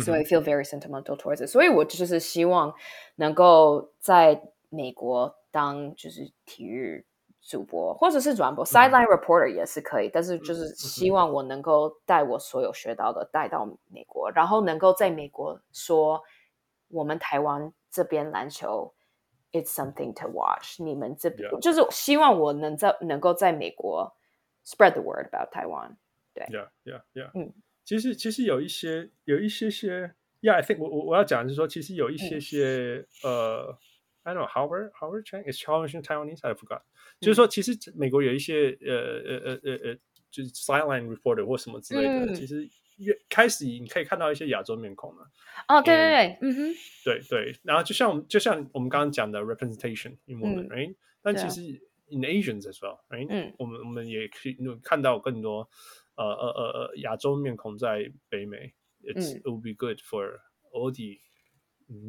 So I feel very sentimental towards it. 所以我就是希望能够在美国当就是体育 主播，或者是转播、sideline reporter 也是可以。但是就是希望我能够带我所有学到的带到美国，然后能够在美国说我们台湾这边篮球。It's something to watch。你们这边.就是希望我能在能够在美国 spread the word about Taiwan。Yeah, yeah, yeah. 嗯，其实其实有一些有一些些，Yeah, I think 我我我要讲的是说，其实有一些些、呃 ，I don't know Howard Howard Chang is Howard Chang Taiwanese I forgot，、就是说其实美国有一些呃呃呃呃呃，就是 sideline reporter 或什么之类的，嗯其实越开始你可以看到一些亚洲面孔了。哦，对对对，嗯哼，对对，然后就像我们就像我们刚刚讲的 representation in women，、嗯 right？但对啊其实 in Asians as well，right？嗯我们我们也可以看到更多呃呃呃呃亚洲面孔在北美，it's、嗯 it would be good for all the mm,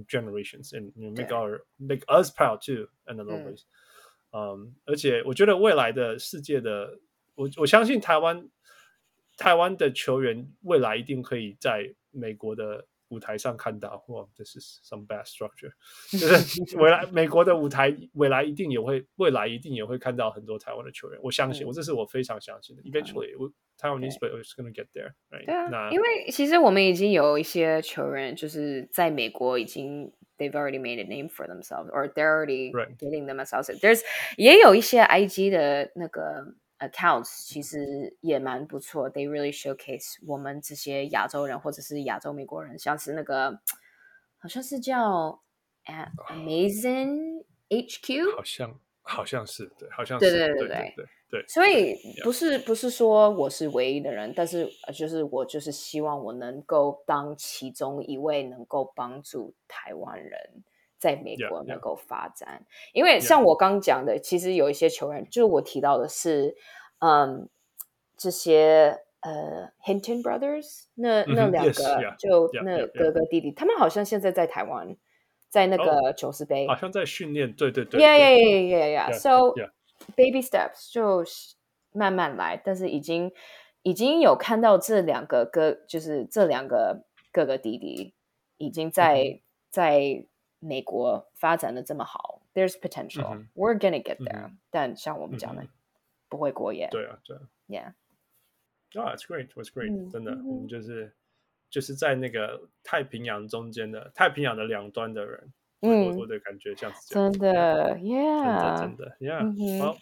generations and you know, make 对 our make us proud too and a lot of 嗯 ways。嗯，而且我觉得未来的世界的，我我相信台湾台湾的球员未来一定可以在美国的舞台上看到。哇，这是 some bad structure，就是未来美国的舞台未来一定也会未来一定也会看到很多台湾的球员。我相信，嗯我这是我非常相信的。Eventually，我 台湾 news 对 is going to get there，right？对啊那，因为其实我们已经有一些球员就是在美国已经 they've already made a name for themselves or they're already Right. getting themselves. There's 也有一些 IG 的那个 accounts 其实也蛮不错，they really showcase 我们这些亚洲人或者是亚洲美国人，像是那个好像是叫 A- Amazing HQ，好像 好像是对，好像是对对对对对对，所以不是不是说我是唯一的人，但是呃就是我就是希望我能够当其中一位能够帮助台湾人在美国.能够发展。因为像我刚讲的，其实有一些球员，就是我提到的是，嗯，这些呃 Hinton Brothers 那那两个就那.哥哥弟弟，他们好像现在在台湾，在那哦个九十杯。好像在训练，对对对 Yeah, 对 yeah, yeah, yeah, yeah. So baby steps 就慢慢来，但是已经已经有看到这两个哥，就是这两个哥哥弟弟已经在、嗯在美国发展的这么好，There's potential.、We're gonna get 嗯 there、但像我们讲的，嗯不会过夜。对啊对啊。Yeah. 啊、it's great, it's great，、嗯真的，嗯我们就是就是在那个太平洋中间的太平洋的两端的人，我嗯我的感觉这样子讲，真的真的，Yeah，真的，Yeah，、嗯哼 well,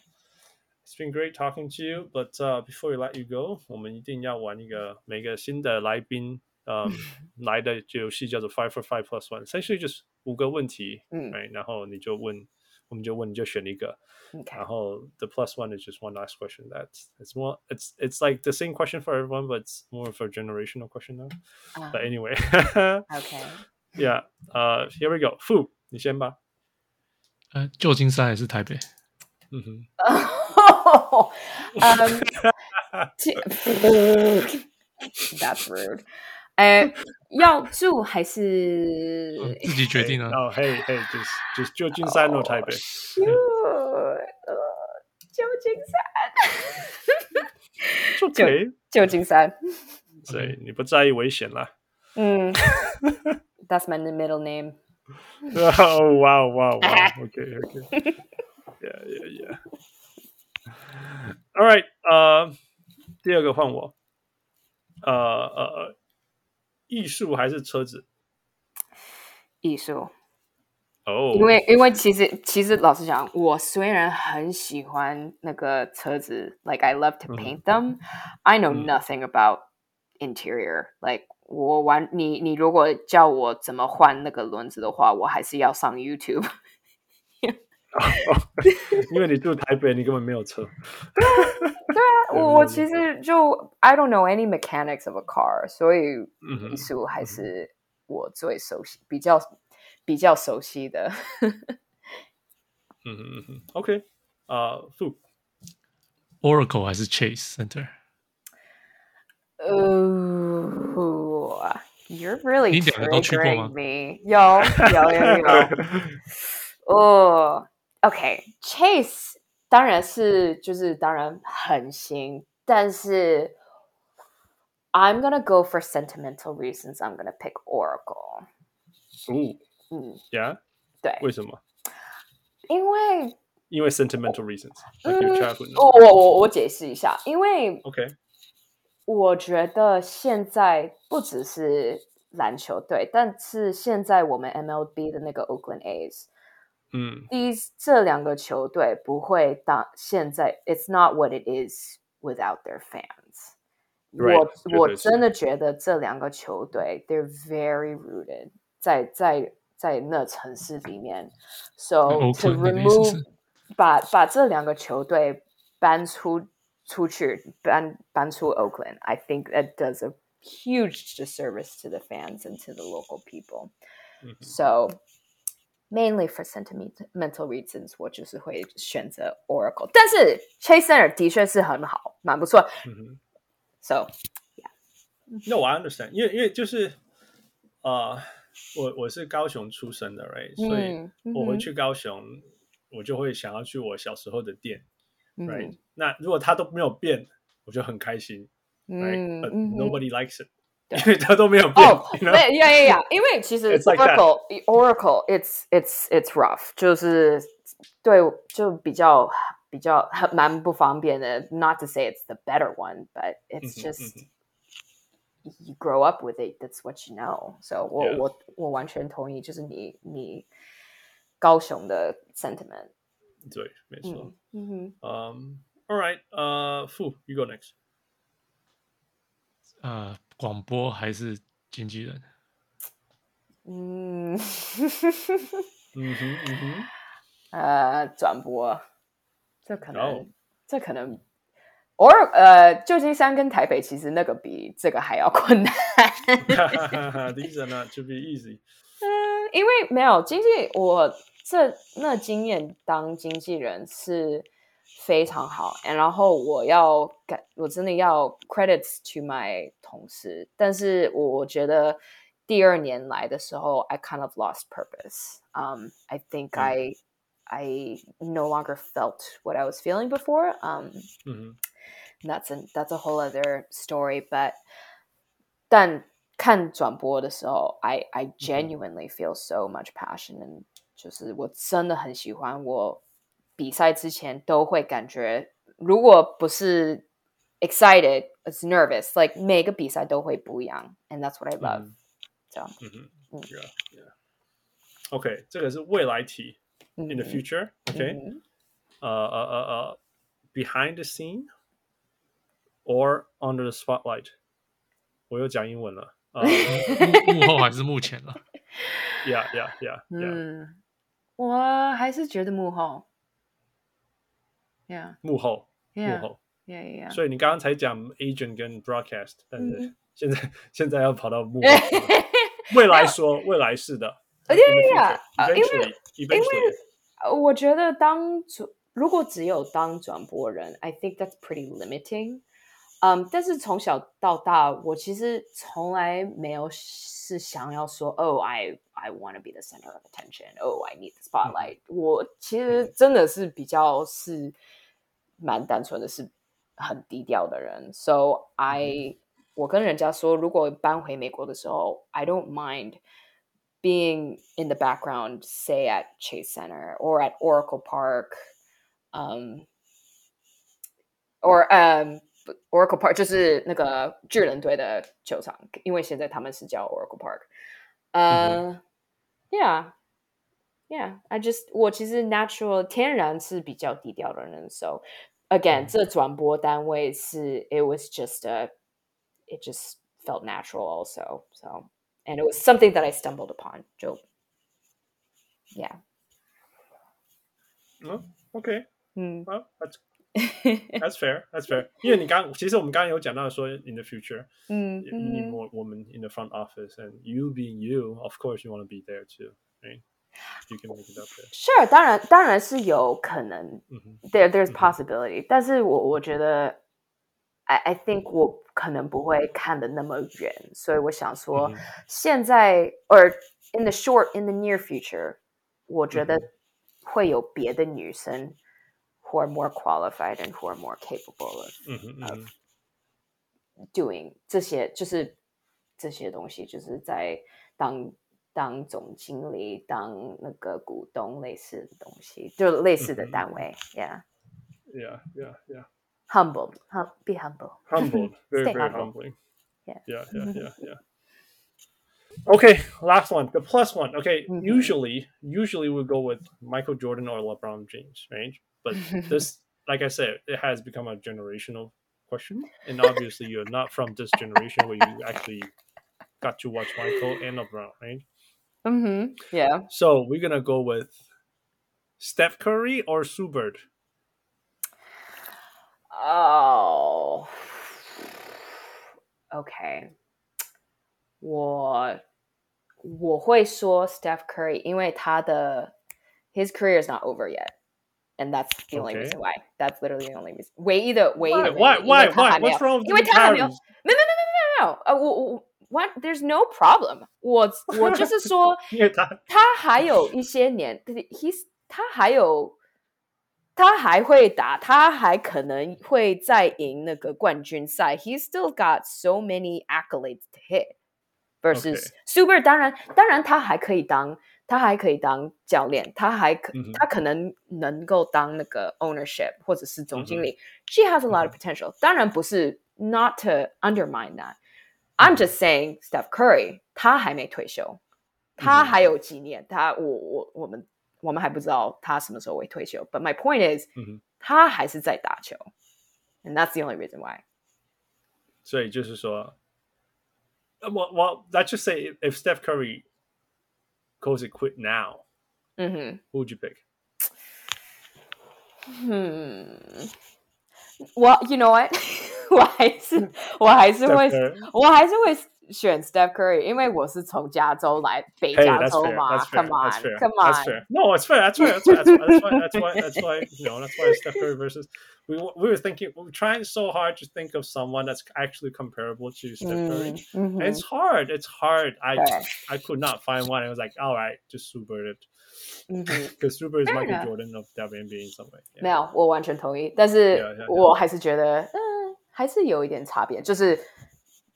it's been great talking to you, but、uh, before we let you go，我们一定要玩一个每个新的来宾，嗯，来的游戏叫做 Five for Five Plus One，essentially 就是五个问题，嗯，right，然后你就问，我们就问，你就选一个， OK，然后 the plus one is just one last question. That's it's more it's it's like the same question for everyone, but it's more of a generational question now. 啊 But anyway, ，OK， yeah. Uh, here we go. Fu，你先吧。呃，旧金山还是台北？嗯哼，嗯，That's rude。 呃，要住还是嗯自己决定啊。哦，嘿嘿，就是就是旧金山或台北。旧金山，旧 OK，旧金山，所以你不在意危险啦。嗯，That's my middle name。哦，哇哇哇！OK OK。Yeah yeah yeah. All right，呃，第二个换我。呃呃呃，艺术还是车子？艺术，哦，因为因为其实其实老实讲，我虽然很喜欢那个车子，like I love to paint them, I know nothing about interior. Like 我玩你你如果叫我怎么换那个轮子的话，我还是要上 YouTube。因为你住台北，你根本没有车。我我其实就 I don't know any mechanics of a car，所以嗯哼艺术还是我最熟悉、比较比较熟悉的。嗯哼嗯哼，OK，啊、负 Oracle 还是 Chase Center？哦、y o u r e really 你两个都去过吗 triggering me？有有有有。哦、 OK，Chase 当然是就是当然很新，但是 I'm gonna go for sentimental reasons. I'm gonna pick Oracle。哦嗯， ，Yeah，对，为什么？因为因为 sentimental reasons，like your 嗯 childhood。我我我我解释一下，因为 OK，我觉得现在不只是篮球队，但是现在我们 MLB 的那个 Oakland A's， 嗯 these 这两个球队不会当现在 it's not what it is without their fans。 Right，我绝对是我真的觉得这两个球队 they're very rooted 在在在那城市里面，so to Oakland 那个意思 remove 是把把这两个球队搬出出去，搬搬出 Oakland。I think that does a huge disservice to the fans and to the local people. 嗯哼 So mainly for sentimental reasons，我就是会选择 Oracle。但是 Chase Center 的确是很好，蛮不错。嗯哼。 So No, I understand，因为因为就是呃，我我是高雄出生的，right？、所以嗯嗯我回哼去高雄，我就会想要去我小时候的店，right？、嗯那如果它都没有变，我就很开心，right？、嗯 But 嗯哼 nobody likes it， 因为它都没有变。哦， you know？对呀呀呀，因为其实 It's like that. Oracle Oracle it's it's it's rough，就是对就比较比较很蛮不方便的。Not to say it's the better one, but it's 嗯哼 just 嗯哼 you grow up with it. That's what you know. So 我 Yeah. 我我完全同意，就是你你高雄的 sentiment。对，没错。嗯哼，嗯、a l right，呃、f you go next。呃， 广播还是经纪人？嗯，嗯哼嗯哼，呃，转播，这可能哦这可能。偶尔，呃，旧金山跟台北其实那个比这个还要困难。These are not to be easy。嗯，因为没有经纪，我这那经验当经纪人是非常好，然后我要感，我真的要 credits to my 同事，但是我我觉得第二年来的时候，I kind of lost purpose. Um, I think I I no longer felt what I was feeling before. Um, 嗯哼， that's a that's a whole other story. But 但看转播的时候，I I genuinely feel so much passion，and 就是我真的很喜欢。我 比赛之前都会感觉，如果不是 excited, it's nervous. Like 每个比赛都会不一样，and that's what I love、嗯这样，嗯哼嗯，Yeah Yeah。OK，这个是未来题嗯，in the future。OK，嗯呃呃呃呃，behind the scene or under the spotlight。我又讲英文了。呃幕幕后还是幕前了？ ，Yeah Yeah Yeah Yeah。嗯，我还是觉得幕后 ，Yeah 幕后，幕 Yeah 后。 Yeah Yeah，所以你刚刚才讲 agent 跟 broadcast，但是嗯现在现在要跑到幕后去了。未来说，未来是的。呃 In the yeah, yeah, future, 呃因为 eventually, eventually，呃我觉得当转如果只有当转播人，I think that's pretty limiting。嗯，但是从小到大，我其实从来没有是想要说，Oh, I I want to be the center of attention. Oh, I need the spotlight. 我其实真的是比较是 蛮单纯的，是很低调的人。So I 我跟人家说，如果搬回美国的时候，I don't mind being in the background, say at Chase Center or at Oracle Park, um, or um, Oracle Park 就是那个巨人队的球场，因为现在他们是叫 Oracle Park。呃、y e a h yeah. I just 我其实 natural 天然是比较低调的人，so again、这转播单位是 it was just a it just felt natural also so and it was something that I stumbled upon 就 yeah Oh, okay. 嗯 Well, that's that's fair. That's fair. 因为你刚其实我们刚刚有讲到说，in the future, 嗯 you need 嗯 more women in the front office, and you being you, of course, you want to be there too, right? You can make it up there. Sure，当然当然是有可能嗯哼，there there's possibility，、但是我我觉得，I I think 我可能不会看的那么远，所以我想说，嗯哼现在 or in the short in the near future，我觉得会有别的女生 who are more qualified and who are more capable of 嗯哼嗯哼 doing 这些，就是这些东西，就是在当 当总经理、当那个股东类似的东西，就类似的单位、y e a h Yeah, yeah, yeah. humble, hum, be humble. Humbled, very, Stay very humble. humbling. Yeah. yeah, yeah, yeah, yeah. Okay, last one, the plus one. Okay, Mhm. usually, usually we go with Michael Jordan or LeBron James, right? But this, like I said, it has become a generational question, and obviously you're not from this generation where you actually got to watch Michael and LeBron, right? Mm-hmm. Yeah. So we're gonna go with Steph Curry or Sue Bird. Oh. OK，我我会说 Steph Curry，因为他的 his career is not over yet。And that's the only okay. reason why. That's literally the only reason. 唯一的唯一的 why why why, why? what's wrong with the no no no no no no 呃我我 what there's no problem。我我就是说，他还有一些年，he's 他还有。他还会打，他还可能会再赢那个冠军赛。He still got so many accolades to hit versus Sue Bird。当然，当然他还可以当，他还可以当教练，他还可、mm hmm. 他可能能够当那个 ownership 或者是总经理。Mm hmm. She has a lot of potential、mm。Hmm. not to undermine that，I'm just saying Steph Curry 他还没退休，他嗯哼还有几年，他我我我们我们还不知道他什么时候会退休。But my point is，、嗯哼他还是在打球，and that's the only reason why. 所以就是说呃，well, well, let's just say if Steph Curry calls it quit now, 嗯哼。 who would you pick? 嗯，我 you know what， 我还是我还是会我还是会选 Steph come on，come on。No, it's fair. That's fair. That's fair. That's why. That's why. That's why. You know, that's why Steph Curry versus. We we were thinking we were trying so hard to think of someone that's actually comparable to Steph mm, Curry. Mm-hmm. It's hard. It's hard. I. I could not find one. I was like, all right, just super it. Mm-hmm. 可 Sue Bird is Michael Jordan of WNBA in some way。没有，我完全同意，但是我还是觉得，嗯，还是有一点差别，就是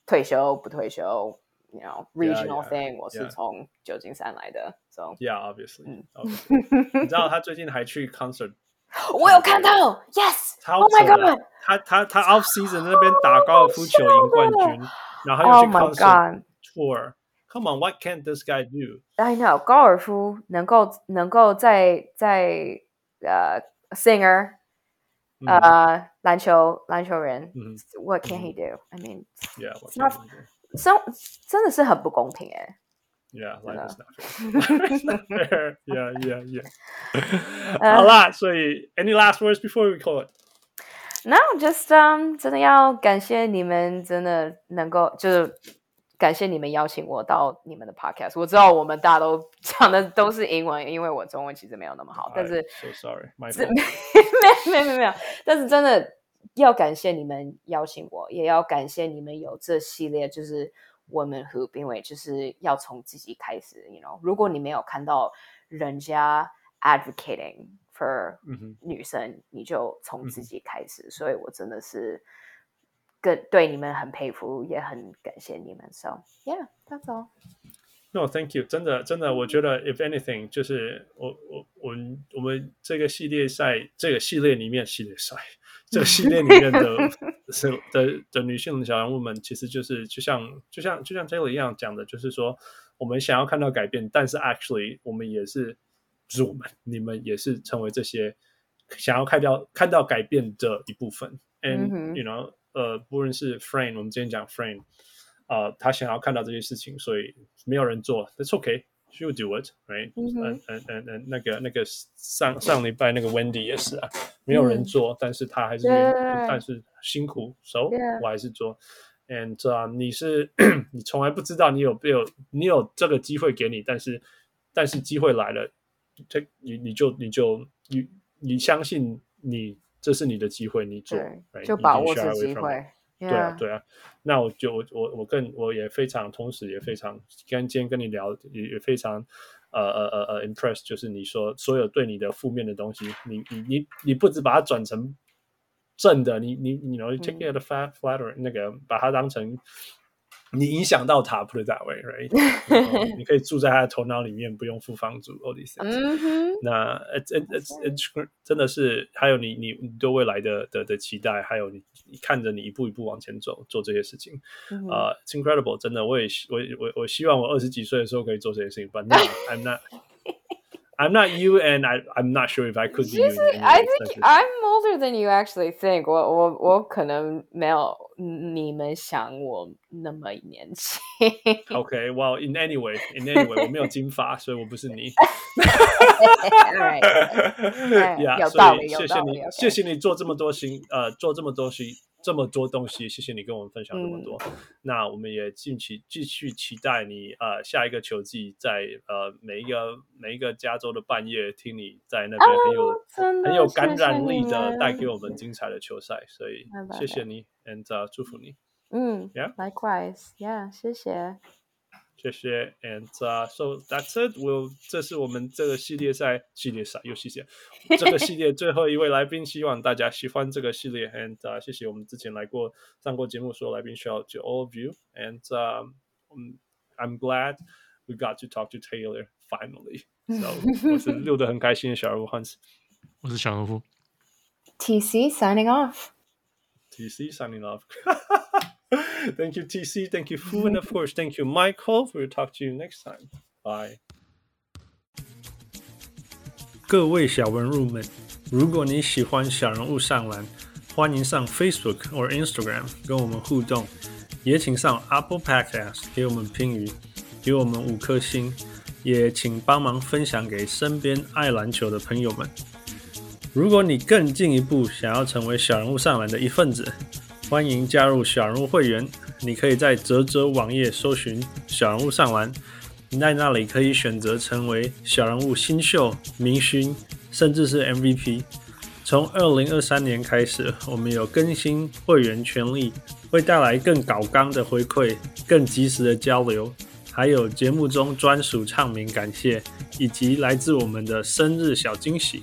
退休不退休，you know regional yeah, thing，我是从旧金山来的，so Yeah, obviously. 你知道他最近还去 concert 我有看到，yes，超 Oh my god 他他他 off season 那边打高尔夫球赢冠军，然后又 Oh 去 concert tour。Come on, what can this guy do? I know 高尔夫能够能够在在呃 singer 嗯呃篮球篮球人、嗯 what can he do? I mean Yeah, it's not- do? 真真的是很不公平哎。Yeah, life is not fair. Yeah, yeah, yeah. 呃好啦，所以 any last words before we call it? No, just um，真的要感谢你们，真的能够就是感谢你们邀请我到你们的 podcast。我知道我们大家都 讲的都是英文，因为我中文其实没有那么好，但是 so sorry, my 没没没没没有，但是真的要感谢你们邀请我，也要感谢你们有这系列就是 Women Hoop，因为就是要从自己开始，you know，如果你没有看到人家 advocating for 女生，你就从嗯自己开始，所以我真的是更对你们很佩服，也很感谢你们。So yeah, that's all. No, thank you. 真的，真的，我觉得 if anything，就是我我我们我们这个系列赛，这个系列里面系列赛，这个系列里面的 是的的女性小人物们，其实就是就像就像就像 Taylor 一样讲的，就是说我们想要看到改变，但是 actually 我们也是就是我们，你们也是成为这些想要看到看到改变的一部分。And、you know，呃，不论是 Frame，我们之前讲 Frame，呃，他想要看到这些事情，所以没有人做，That's okay。You do it, right? 嗯嗯嗯嗯嗯，那个那个上上礼拜那个 Wendy 也是啊，没有人做，但是他还是但是辛苦，so. 我还是做。And 啊、你是你从来不知道你有没有你有这个机会给你，但是但是机会来了，这你你就你就你你相信你这是你的机会，你做？就把握这机会。对啊对啊，那我就我我我更我也非常，同时也非常跟今天跟你聊，也也非常呃呃呃呃 impress，就是你说所有对你的负面的东西，你你你你不止把它转成正的，你你你 know take it a fat flatter 那个把它当成你影响到他，put it that way，right？你可以住在他的头脑里面，不用付房租，all these things。嗯哼，那 it's it's it's 真的是，还有你你你对未来的的的期待，还有你你看着你一步一步往前走，做这些事情，嗯哼呃、i t s incredible，真的，我也希我我我希望我二十几岁的时候可以做这些事情，but now I'm not。I'm not you, and I I'm not sure if I could be you. 其实 I think I'm older than you actually think 我。我我可能没有你们想我那么年轻。Okay, well, in any way, in any way，我没有金发，所以我不是你。有所以道理谢谢你，OK 谢谢你做这么多心，呃，做这么多西，这么多东西，谢谢你跟我们分享这么嗯多。那我们也近期继续期待你，呃，下一个球季在呃每一个每一个加州的半夜，听你在那边很有、哦很有感染力的带给我们精彩的球赛，所以谢谢你，and、uh, 祝福你。嗯 Yeah.，likewise，yeah，谢谢。谢谢，and uh, so that's it. We'll 这是我们这个系列赛系列赛又系列这个系列最后一位来宾，希望大家喜欢这个系列，and、uh, 谢谢我们之前来过上过节目所有来宾，shout out to all of you, and um, um, I'm glad we got to talk to Taylor finally. So 我是录的很开心的小人物 Hans 我是小农夫， TC signing off。 TC signing off. thank you TC, thank you Fu, and of course thank you Michael. We'll talk to you next time. Bye. 各位小文入们，如果你喜欢小人物上篮，欢迎上 Facebook 或 Instagram 跟我们互动，也请上 Apple Podcast 给我们评语，给我们五颗星，也请帮忙分享给身边爱篮球的朋友们。如果你更进一步想要成为小人物上篮的一份子， 欢迎加入小人物会员。你可以在泽泽网页搜寻“小人物上玩”，你”，在那里可以选择成为小人物新秀、明星，甚至是 MVP。从二零二三年开始，我们有更新会员权利，会带来更高纲的回馈、更及时的交流，还有节目中专属唱名感谢，以及来自我们的生日小惊喜。